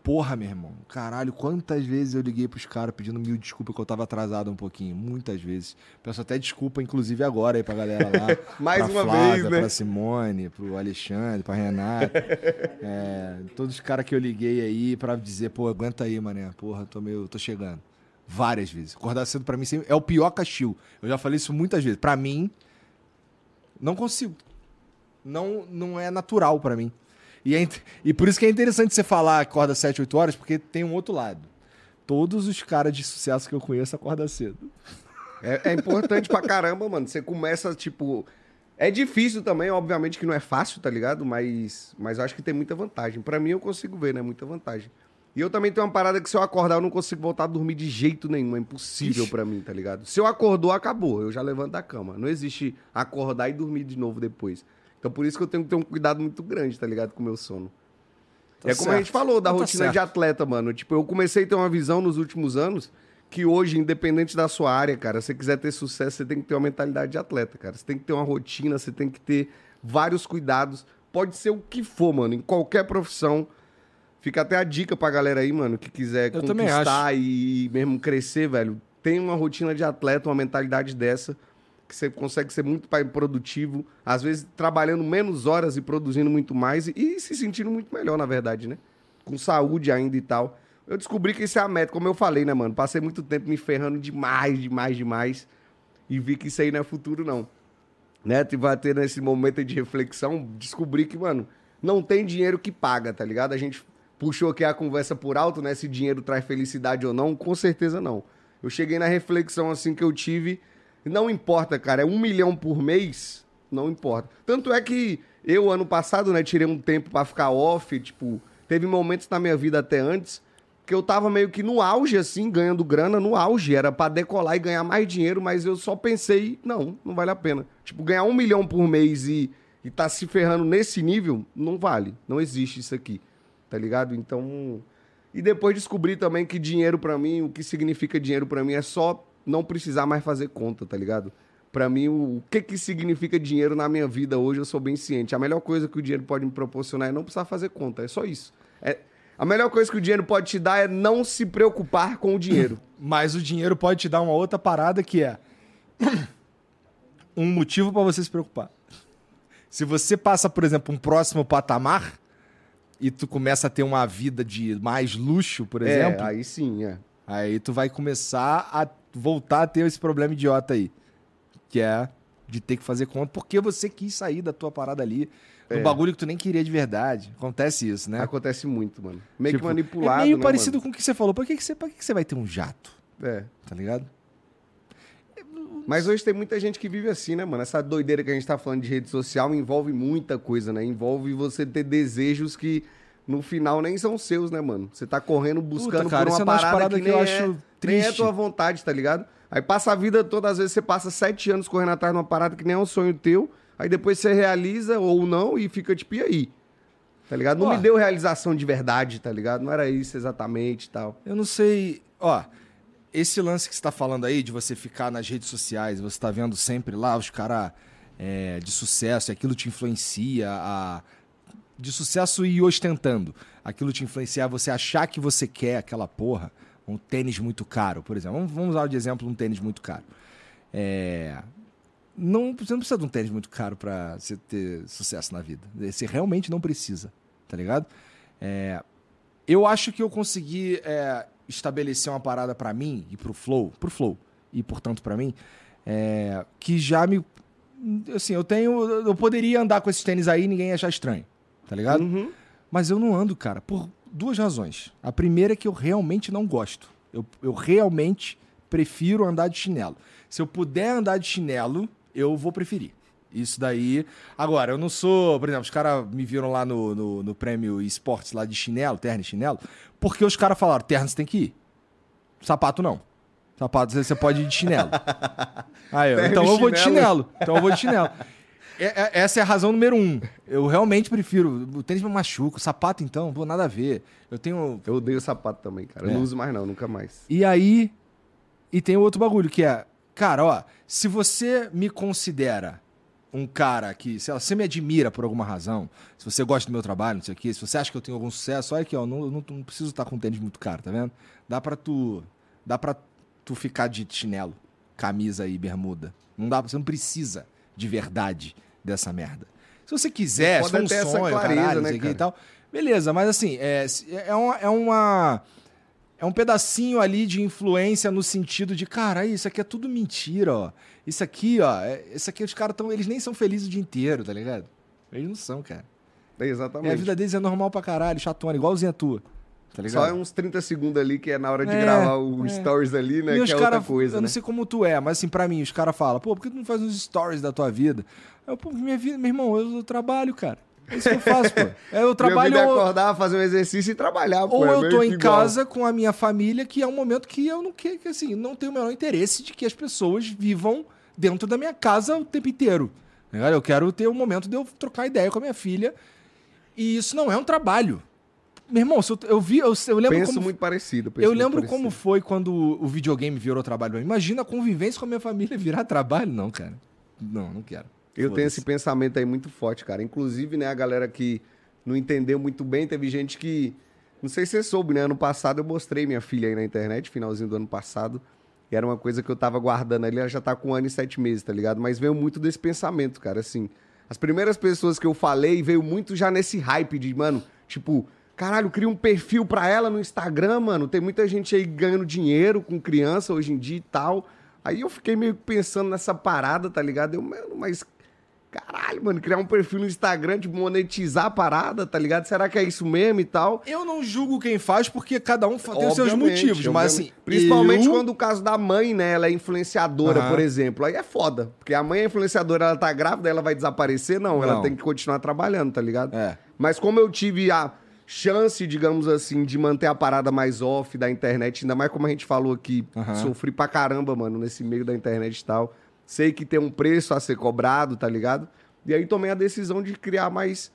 Porra, meu irmão, caralho, quantas vezes eu liguei pros caras pedindo mil desculpas que eu tava atrasado um pouquinho. Muitas vezes. Peço até desculpa, inclusive agora aí pra galera lá. Mais pra uma Flávia, vez, né? Pra Simone, pro Alexandre, pra Renata. É, todos os caras que eu liguei aí pra dizer, pô, aguenta aí, mané. Porra, tô meio. tô chegando. Várias vezes. Acordar cedo pra mim sempre- é o pior castigo. Eu já falei isso muitas vezes. Pra mim, não consigo. Não, não é natural pra mim. E, é e por isso que é interessante você falar acorda 7, 8 horas, porque tem um outro lado. Todos os caras de sucesso que eu conheço acordam cedo. É, é importante pra caramba, mano. Você começa, tipo. É difícil também, obviamente que não é fácil, tá ligado? Mas, mas acho que tem muita vantagem. Pra mim, eu consigo ver, né? Muita vantagem. E eu também tenho uma parada que se eu acordar, eu não consigo voltar a dormir de jeito nenhum. É impossível pra mim, tá ligado? Se eu acordou, acabou. Eu já levanto da cama. Não existe acordar e dormir de novo depois. Então por isso que eu tenho que ter um cuidado muito grande, tá ligado? Com o meu sono. Tá é como a certo. gente falou da Tá rotina certo. de atleta, mano. Tipo, eu comecei a ter uma visão nos últimos anos que hoje, independente da sua área, cara, se você quiser ter sucesso, você tem que ter uma mentalidade de atleta, cara. Você tem que ter uma rotina, você tem que ter vários cuidados. Pode ser o que for, mano, em qualquer profissão. Fica até a dica pra galera aí, mano, que quiser Eu conquistar e mesmo crescer, velho. Tem uma rotina de atleta, uma mentalidade dessa, que você consegue ser muito produtivo, às vezes trabalhando menos horas e produzindo muito mais e, e se sentindo muito melhor, na verdade, né? Com saúde ainda e tal. Eu descobri que isso é a meta, como eu falei, né, mano? Passei muito tempo me ferrando demais, demais, demais. E vi que isso aí não é futuro, não. Né? Tive até nesse momento de reflexão, descobri que, mano, não tem dinheiro que paga, tá ligado? A gente puxou aqui a conversa por alto, né? Se dinheiro traz felicidade ou não, com certeza não. Eu cheguei na reflexão assim que eu tive. Não importa, cara, é um milhão por mês, não importa. Tanto é que eu, ano passado, né, tirei um tempo pra ficar off, tipo, teve momentos na minha vida até antes que eu tava meio que no auge, assim, ganhando grana no auge. Era pra decolar e ganhar mais dinheiro, mas eu só pensei, não, não vale a pena. Tipo, ganhar um milhão por mês e, e tá se ferrando nesse nível, não vale. Não existe isso aqui, tá ligado? Então. E depois descobri também que dinheiro pra mim, o que significa dinheiro pra mim é só não precisar mais fazer conta, tá ligado? Pra mim, o, que que significa dinheiro na minha vida hoje, eu sou bem ciente. A melhor coisa que o dinheiro pode me proporcionar é não precisar fazer conta, é só isso. É, a melhor coisa que o dinheiro pode te dar é não se preocupar com o dinheiro. Mas o dinheiro pode te dar uma outra parada que é um motivo pra você se preocupar. Se você passa, por exemplo, um próximo patamar e tu começa a ter uma vida de mais luxo, por exemplo, É, aí sim, é. Aí tu vai começar a voltar a ter esse problema idiota aí, que é de ter que fazer conta porque você quis sair da tua parada ali, do É. bagulho que tu nem queria de verdade. Acontece isso, né? Acontece muito, mano. Meio Tipo, que manipulado. É meio né, parecido com o que você falou. Por que, que, você, por que, que você vai ter um jato? mano? É. Tá ligado? Mas hoje tem muita gente que vive assim, né, mano? Essa doideira que a gente tá falando de rede social envolve muita coisa, né? Envolve você ter desejos que no final nem são seus, né, mano? Você tá correndo buscando Puta, cara, por uma é parada parada que, que eu nem acho é, nem é triste. tua vontade, tá ligado? Aí passa a vida toda, às vezes você passa sete anos correndo atrás de uma parada que nem é um sonho teu, aí depois você realiza ou não e fica tipo, e aí? Tá ligado? Não Ó. me deu realização de verdade, tá ligado? Não era isso exatamente e tal. Eu não sei. Ó, esse lance que você tá falando aí, de você ficar nas redes sociais, você tá vendo sempre lá os caras de sucesso, e aquilo te influencia a. De sucesso e ostentando. Aquilo te influencia a você achar que você quer aquela porra. Um tênis muito caro, por exemplo. Vamos, usar de exemplo um tênis muito caro. É. Não, você não precisa de um tênis muito caro pra você ter sucesso na vida. Você realmente não precisa, tá ligado? É, eu acho que eu consegui é, estabelecer uma parada pra mim e pro Flow, pro Flow e portanto pra mim, é, que já me assim, eu tenho eu poderia andar com esses tênis aí e ninguém ia achar estranho, tá ligado? Uhum. Mas eu não ando, cara, por duas razões. A primeira é que eu realmente não gosto. Eu, eu realmente prefiro andar de chinelo. Se eu puder andar de chinelo, eu vou preferir. Isso daí. Agora, eu não sou. Por exemplo, os caras me viram lá no, no, no prêmio esportes lá de chinelo, terno e chinelo, porque os caras falaram: terno você tem que ir. Sapato não. Sapato, você pode ir de chinelo. Aí, Pega então eu vou de chinelo. Então eu vou de chinelo. É- é- essa é a razão número um. Eu realmente prefiro. O tênis me machuca. O sapato, então, pô, nada a ver. Eu tenho. Eu odeio sapato também, cara. Eu É. não uso mais não, nunca mais. E aí. E tem outro bagulho que é. Cara, ó, se você me considera um cara que, sei lá, você me admira por alguma razão, se você gosta do meu trabalho, não sei o quê, se você acha que eu tenho algum sucesso, olha aqui, ó, não, não, não preciso estar com um tênis muito caro, tá vendo? Dá pra tu. Dá pra tu ficar de chinelo, camisa e bermuda. Não dá, você não precisa de verdade dessa merda. Se você quiser, se Pode for um sonho, clareza, caralho, né, quê e cara? tal. Beleza, mas assim, é, é, uma, é uma. É um pedacinho ali de influência no sentido de, cara, isso aqui é tudo mentira, ó. Isso aqui, ó, é- isso aqui os caras tão, eles nem são felizes o dia inteiro, tá ligado? Eles não são, cara. É, É, exatamente. a vida deles é normal pra caralho, chatona, igualzinha a tua. Tá ligado? Só é uns 30 segundos ali que é na hora de É, gravar o é. stories ali, né? E que é cara, outra coisa, eu né? não sei como tu é, mas assim, pra mim, os caras falam, pô, por que tu não faz uns stories da tua vida? Eu, pô, minha vida, meu irmão, eu, eu trabalho, cara. É isso que eu faço, pô. É, eu trabalho. É ou- acordar, fazer um exercício e trabalhar, pô. Ou é eu tô em igual. casa com a minha família, que é um momento que eu não quero, que assim, não tenho o menor interesse de que as pessoas vivam dentro da minha casa o tempo inteiro. tá? Eu quero ter um momento de eu trocar ideia com a minha filha. E isso não é um trabalho. Meu irmão, se eu, eu vi, eu, eu lembro Penso como. muito parecido. penso Eu muito lembro parecido. como foi quando o videogame virou trabalho. pra mim. Imagina a convivência com a minha família virar trabalho. Não, cara. Não, não quero. Eu tenho esse pensamento aí muito forte, cara. Inclusive, né, a galera que não entendeu muito bem, teve gente que. Não sei se você soube, né? Ano passado eu mostrei minha filha aí na internet, finalzinho do ano passado. E era uma coisa que eu tava guardando ali, ela já tá com um ano e sete meses, tá ligado? Mas veio muito desse pensamento, cara. Assim, as primeiras pessoas que eu falei veio muito já nesse hype de, mano, tipo, caralho, cria um perfil pra ela no Instagram, mano. Tem muita gente aí ganhando dinheiro com criança hoje em dia e tal. Aí eu fiquei meio pensando nessa parada, tá ligado? Eu, mano, mas Caralho, mano, criar um perfil no Instagram, tipo, monetizar a parada, tá ligado? Será que é isso mesmo e tal? Eu não julgo quem faz, porque cada um tem os seus motivos. Mas assim. Principalmente eu- quando o caso da mãe, né? Ela é influenciadora, Aham. por exemplo. Aí é foda. Porque a mãe é influenciadora, ela tá grávida, ela vai desaparecer? Não, ela Não. tem que continuar trabalhando, tá ligado? É. Mas como eu tive a chance, digamos assim, de manter a parada mais off da internet, ainda mais como a gente falou aqui, Aham. sofri pra caramba, mano, nesse meio da internet e tal. Sei que tem um preço a ser cobrado, tá ligado? E aí tomei a decisão de criar mais,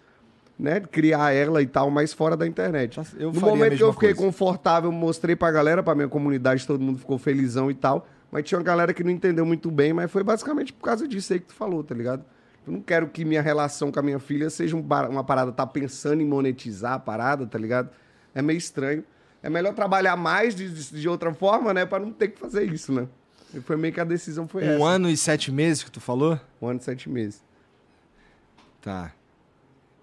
né, criar ela e tal, mais fora da internet. Eu no momento que eu fiquei coisa. confortável, mostrei pra galera, pra minha comunidade, todo mundo ficou felizão e tal. Mas tinha uma galera que não entendeu muito bem, mas foi basicamente por causa disso aí que tu falou, tá ligado? Eu não quero que minha relação com a minha filha seja um uma parada, tá pensando em monetizar a parada, tá ligado? É meio estranho. É melhor trabalhar mais de, de, de outra forma, né? Pra não ter que fazer isso, né? E foi meio que a decisão foi Um essa. ano e sete meses que tu falou? Um ano e sete meses. Tá.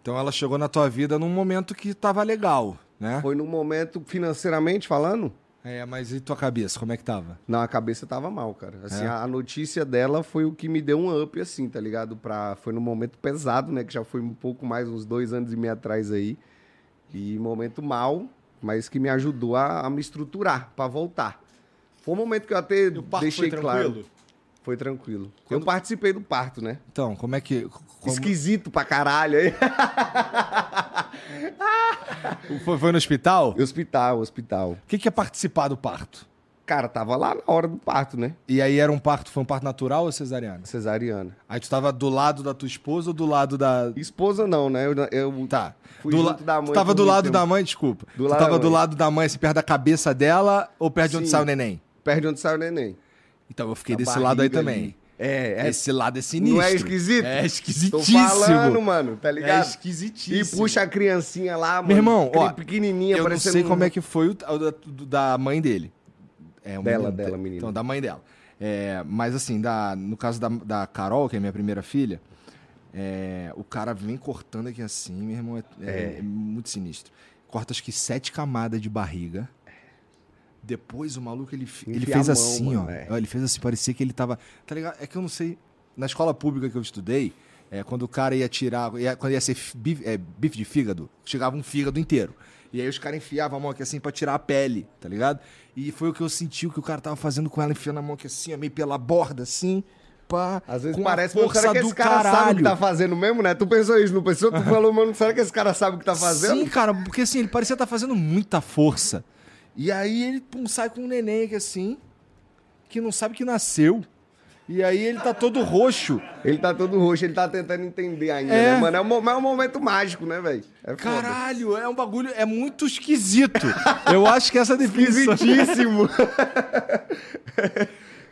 Então ela chegou na tua vida num momento que tava legal, né? Foi num momento, financeiramente falando, É, mas e tua cabeça, como é que tava? Não, a cabeça tava mal, cara. Assim, É? a, a notícia dela foi o que me deu um up, assim, tá ligado? Pra, foi num momento pesado, né? Que já foi um pouco mais, uns dois anos e meio atrás aí. E momento mal, mas que me ajudou a, a me estruturar pra voltar. Foi um momento que eu até deixei claro. Foi tranquilo. Eu Quando- participei do parto, né? Então, como é que. Como- Esquisito pra caralho aí. Foi, foi no hospital? hospital, hospital. O que, que é participar do parto? Cara, tava lá na hora do parto, né? E aí era um parto, foi um parto natural ou cesariano? Cesariana. Aí tu tava do lado da tua esposa ou do lado da. Esposa não, né? Eu, eu Tá. Fui do la- da mãe tu tava do lado tempo. da mãe, desculpa. Do tu tava do lado da mãe, assim, perto da cabeça dela ou perto de onde Sim. sai o neném? Perto de onde sai o neném. Então eu fiquei desse lado aí barriga também. É, é. Esse lado é sinistro. Não é esquisito? É Tô esquisitíssimo. falando, mano, tá É ligado? esquisitíssimo. E puxa a criancinha lá, mano. Meu irmão, ó, pequenininha, Eu não sei um- como é que foi o, o da, mãe dele. É, um Dela, menino, dela, menina. Então, da mãe dela. É, mas assim, da, no caso da, da Carol, que é minha primeira filha, é, o cara vem cortando aqui assim, meu irmão, é, é- é muito sinistro. Corta acho que sete camadas de barriga. Depois o maluco, ele, ele fez mão, assim, mano, ó. Ele fez assim, parecia que ele tava. Tá ligado? É que eu não sei. Na escola pública que eu estudei, é, quando o cara ia tirar. Ia, quando ia ser bife, é, bife de fígado, chegava um fígado inteiro. E aí os caras enfiavam a mão aqui assim pra tirar a pele, tá ligado? E foi o que eu senti o que o cara tava fazendo com ela, enfiando a mão aqui assim, meio pela borda, assim. Pá, Às vezes parece, será força que esse cara sabe o que caralho. tá fazendo mesmo, né? Tu pensou isso, não pensou? Tu falou, mano, será que esse cara sabe o que tá fazendo? Sim, cara, porque assim, ele parecia estar fazendo muita força. E aí ele pum, sai com um neném aqui assim. que não sabe que nasceu. E aí ele tá todo roxo. Ele tá todo roxo, ele tá tentando entender ainda, É. né, mano? É um, é um momento mágico, né, velho? É. Caralho, é um bagulho, é muito esquisito. Eu acho que essa definição. Esquisitíssimo.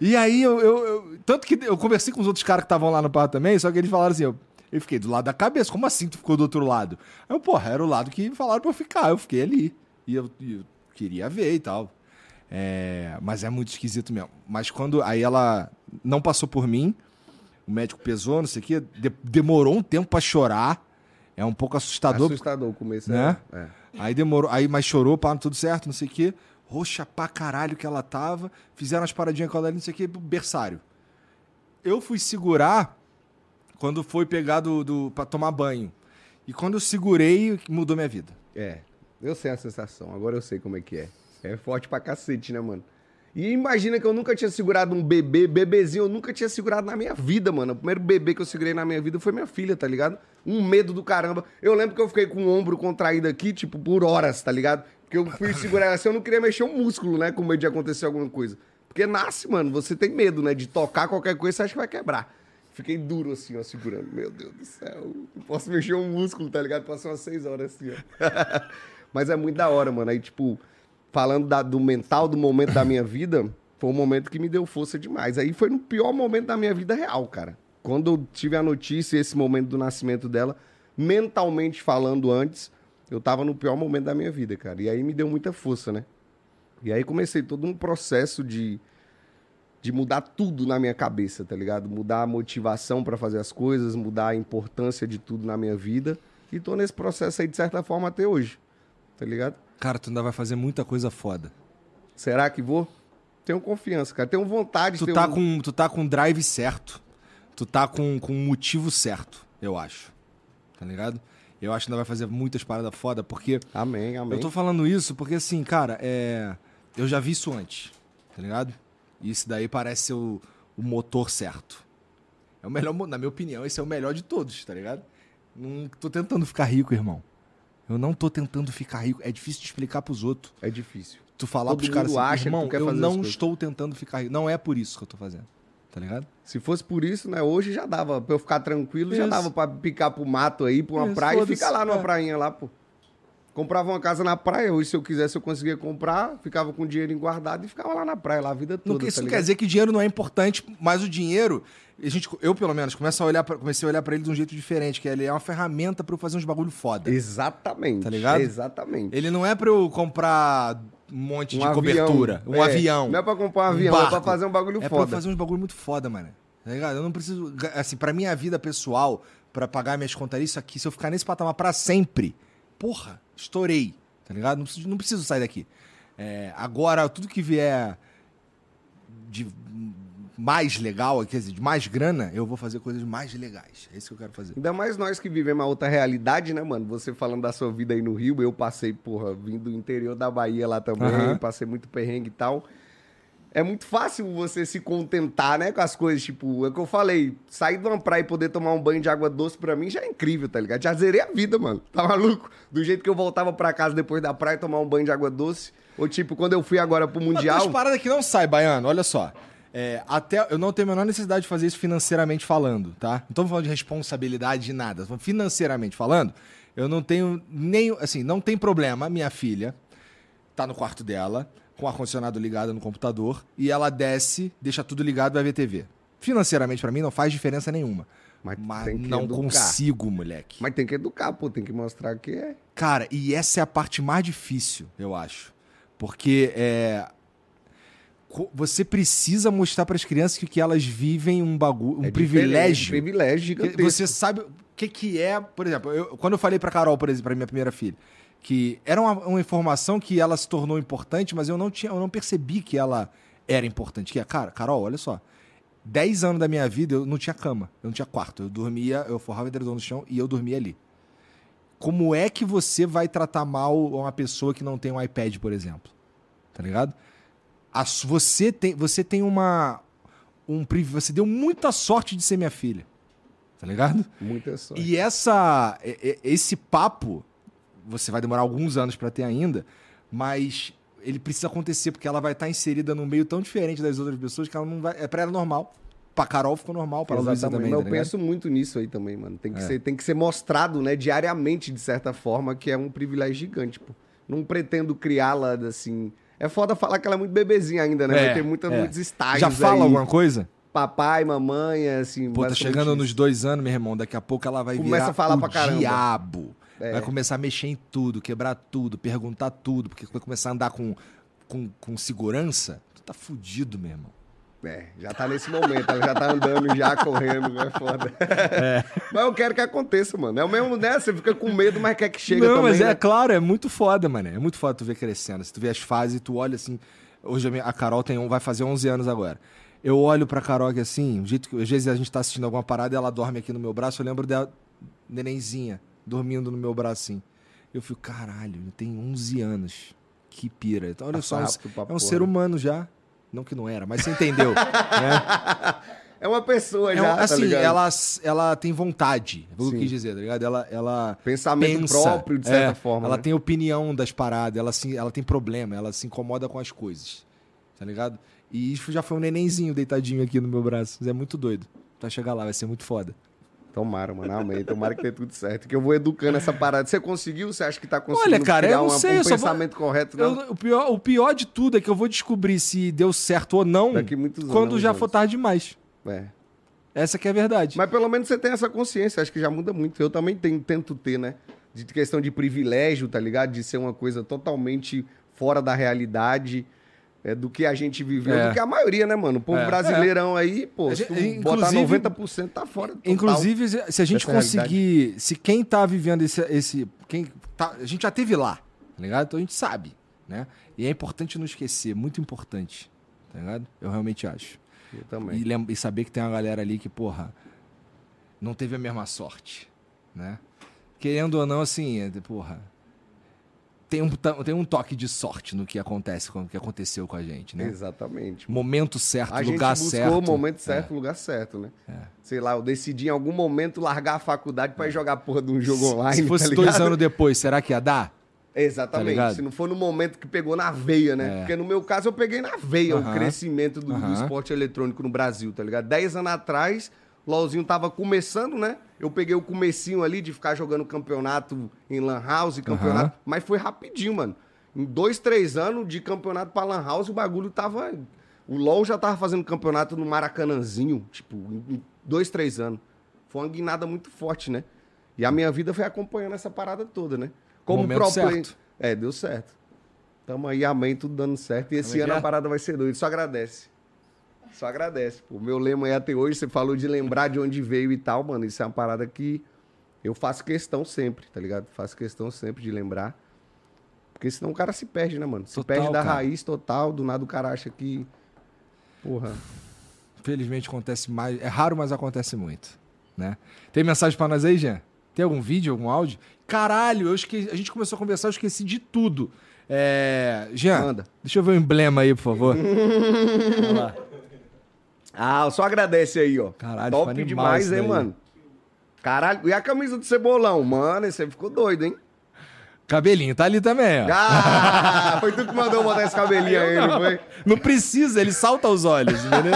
E aí eu, eu- eu- Tanto que eu conversei com os outros caras que estavam lá no par também, só que eles falaram assim, eu, eu fiquei do lado da cabeça. Como assim tu ficou do outro lado? Aí eu, porra, era o lado que falaram pra eu ficar. Eu fiquei ali. E eu, e eu queria ver e tal. É, mas é muito esquisito mesmo. Mas quando. Aí ela não passou por mim, o médico pesou, não sei o quê. de- demorou um tempo pra chorar. É um pouco assustador. Assustador o começo, Né? É. Aí demorou, aí mas chorou, pá, tudo certo, não sei o quê. Roxa pra caralho que ela tava. Fizeram as paradinhas com ela não sei o quê, berçário. Eu fui segurar quando foi pegar do, do, pra tomar banho. E quando eu segurei, mudou minha vida. É, eu sei a sensação, agora eu sei como é que é. É forte pra cacete, né, mano? E imagina que eu nunca tinha segurado um bebê, bebezinho, eu nunca tinha segurado na minha vida, mano. O primeiro bebê que eu segurei na minha vida foi minha filha, tá ligado? Um medo do caramba. Eu lembro que eu fiquei com o ombro contraído aqui, tipo, por horas, tá ligado? Porque eu fui segurar ela assim, eu não queria mexer um músculo, né? Com medo de acontecer alguma coisa. Porque nasce, mano, você tem medo, né? De tocar qualquer coisa, você acha que vai quebrar. Fiquei duro assim, ó, segurando. Meu Deus do céu, não posso mexer um músculo, tá ligado? Passou umas seis horas assim, ó. Mas é muito da hora, mano. Aí, tipo, falando da- do mental, do momento da minha vida, foi um momento que me deu força demais. Aí foi no pior momento da minha vida real, cara. Quando eu tive a notícia, esse momento do nascimento dela, mentalmente falando antes, eu tava no pior momento da minha vida, cara. E aí me deu muita força, né? E aí comecei todo um processo de, de mudar tudo na minha cabeça, tá ligado? Mudar a motivação pra fazer as coisas, mudar a importância de tudo na minha vida. E tô nesse processo aí, de certa forma, até hoje. Tá ligado? Cara, tu ainda vai fazer muita coisa foda. Será que vou? Tenho confiança, cara. Tenho vontade Tu tenho tá um- com, tu tá com o drive certo. Tu tá com, com o motivo certo, eu acho. Tá ligado? Eu acho que ainda vai fazer muitas paradas foda, porque Amém, amém. Eu tô falando isso porque, assim, cara, é... eu já vi isso antes, tá ligado? E isso daí parece ser o, o motor certo. É o melhor, na minha opinião, esse é o melhor de todos, tá ligado? Não tô tentando ficar rico, irmão. Eu não tô tentando ficar rico. É difícil de explicar pros outros. É difícil. Tu falar Todo pros caras assim, acha que tu irmão, quer eu não coisas." estou tentando ficar rico. Não é por isso que eu tô fazendo, tá ligado? Se fosse por isso, né? Hoje já dava. Pra eu ficar tranquilo, já Isso. dava pra picar pro mato aí, pra uma Isso, praia e ficar lá numa É. prainha lá, pô. Comprava uma casa na praia, hoje se eu quisesse eu conseguia comprar, ficava com o dinheiro guardado e ficava lá na praia, lá a vida toda. Não, isso tá não quer dizer que dinheiro não é importante, mas o dinheiro, a gente, eu pelo menos, começo a olhar pra, comecei a olhar pra ele de um jeito diferente, que ele é uma ferramenta pra eu fazer uns bagulho foda. Exatamente. Tá ligado? Exatamente. Ele não é pra eu comprar um monte de avião. cobertura, um É, avião. Não é pra comprar um um avião, é pra fazer um bagulho É pra eu foda. fazer uns bagulho muito foda, mano. Tá ligado? Eu não preciso, assim, pra minha vida pessoal, pra pagar minhas contas, isso aqui, se eu ficar nesse patamar pra sempre, porra, estourei, tá ligado? Não preciso, não preciso sair daqui. É, agora, tudo que vier de mais legal, quer dizer, de mais grana, eu vou fazer coisas mais legais. É isso que eu quero fazer. Ainda mais nós que vivemos uma outra realidade, né, mano? Você falando da sua vida aí no Rio, eu passei, porra, vindo do interior da Bahia lá também, Aham. passei muito perrengue e tal. É muito fácil você se contentar, né, com as coisas, tipo, é o que eu falei, sair de uma praia e poder tomar um banho de água doce pra mim já é incrível, tá ligado? Já zerei a vida, mano. Tá maluco? Do jeito que eu voltava pra casa depois da praia tomar um banho de água doce, ou tipo, quando eu fui agora pro Mas Mundial... umas paradas que não sai, Baiano, olha só. É, até eu não tenho a menor necessidade de fazer isso financeiramente falando, tá? Não tô falando de responsabilidade de nada. Financeiramente falando, eu não tenho nem. Assim, não tem problema, minha filha tá no quarto dela, com o ar-condicionado ligado no computador, e ela desce, deixa tudo ligado, vai ver TV. Financeiramente, pra mim, não faz diferença nenhuma. Mas Mas tem que não educar. consigo, moleque. Mas tem que educar, pô, tem que mostrar que é... Cara, e essa é a parte mais difícil, eu acho. Porque é, você precisa mostrar para as crianças que, que elas vivem um bagulho, um é privilégio. diferente, Privilégio gigantesco. Você sabe o que, que é, por exemplo, eu- quando eu falei pra Carol, por exemplo, pra minha primeira filha, que era uma, uma informação que ela se tornou importante, mas eu não tinha, eu não percebi que ela era importante. Que é, cara, Carol, olha só. 10 anos da minha vida eu não tinha cama, eu não tinha quarto. Eu dormia, eu forrava o edredom no chão e eu dormia ali. Como é que você vai tratar mal uma pessoa que não tem um iPad, por exemplo? Tá ligado? Você tem, você tem uma. Um, você deu muita sorte de ser minha filha. Tá ligado? Muita sorte. E essa, esse papo, você vai demorar alguns anos pra ter ainda, mas ele precisa acontecer, porque ela vai estar inserida num meio tão diferente das outras pessoas que ela não vai. É pra ela normal. Pra Carol ficou normal, pra Luísa Exatamente. também. Mas tá eu penso muito nisso aí também, mano. Tem que, É. ser, tem que ser mostrado, né, diariamente, de certa forma, que é um privilégio gigante, pô. Não pretendo criá-la, assim... É foda falar que ela é muito bebezinha ainda, né? É, Vai ter muita, é. muitos estágios Já fala aí. alguma coisa? Papai, mamãe, assim... Pô, tá chegando nos dois anos, meu irmão. Daqui a pouco ela vai Começa virar a falar o pra caramba. diabo. É. Vai começar a mexer em tudo, quebrar tudo, perguntar tudo, porque vai começar a andar com, com, com segurança. Tu tá fudido, meu irmão. É, já tá nesse momento, ela já tá andando, já correndo, é foda. Mas eu quero que aconteça, mano. É o mesmo, né? Você fica com medo, mas quer que chegue Não, também, mas é né? claro, é muito foda, mano. É muito foda tu ver crescendo. Se tu vê as fases, tu olha assim. Hoje a, a Carol tem vai fazer 11 anos agora. Eu olho pra Carol aqui assim, o jeito que às vezes a gente tá assistindo alguma parada e ela dorme aqui no meu braço, eu lembro dela, nenenzinha, dormindo no meu braço assim. Eu fico, caralho, tem 11 anos. Que pira. Então, olha Passa só, é um- é um porra. ser humano já. Não que não era, mas você entendeu. né? É uma pessoa É já, tá assim, ligado? ela, ela tem vontade, foi o que eu quis dizer, tá ligado? Ela, ela Pensamento pensa, próprio, de certa é, forma. Ela né? tem opinião das paradas, ela, se, ela tem problema, ela se incomoda com as coisas, tá ligado? E isso já foi um nenenzinho deitadinho aqui no meu braço. É muito doido. Vai chegar lá, vai ser muito foda. Tomara, mano. Amém. Tomara que dê tudo certo. Que eu vou educando essa parada. Você conseguiu? Você acha que tá conseguindo Olha, cara, eu não uma- sei, um eu só vou- pensamento correto? Não? Eu- o, pior, o pior de tudo é que eu vou descobrir se deu certo ou não Daqui muitos anos. quando já anos. for tarde demais. É. Essa que é a verdade. Mas pelo menos você tem essa consciência. Acho que já muda muito. Eu também tenho, tento ter, né? De questão de privilégio, tá ligado? De ser uma coisa totalmente fora da realidade. É, do que a gente viveu, É. do que a maioria, né, mano? O povo É. brasileirão aí, pô, se tu botar inclusive- 90% tá fora. Total. Inclusive, se- a gente realidade. conseguir. Se quem tá vivendo esse. esse quem tá, a gente já teve lá, tá ligado? Então a gente sabe, né? E é importante não esquecer, muito importante, tá ligado? Eu realmente acho. Eu também. E, lem- e saber que tem uma galera ali que, porra, não teve a mesma sorte, né? Querendo ou não, assim, é, porra. Tem um, tem um toque de sorte no que acontece, com o que aconteceu com a gente, né? Exatamente. Momento certo, A gente lugar buscou certo. o momento certo, o lugar certo, né? Sei lá, eu decidi em algum momento largar a faculdade pra ir jogar porra de um jogo online. Se fosse tá dois anos depois, será que ia dar? Tá Exatamente. ligado? Se não for no momento que pegou na veia, né? É. Porque no meu caso eu peguei na veia o crescimento do, do esporte eletrônico no Brasil, tá ligado? Dez anos atrás, LOLzinho tava começando, né? Eu peguei o comecinho ali de ficar jogando campeonato em Lan House, campeonato, Aham. mas foi rapidinho, mano. Em dois, três anos de campeonato pra Lan House, o bagulho tava. O LOL já tava fazendo campeonato no Maracanãzinho, tipo, em dois, três anos. Foi uma guinada muito forte, né? E a minha vida foi acompanhando essa parada toda, né? Como Momento pro play- certo. É, deu certo. Tamo aí, amém, tudo dando certo. E esse Amém, ano já? a parada vai ser doida. Só agradece. Só agradece. O meu lema é até hoje, você falou de lembrar de onde veio e tal, mano. Isso é uma parada que eu faço questão sempre, tá ligado? Faço questão sempre de lembrar. Porque senão o cara se perde, né, mano? Se Total, perde da cara. raiz total, do nada o cara acha que. Porra. Felizmente acontece mais. É raro, mas acontece muito. Né? Tem mensagem pra nós aí, Jean? Tem algum vídeo, algum áudio? Caralho, eu esqueci, a gente começou a conversar, eu esqueci de tudo. É, Jean, Manda. deixa eu ver o emblema aí, por favor. Olha lá. Ah, só agradece aí, ó. Caralho, Top animal demais, hein, mano? Caralho. E a camisa do Cebolão? Mano, esse aí ficou doido, hein? Cabelinho, tá ali também, ó. Ah, foi tu que mandou botar esse cabelinho aí, não foi? Não precisa, ele salta aos olhos, entendeu?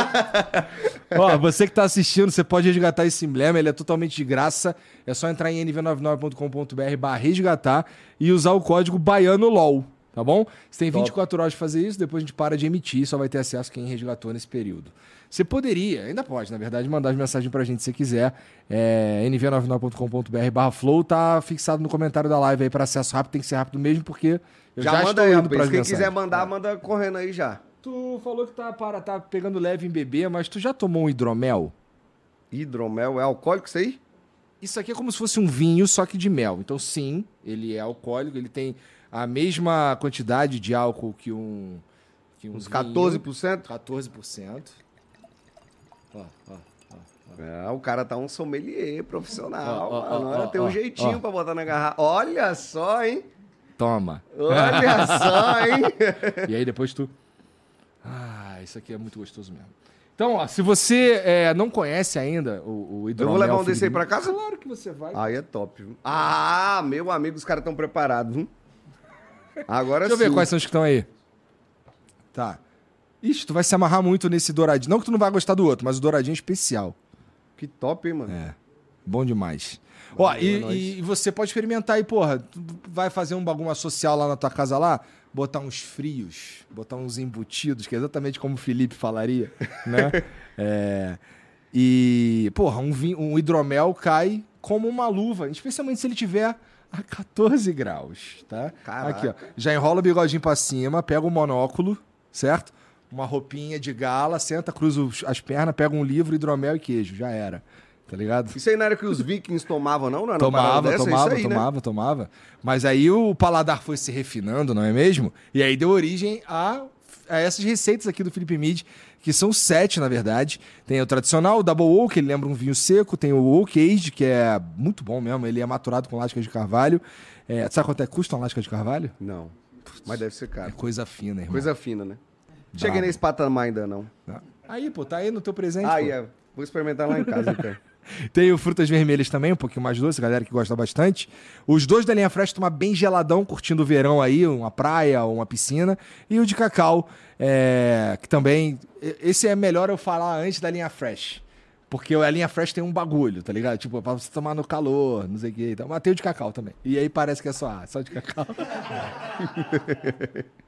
Ó, você que tá assistindo, você pode resgatar esse emblema, ele é totalmente de graça. É só entrar em nv99.com.br barra resgatar e usar o código BaianoLOL, tá bom? Você tem Top. 24 horas de fazer isso, depois a gente para de emitir, só vai ter acesso quem resgatou nesse período. Você poderia, ainda pode, na verdade, mandar as mensagens pra gente se você quiser. É, nv99.com.br barra flow, tá fixado no comentário da live aí para acesso rápido, tem que ser rápido mesmo, porque eu já, Já, manda aí, rapaz. Quem quiser mandar, manda correndo aí já. Tu falou que tá, para, tá pegando leve em bebê, mas tu já tomou um hidromel? Hidromel é alcoólico isso aí? Isso aqui é como se fosse um vinho, só que de mel. Então, sim, ele é alcoólico, ele tem a mesma quantidade de álcool que um. Que um Uns vinho. 14%? 14%. Ó, ó, ó. É, o cara tá um sommelier profissional, Ó, mano. tem um jeitinho ó. pra botar na garrafa. Olha só, hein? Toma. Olha só, hein? E aí depois tu. Ah, isso aqui é muito gostoso mesmo. Então, ó, se você é, não conhece ainda o, o Eu hidromel... vou levar um desse aí pra casa? Claro que você vai. Aí é top. viu? Ah, meu amigo, os caras estão preparados, viu? Agora Deixa eu sim. ver quais são os que estão aí. Tá. Ixi, tu vai se amarrar muito nesse douradinho. Não que tu não vai gostar do outro, mas o douradinho é especial. Que top, hein, mano? É. Bom demais. Ó, e, e você pode experimentar aí, porra. Tu vai fazer um bagulho social lá na tua casa lá, botar uns frios, botar uns embutidos, que é exatamente como o Felipe falaria, né? É, e, porra, um, vinho, um hidromel cai como uma luva, especialmente se ele tiver a 14 graus, tá? Caraca. Aqui, ó. Já enrola o bigodinho pra cima, pega o monóculo, certo? Uma roupinha de gala, senta, cruza as pernas, pega um livro, hidromel e queijo, já era. Tá ligado? Isso aí não era que os vikings tomavam, não? não Tomava, dessa? É tomava, aí, né? tomava, tomava. Mas aí o paladar foi se refinando, não é mesmo? E aí deu origem a, a essas receitas aqui do Felipe Mid, que são sete, na verdade. Tem o tradicional, o Double Oak, ele lembra um vinho seco. Tem o Oak Age, que é muito bom mesmo. Ele é maturado com lasca de carvalho. É, sabe quanto é custa uma lasca de carvalho? Não. Mas deve ser É caro. coisa fina, irmão. Coisa fina, né? Cheguei nesse patamar ainda, não. Aí, pô, tá aí no teu presente. Aí, pô. é. Vou experimentar lá em casa, então. Tem o Frutas Vermelhas também, um pouquinho mais doce, galera que gosta bastante. Os dois da linha Fresh tomar bem geladão, curtindo o verão aí, uma praia ou uma piscina. E o de cacau, é, que também. Esse é melhor eu falar antes da linha Fresh. Porque a linha Fresh tem um bagulho, tá ligado? Tipo, pra você tomar no calor, não sei o que. Então, mas tem o de cacau também. E aí parece que é só, ah, só de cacau.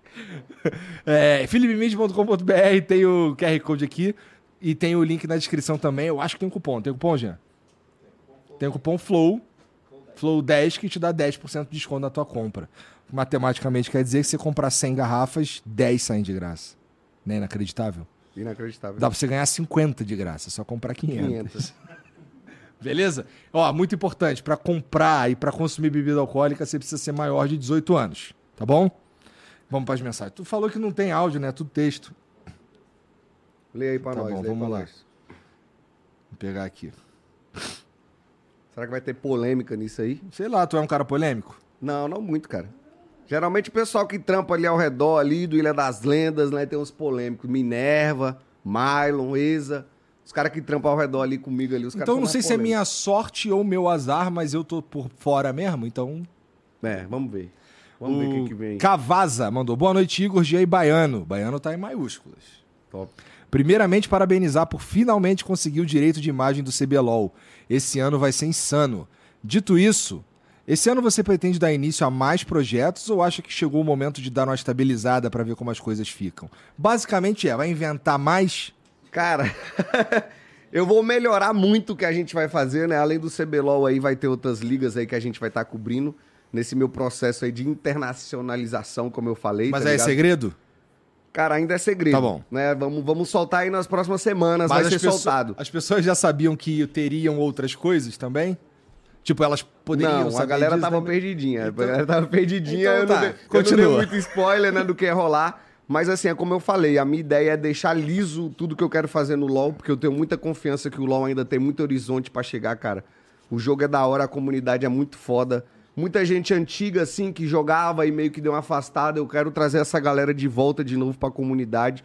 é, philipemid.com.br tem o QR Code aqui. E tem o link na descrição também. Eu acho que tem um cupom. Tem cupom, Jean? Tem o cupom FLOW, FLOW10, que te dá 10% de desconto na tua compra. Matematicamente quer dizer que se você comprar 100 garrafas, 10 saem de graça. Não é inacreditável? Inacreditável. Dá pra você ganhar 50 de graça, é só comprar 500. 500. Beleza? Ó, muito importante, pra comprar e pra consumir bebida alcoólica, você precisa ser maior de 18 anos, tá bom? Vamos para as mensagens. Tu falou que não tem áudio, né? Tudo texto. Lê aí pra Tá nós, bom, vamos lá. nós. Vou pegar aqui. Será que vai ter polêmica nisso aí? Sei lá, tu é um cara polêmico? Não, não muito, cara. Geralmente o pessoal que trampa ali ao redor ali do Ilha das Lendas, né? Tem uns polêmicos. Minerva, Mylon, Eza. Os caras que trampam ao redor ali comigo ali, os Então não sei se é minha sorte ou meu azar, mas eu tô por fora mesmo, então. É, vamos ver. Vamos ver o que, que vem. Cavaza mandou. Boa noite, Igor G e Baiano. Baiano tá em maiúsculas. Top. Primeiramente, parabenizar por finalmente conseguir o direito de imagem do CBLOL. Esse ano vai ser insano. Dito isso, esse ano você pretende dar início a mais projetos ou acha que chegou o momento de dar uma estabilizada pra ver como as coisas ficam? Basicamente é, vai inventar mais? Cara, eu vou melhorar muito o que a gente vai fazer, né? Além do CBLOL aí, vai ter outras ligas aí que a gente vai estar cobrindo nesse meu processo aí de internacionalização, como eu falei. Mas tá é segredo? Cara, ainda é segredo. Tá bom. Né? Vamos, vamos soltar aí nas próximas semanas, vai Mas ser as, pessoas- soltado. as pessoas já sabiam que teriam outras coisas também? Tipo, elas poderiam Não, a saber galera tava também? perdidinha. Então- A galera tava perdidinha. Então eu, tá, não dei, eu não continua. dei muito spoiler né, do que ia rolar. Mas assim, é como eu falei, a minha ideia é deixar liso tudo que eu quero fazer no LoL, porque eu tenho muita confiança que o LoL ainda tem muito horizonte pra chegar, cara. O jogo é da hora, a comunidade é muito foda. Muita gente antiga, assim, que jogava e meio que deu uma afastada. Eu quero trazer essa galera de volta de novo pra comunidade.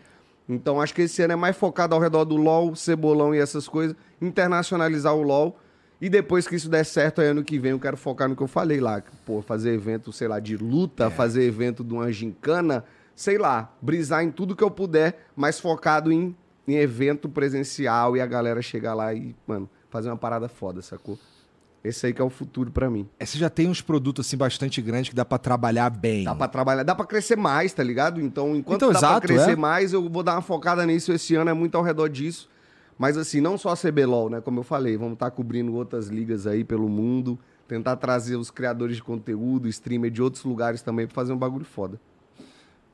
Então acho que esse ano é mais focado ao redor do LoL, Cebolão e essas coisas. Internacionalizar o LoL. E depois que isso der certo, aí ano que vem eu quero focar no que eu falei lá. Pô, fazer evento, sei lá, de luta, É. fazer evento de uma gincana, sei lá, brisar em tudo que eu puder, mas focado em, em evento presencial e a galera chegar lá e, mano, fazer uma parada foda, sacou? Esse aí que é o futuro pra mim. É, Você já tem uns produtos assim bastante grandes que dá pra trabalhar bem. Dá pra trabalhar, dá pra crescer mais, tá ligado? Então, enquanto Então, dá exato, pra crescer é. mais, eu vou dar uma focada nisso esse ano, é muito ao redor disso. Mas assim, não só a CBLOL, né? Como eu falei, vamos estar cobrindo outras ligas aí pelo mundo, tentar trazer os criadores de conteúdo, streamer de outros lugares também pra fazer um bagulho foda.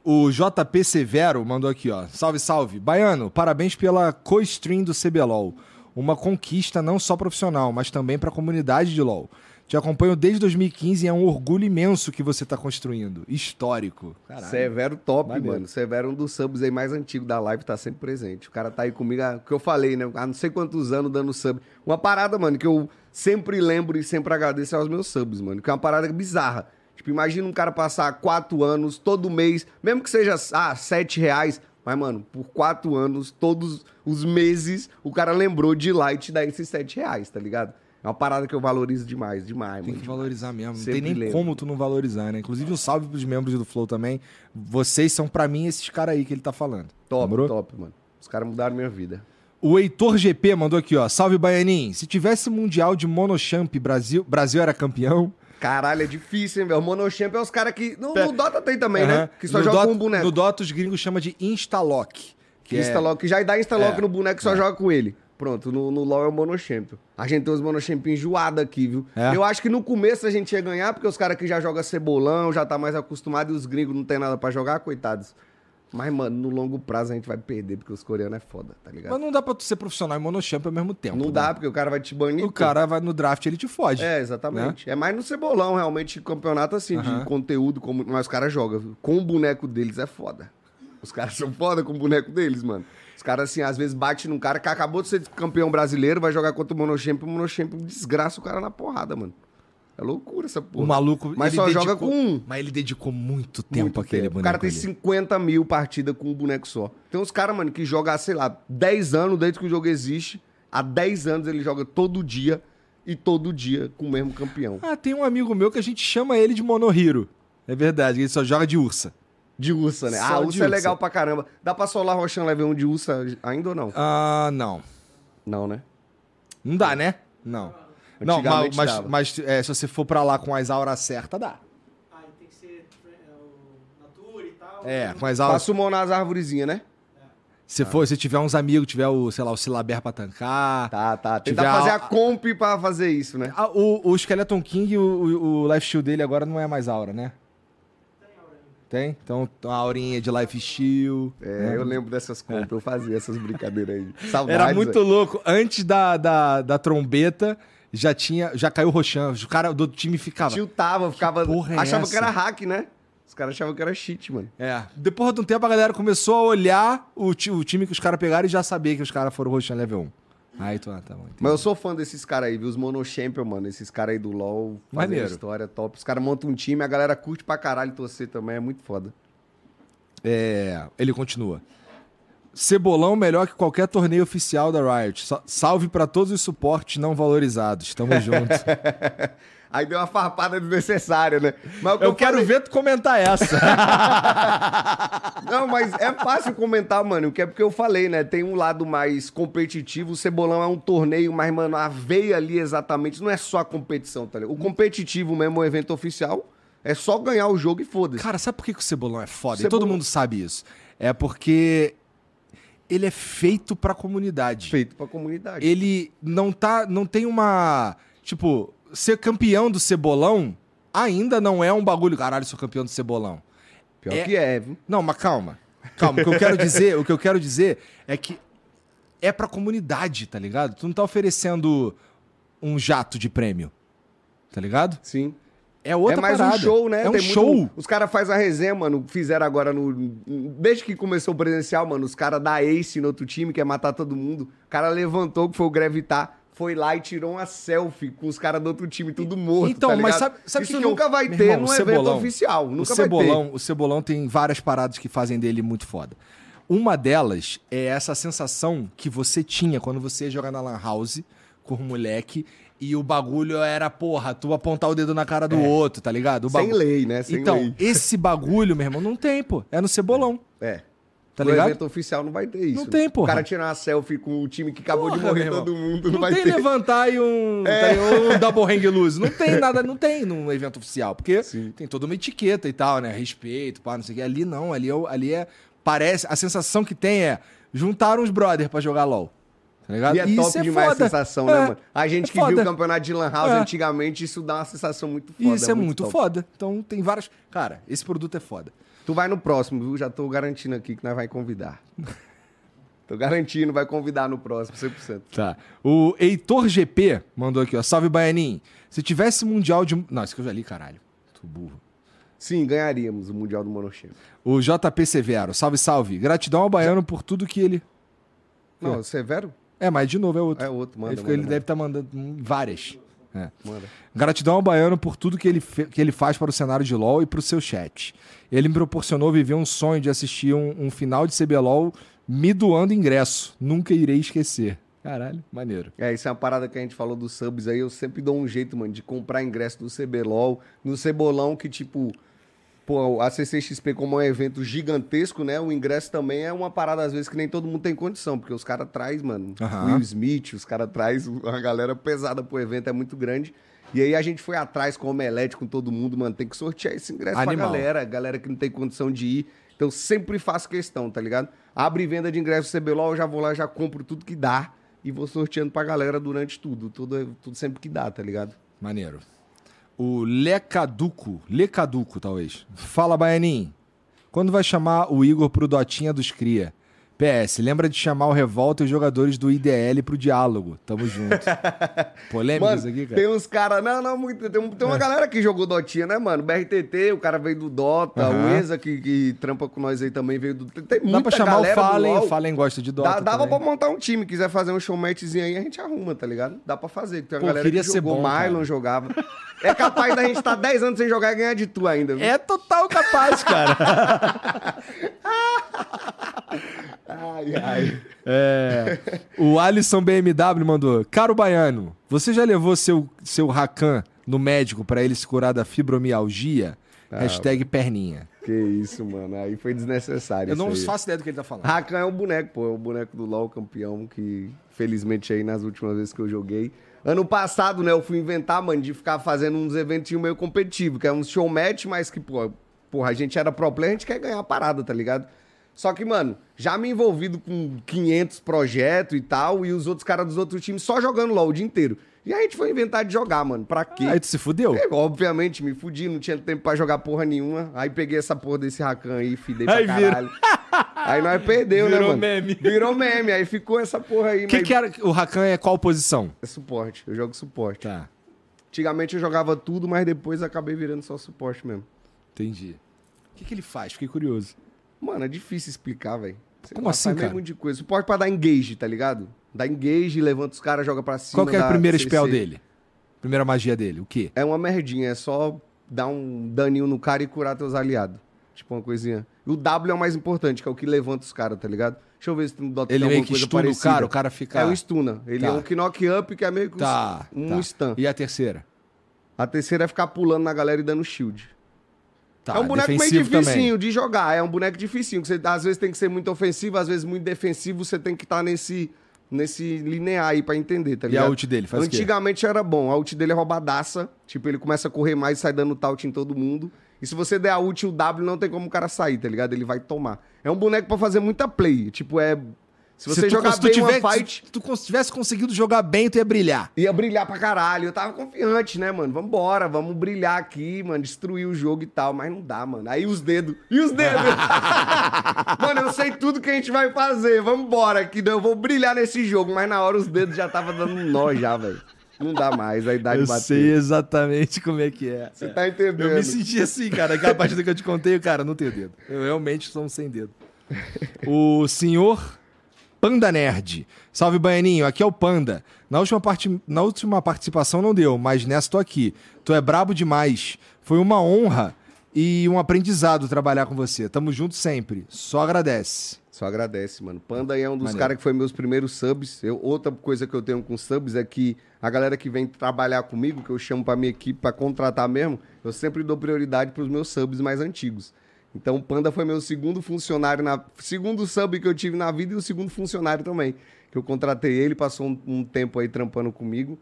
O JP Severo mandou aqui, ó. Salve, salve. Baiano, parabéns pela co-stream do CBLOL. Uma conquista não só profissional, mas também pra comunidade de LoL. Te acompanho desde 2015 e é um orgulho imenso que você tá construindo. Histórico. Caralho. Severo top, Maneiro. mano. Severo é um dos subs aí mais antigos da live, tá sempre presente. O cara tá aí comigo, o que eu falei, né? Há não sei quantos anos dando sub. Uma parada, mano, que eu sempre lembro e sempre agradeço aos meus subs, mano. Que é uma parada bizarra. Tipo, imagina um cara passar quatro anos, todo mês, mesmo que seja, ah, sete reais. Mas, mano, por quatro anos, todos os meses, o cara lembrou de ir lá e te dar esses sete reais, tá ligado? É uma parada que eu valorizo demais, demais, Tem mano. que valorizar mesmo. Não Sempre tem nem lembro. como tu não valorizar, né? Inclusive, um salve pros membros do Flow também. Vocês são, pra mim, esses caras aí que ele tá falando. Top, Lembrou? top, mano. Os caras mudaram minha vida. O Heitor GP mandou aqui, ó. Salve, Baianin. Se tivesse Mundial de Monochamp Brasil, Brasil era campeão. Caralho, é difícil, hein, velho? O Monochamp é os caras que. No, no Dota tem também, né? Que só No joga Dota- com um boneco. No Dota, os gringos chamam de Instalock. Que é- Instalock, que já dá instalock É. no boneco que só joga com ele. Pronto, no, no LoL é o Monochamp. A gente tem os Monochamp enjoados aqui, viu? É. Eu acho que no começo a gente ia ganhar, porque os caras que já jogam cebolão, já tá mais acostumado e os gringos não tem nada pra jogar, coitados. Mas, mano, no longo prazo a gente vai perder, porque os coreanos é foda, tá ligado? Mas não dá pra tu ser profissional em Monochamp ao mesmo tempo. não né? dá, porque o cara vai te banir. O cara vai no draft, ele te fode. É, exatamente. É mais no cebolão, realmente, campeonato assim, Aham. de conteúdo, como... mas os caras jogam. Com o boneco deles é foda. Os caras são foda com o boneco deles, mano. Os caras, assim, às vezes bate num cara que acabou de ser campeão brasileiro, vai jogar contra o Monochamp, o Monochamp desgraça o cara na porrada, mano. É loucura essa porra. O maluco. Mas só dedicou- joga com um. Mas ele dedicou muito tempo Muito àquele tempo. boneco. O cara tem ali. 50 mil partidas com um boneco só. Tem uns caras, mano, que jogam, sei lá, 10 anos desde que o jogo existe. Há 10 anos ele joga todo dia e todo dia com o mesmo campeão. Ah, tem um amigo meu que a gente chama ele de Monohiro. É verdade, ele só joga de ursa. De ursa, né? Só ah, ursa é ursa. legal pra caramba. Dá pra solar Rochan Level 1 de ursa ainda ou não? Ah, não. Não, né? Não dá, né? Não. Não, mas, mas, mas, é, se você for pra lá com as auras certas, dá. Aí tem que ser é, o Natura e tal. É, com as auras. Passa o mão nas arvorezinhas, né? Se for, se tiver uns amigos, tiver o, sei lá, o Silaber pra tancar. Tá, tá. Tentar Tiver fazer a- a comp pra fazer isso, né? Ah, o, o Skeleton King, o, o, o life steal dele agora não é mais aura, né? Tem? Então, a aurinha de life steal. É, eu lembro dessas comp, eu fazia essas brincadeiras aí. Saudades, Era muito louco. Antes da, da, da trombeta, já tinha. Já caiu o Rochan. O cara do time ficava. Tiltava, ficava. porra é achava essa? que era hack, né? Os caras achavam que era cheat, mano. É. Depois de um tempo, a galera começou a olhar o, ti- o time que os caras pegaram e já sabia que os caras foram Rochan level 1. Aí tu, ah, tá bom. entendi. Mas eu sou fã desses caras aí, viu? Os Mono Champion, mano. Esses caras aí do LoL. Maneiro. história top. Os caras montam um time, a galera curte pra caralho torcer também. É muito foda. É, ele continua. Cebolão melhor que qualquer torneio oficial da Riot. Sa- Salve pra todos os suportes não valorizados. Tamo junto. Aí deu uma farpada desnecessária, né? Mas que Eu quero falei- ver tu comentar essa. Não, mas é fácil comentar, mano. Que é porque eu falei, né? Tem um lado mais competitivo. O Cebolão é um torneio, mas, mano, a veia ali exatamente não é só a competição, tá ligado? O competitivo mesmo, o evento oficial, é só ganhar o jogo e foda-se. Cara, sabe por que, que o Cebolão é foda? E Cebolão- todo mundo sabe isso. É porque ele é feito pra comunidade. Feito pra comunidade. Ele não tá. Não tem uma. Tipo, ser campeão do Cebolão ainda não é um bagulho. Caralho, sou campeão do Cebolão. Pior é- que é, viu? Não, mas calma. Calma, o que eu quero dizer, o que eu quero dizer é que é pra comunidade, tá ligado? Tu não tá oferecendo um jato de prêmio. Tá ligado? Sim. É outra é mais parada. um show, né? É um Tem muito- show. Os caras fazem a resenha, mano. Fizeram agora no. Desde que começou o presencial, mano, os caras da Ace no outro time, que é matar todo mundo. O cara levantou, que foi o Grevitar, foi lá e tirou uma selfie com os caras do outro time, tudo morto. Então, tá mas sabe- sabe Isso que que eu- nunca vai ter irmão, num o evento Cebolão- oficial. O Nunca vai Cebolão, o Cebolão tem várias paradas que fazem dele muito foda. Uma delas é essa sensação que você tinha quando você ia jogar na Lan House com o moleque e o bagulho era, porra, tu apontar o dedo na cara do outro, tá ligado? É. Sem bagu- lei, né? Sem então, lei. esse bagulho, meu irmão, não tem, pô. É no Cebolão. É. Tá no ligado? evento oficial não vai ter isso. Não tem, porra. O cara tirar uma selfie com o time que acabou de Porra, morrer meu irmão. todo mundo, não, Não vai tem ter. levantar e um, tá ligado? um double hang loose. Não tem nada, não tem num evento oficial. Porque Sim. tem toda uma etiqueta e tal, né? Respeito, pá, não sei o que. Ali não, ali é, ali é. Parece. A sensação que tem é. Juntaram os brothers pra jogar LOL. Tá ligado? E é top demais a sensação, né, É, mano? A gente é que viu foda. o campeonato de Lan House É. antigamente, isso dá uma sensação muito foda. Isso é muito, top. foda. Então tem várias. Cara, esse produto é foda. Tu vai no próximo, viu? Já tô garantindo aqui que nós vai convidar. tô garantindo, vai convidar no próximo, 100%. Tá. O Heitor GP mandou aqui, ó. Salve, Baianinho. Se tivesse mundial de. Não, isso que eu já li, caralho. Tu burro. Sim, ganharíamos o Mundial do Monochamp. O JP Severo. Salve, salve. Gratidão ao Baiano por tudo que ele. Não, Severo? É, mas de novo é outro. É outro, manda, ele manda, ele manda. deve estar mandando hum, várias. É. Manda. Gratidão ao Baiano por tudo que ele, que ele faz para o cenário de LoL e para o seu chat. Ele me proporcionou viver um sonho de assistir um, um final de CBLOL me doando ingresso. Nunca irei esquecer. Caralho, maneiro. É, isso é uma parada que a gente falou dos subs aí. Eu sempre dou um jeito, mano, de comprar ingresso do CBLOL, no Cebolão, que tipo. Pô, a CCXP, como é um evento gigantesco, né? O ingresso também é uma parada, às vezes, que nem todo mundo tem condição, porque os caras traz, mano. Will Smith, os caras traz uma galera pesada pro evento, é muito grande. E aí a gente foi atrás com o Omelete, com todo mundo, mano, tem que sortear esse ingresso Animal. pra galera, galera que não tem condição de ir. Então sempre faço questão, tá ligado? Abre venda de ingresso CBLOL, eu já vou lá, já compro tudo que dá e vou sorteando pra galera durante tudo, tudo, tudo sempre que dá, tá ligado? Maneiro. O Lecaduco, Lecaduco, talvez. Fala, Baianinho. Quando vai chamar o Igor pro Dotinha dos Cria? PS, lembra de chamar o Revolta e os jogadores do IDL pro diálogo. Tamo junto. Mano, isso aqui, cara? tem uns caras. Não, não, muito. Tem, tem uma galera que jogou Dotinha, né, mano? BRTT, o cara veio do Dota, Aham. o Exa, que, que trampa com nós aí também veio do. Tem, tem muita Dá pra chamar o Fallen, o Fallen gosta de Dota Dá, dava também. pra montar um time, quiser fazer um showmatchzinho aí, a gente arruma, tá ligado? Dá pra fazer. Tem uma Pô, galera queria que ser jogou, bom, Mylon cara. jogava. É capaz da gente estar 10 anos sem jogar e ganhar de tu ainda. viu? É total capaz, cara. Ai, ai. É, o Alisson BMW mandou: Caro Baiano, você já levou seu, seu Rakan no médico pra ele se curar da fibromialgia? Ah, Hashtag perninha. Que isso, mano. Aí foi desnecessário. Eu não aí. faço ideia do que ele tá falando. Rakan é um boneco, pô. É o boneco do LoL campeão, que felizmente aí nas últimas vezes que eu joguei. Ano passado, né, eu fui inventar, mano, de ficar fazendo uns eventinhos meio competitivos, que é uns showmatch, mas que, pô, porra, a gente era pro player, a gente quer ganhar a parada, tá ligado? Só que, mano, já me envolvido com 500 projetos e tal, e os outros caras dos outros times só jogando LoL o dia inteiro. E a gente foi inventar de jogar, mano. Pra quê? Aí tu se fudeu? É, obviamente, me fudi, não tinha tempo pra jogar porra nenhuma. Aí peguei essa porra desse Rakan aí, fidei pra Aí vira- caralho. Aí nós perdeu, né, Virou mano? meme. Virou meme. Aí ficou essa porra aí. O que, mas- que era? O Rakan é qual posição? É suporte. Eu jogo suporte. Tá, Antigamente eu jogava tudo, mas depois acabei virando só suporte mesmo. entendi. O que, que ele faz? Fiquei curioso. Mano, é difícil explicar, velho. Como lá, assim, meio cara? monte de coisa. Suporte pra dar engage, tá ligado? Dá engage, levanta os caras, joga pra cima. Qual que é o primeiro CC. spell dele? Primeira magia dele? O quê? É uma merdinha, é só dar um daninho no cara e curar teus aliados. Tipo uma coisinha. E o W é o mais importante, que é o que levanta os caras, tá ligado? Deixa eu ver se tu dota Ele tem meio que estuna o cara, o cara fica. É um stuna. Ele Tá. é um knock up, que é meio que um- Tá. um tá. stun. E a terceira? A terceira é ficar pulando na galera e dando shield. Tá, é um boneco meio dificinho também. de jogar. É um boneco dificinho. Que você, às vezes tem que ser muito ofensivo, às vezes muito defensivo. Você tem que estar nesse, nesse linear aí pra entender, tá E a ligado? ult dele faz? Antigamente era bom. A ult dele é roubadaça. Tipo, ele começa a correr mais e sai dando taut em todo mundo. E se você der a ult o W, não tem como o cara sair, tá ligado? Ele vai tomar. É um boneco pra fazer muita play. Tipo, é... Se você tu- jogar se tu bem tiver- uma fight... Se tu tivesse conseguido jogar bem, tu ia brilhar. Ia brilhar pra caralho. Eu tava confiante, né, mano? Vambora, vamos brilhar aqui, mano. Destruir o jogo e tal. Mas não dá, mano. Aí os dedos. E os dedos? mano, eu sei tudo que a gente vai fazer. Vambora, que eu vou brilhar nesse jogo. Mas na hora os dedos já tava dando um nó já, velho. Não dá mais, a idade Eu bateu. sei exatamente como é que é. Você tá entendendo? Eu me senti assim, cara. Aquela partida que eu te contei, cara, não tenho dedo. Eu realmente sou um sem dedo. O senhor Panda Nerd. Salve, Baianinho. Aqui é o Panda. Na última, parti... Na última participação não deu, mas nessa tô aqui. Tu é brabo demais. Foi uma honra e um aprendizado trabalhar com você. Tamo junto sempre. Só agradece. Só agradece, mano. Panda é um dos caras que foi meus primeiros subs. Eu, outra coisa que eu tenho com subs é que a galera que vem trabalhar comigo, que eu chamo pra minha equipe pra contratar mesmo, eu sempre dou prioridade pros meus subs mais antigos. Então o Panda foi meu segundo funcionário, na segundo sub que eu tive na vida e o segundo funcionário também. Que eu contratei ele, passou um, um tempo aí trampando comigo.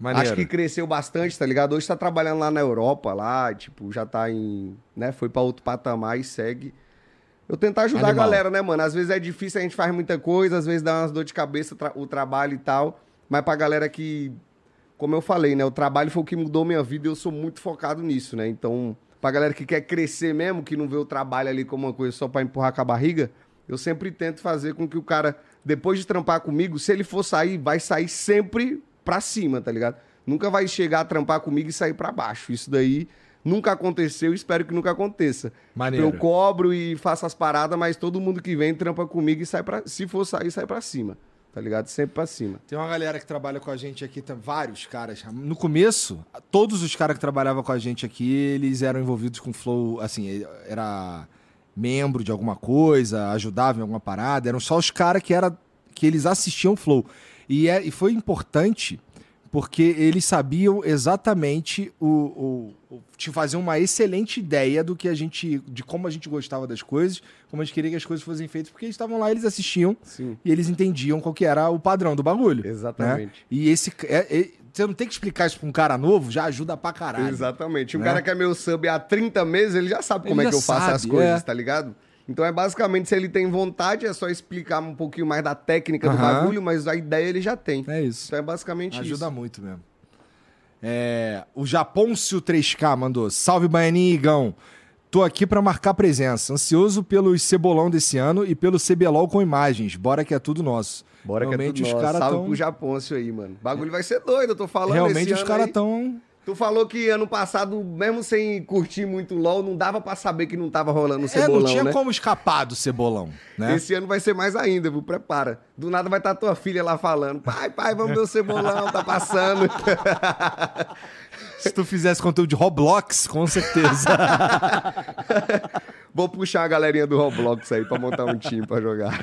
Maneiro. Acho que cresceu bastante, tá ligado? Hoje tá trabalhando lá na Europa, lá, tipo, já tá em. né? Foi pra outro patamar e segue. Eu tentar ajudar Animal. a galera, né, mano? Às vezes é difícil, a gente faz muita coisa, às vezes dá umas dor de cabeça tra- o trabalho e tal. Mas pra galera que. Como eu falei, né? O trabalho foi o que mudou minha vida e eu sou muito focado nisso, né? Então, pra galera que quer crescer mesmo, que não vê o trabalho ali como uma coisa só pra empurrar com a barriga, eu sempre tento fazer com que o cara, depois de trampar comigo, se ele for sair, vai sair sempre pra cima, tá ligado? Nunca vai chegar a trampar comigo e sair pra baixo. Isso daí nunca aconteceu e espero que nunca aconteça. Maneiro. Eu cobro e faço as paradas, mas todo mundo que vem trampa comigo e sai pra. Se for sair, sai pra cima. Tá ligado? Sempre pra cima. Tem uma galera que trabalha com a gente aqui, tem vários caras. No começo, todos os caras que trabalhavam com a gente aqui, eles eram envolvidos com flow, assim, era membro de alguma coisa, ajudavam em alguma parada, eram só os caras que era que eles assistiam flow. E, é, e foi importante porque eles sabiam exatamente o, o, o- te fazer uma excelente ideia do que a gente, de como a gente gostava das coisas, como a gente queria que as coisas fossem feitas, porque eles estavam lá, eles assistiam Sim. e eles entendiam qual que era o padrão do bagulho. né? Exatamente. E esse é- é- você não tem que explicar isso pra um cara novo, já ajuda pra caralho. Exatamente. Um Né? cara que é meu sub há 30 meses, ele já sabe como é que eu faço as sabe, coisas, é. tá ligado? Então é basicamente, se ele tem vontade, é só explicar um pouquinho mais da técnica do bagulho, mas a ideia ele já tem. É isso. Então é basicamente Ajuda isso. muito mesmo. É, o Japôncio 3K mandou: Salve Baianinho e Igão. Tô aqui pra marcar presença. Ansioso pelos cebolão desse ano e pelo CBLOL com imagens. Bora que é tudo nosso. Bora que é Realmente tudo os nosso. Salve tão- pro Japôncio aí, mano. O bagulho vai ser doido, eu tô falando Realmente esse os caras aí. Tu falou que ano passado, mesmo sem curtir muito LOL, não dava pra saber que não tava rolando o É, cebolão, não tinha né? como escapar do cebolão, né? Esse ano vai ser mais ainda, viu? Prepara. Do nada vai estar tua filha lá falando: pai, pai, vamos ver o cebolão, tá passando. Se tu fizesse conteúdo de Roblox, com certeza. Vou puxar a galerinha do Roblox aí pra montar um time pra jogar.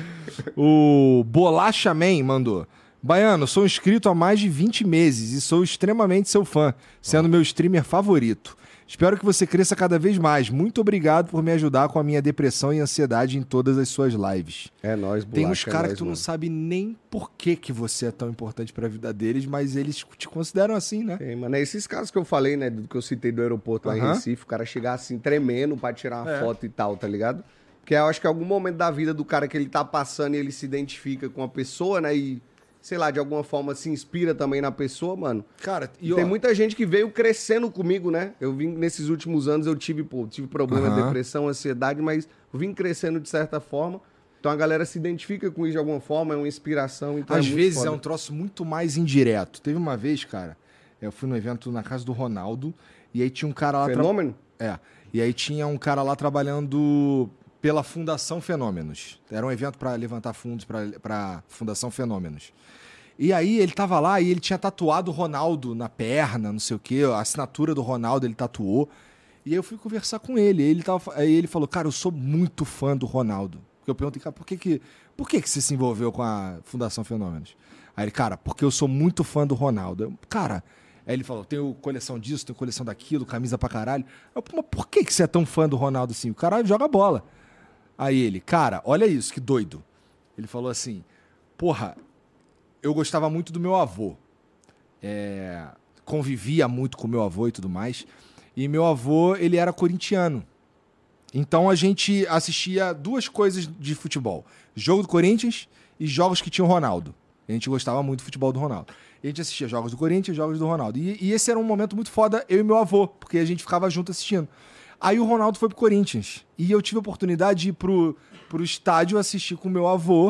o Bolacha Man mandou. Baiano, sou inscrito há mais de 20 meses e sou extremamente seu fã, sendo meu streamer favorito. Espero que você cresça cada vez mais. Muito obrigado por me ajudar com a minha depressão e ansiedade em todas as suas lives. É nóis, Tem uns bolacha, é caras que tu não mano. sabe nem por que, que você é tão importante pra vida deles, mas eles te consideram assim, né? Tem, mano. É esses casos que eu falei, né? Do que eu citei do aeroporto lá em Aham. Recife, o cara chegar assim, tremendo pra tirar uma É. foto e tal, tá ligado? Porque eu acho que em algum momento da vida do cara que ele tá passando e ele se identifica com a pessoa, né? E, sei lá, de alguma forma se inspira também na pessoa, mano. Cara, e Tem ó, muita gente que veio crescendo comigo, né? Eu vim nesses últimos anos, eu tive, pô, tive problema, Aham. depressão, ansiedade, mas eu vim crescendo de certa forma. Então a galera se identifica com isso de alguma forma, é uma inspiração. Então Às é vezes foda. é um troço muito mais indireto. Teve uma vez, cara, eu fui no evento na casa do Ronaldo e aí tinha um cara lá. tra- Fenômeno? É. E aí tinha um cara lá trabalhando pela Fundação Fenômenos. Era um evento pra levantar fundos pra pra Fundação Fenômenos. E aí ele tava lá e ele tinha tatuado o Ronaldo na perna, não sei o quê, a assinatura do Ronaldo ele tatuou. E aí eu fui conversar com ele. Ele tava, aí ele falou: "Cara, eu sou muito fã do Ronaldo". Porque eu perguntei: "Cara, por que que por que que você se envolveu com a Fundação Fenômenos?" Aí ele: "Cara, porque eu sou muito fã do Ronaldo". Eu, cara, Aí ele falou: tenho coleção disso, tenho coleção daquilo, camisa pra caralho. Eu, "Pô, mas por que, que você é tão fã do Ronaldo assim? O cara joga bola. Aí ele, cara, olha isso, que doido. Ele falou assim: porra, eu gostava muito do meu avô. É, convivia muito com meu avô e tudo mais. E meu avô, ele era corintiano. Então a gente assistia duas coisas de futebol: jogo do Corinthians e jogos que tinham Ronaldo. A gente gostava muito do futebol do Ronaldo. A gente assistia jogos do Corinthians e jogos do Ronaldo. E, e esse era um momento muito foda, eu e meu avô, porque a gente ficava junto assistindo. Aí o Ronaldo foi pro Corinthians. E eu tive a oportunidade de ir pro, pro estádio assistir com o meu avô,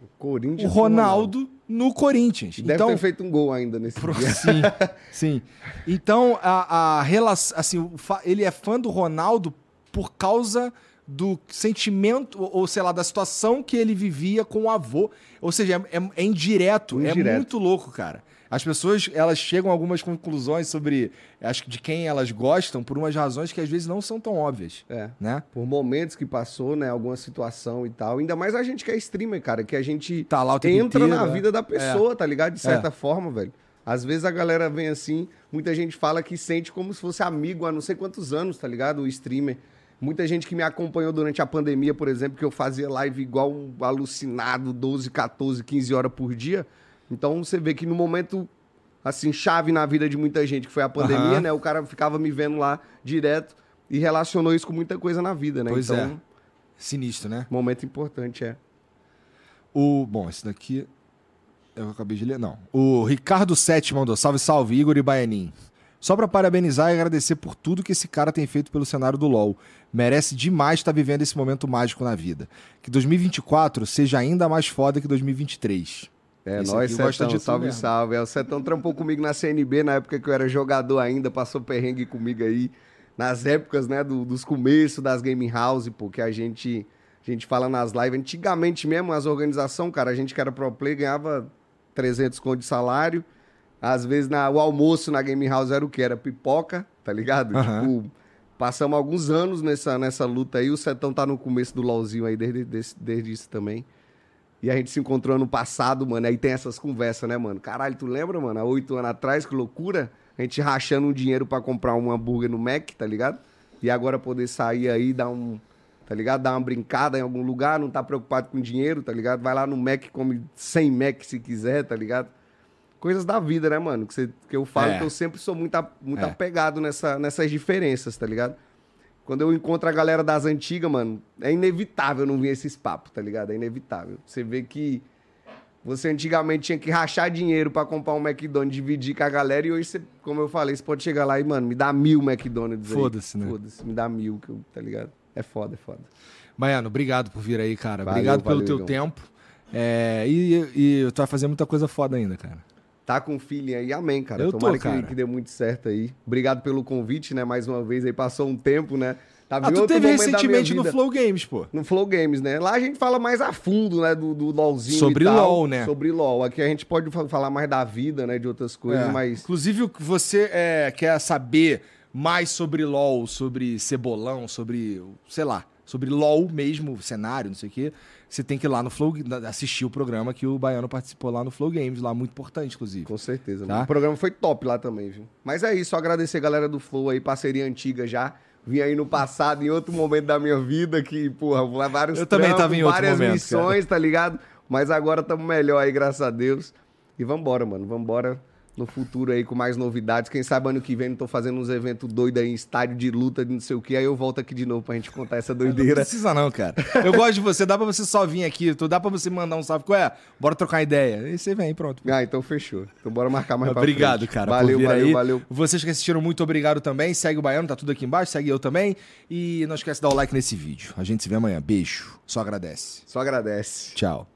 O o Corinthians. Ronaldo, no Corinthians. Deve então, ter feito um gol ainda nesse Pro- dia. Sim, sim. Então, a, a relação. Assim, ele é fã do Ronaldo por causa do sentimento, ou sei lá, da situação que ele vivia com o avô. Ou seja, é, é- é indireto, é Indireto. muito louco, cara. As pessoas, elas chegam a algumas conclusões sobre acho que de quem elas gostam por umas razões que às vezes não são tão óbvias, É. né? Por momentos que passou, né? Alguma situação e tal. Ainda mais a gente que é streamer, cara, que a gente Tá lá entra inteiro, na né? vida da pessoa, tá ligado? De certa É. forma, velho. Às vezes a galera vem assim, muita gente fala que sente como se fosse amigo há não sei quantos anos, tá ligado? O streamer. Muita gente que me acompanhou durante a pandemia, por exemplo, que eu fazia live igual um alucinado, 12, 14, 15 horas por dia. Então você vê que no momento, assim, chave na vida de muita gente, que foi a pandemia, Aham. né? O cara ficava me vendo lá direto e relacionou isso com muita coisa na vida, né? Pois então, é. Sinistro, né? momento importante, é. O, bom, esse daqui eu acabei de ler, não. O Ricardo Sete mandou, salve, salve, Igor e Baianin. Só pra parabenizar e agradecer por tudo que esse cara tem feito pelo cenário do LoL. Merece demais estar vivendo esse momento mágico na vida. Que 2024 seja ainda mais foda que 2023. É, Esse nós, aqui gosta Setão, de tu salve, mesmo. salve. É, o Setão trampou comigo na CNB, na época que eu era jogador ainda, passou perrengue comigo aí. Nas épocas, né, do- dos começos das Gaming House, porque a gente, a gente fala nas lives. Antigamente mesmo, as organizações, cara, a gente que era pro play ganhava 300 conto de salário. Às vezes na, o almoço na Gaming House era o que? Era pipoca, tá ligado? Aham. Tipo, passamos alguns anos nessa, nessa luta aí. O Setão tá no começo do LOLzinho aí, desde, desse- desde isso também. E a gente se encontrou ano passado, mano. Aí tem essas conversas, né, mano? Caralho, tu lembra, mano? Há oito anos atrás, que loucura. A gente rachando um dinheiro pra comprar um hambúrguer no Mac, tá ligado? E agora poder sair aí, dar um. Tá ligado? Dar uma brincada em algum lugar, não tá preocupado com dinheiro, tá ligado? Vai lá no Mac, come 100 Mac se quiser, tá ligado? Coisas da vida, né, mano? Que, você- que eu falo É. que eu sempre sou muito, a- muito É. apegado nessa, nessas diferenças, tá ligado? Quando eu encontro a galera das antigas, mano, é inevitável não vir esses papos, tá ligado? É inevitável. Você vê que você antigamente tinha que rachar dinheiro pra comprar um McDonald's, dividir com a galera, e hoje, você, como eu falei, você pode chegar lá e, mano, me dá mil McDonald's. Foda-se, né? Foda-se, me dá mil, eu- tá ligado? É foda, é foda. Baiano, obrigado por vir aí, cara. Valeu, obrigado pelo valeu, teu Igão. tempo. É, e, e tu vai fazer muita coisa foda ainda, cara. Tá com feeling aí, amém, cara. Eu tô, Tomara que, cara. que dê muito certo aí. Obrigado pelo convite, né? Mais uma vez aí, passou um tempo, né? Tava Ah, tu teve recentemente no. Flow Games, pô. No Flow Games, né? Lá a gente fala mais a fundo, né? Do, do LOLzinho Sobre tal. LOL, né? Sobre LOL. Aqui a gente pode fa- falar mais da vida, né? De outras coisas, É. mas... Inclusive, o que você é, quer saber mais sobre LOL, sobre Cebolão, sobre, sei lá, sobre LOL mesmo, cenário, não sei o quê, você tem que ir lá no Flow, assistir o programa que o Baiano participou lá no Flow Games, lá muito importante, inclusive. Com certeza. Tá? O programa foi top lá também, viu? Mas é isso, só agradecer a galera do Flow aí, parceria antiga já. Vim aí no passado, em outro momento da minha vida, que, porra, vários Eu também tava em outro várias momento, missões, tá ligado? Mas agora estamos melhor aí, graças a Deus. E vambora, mano. Vambora no futuro aí com mais novidades. Quem sabe ano que vem não tô fazendo uns eventos doidos aí em estádio de luta, de não sei o que. Aí eu volto aqui de novo pra gente contar essa Não doideira. precisa não, cara. Eu gosto de você, dá pra você só vir aqui, tu dá pra você mandar um salve, qual é? Bora trocar ideia. E você vem, pronto. Ah, então fechou. Então bora marcar mais pra Obrigado, frente. cara, Valeu, valeu, aí. valeu. Vocês que assistiram, muito obrigado também. Segue o Baiano, tá tudo aqui embaixo. Segue eu também. E não esquece de dar o like nesse vídeo. A gente se vê amanhã. Beijo. Só agradece. Só agradece. Tchau.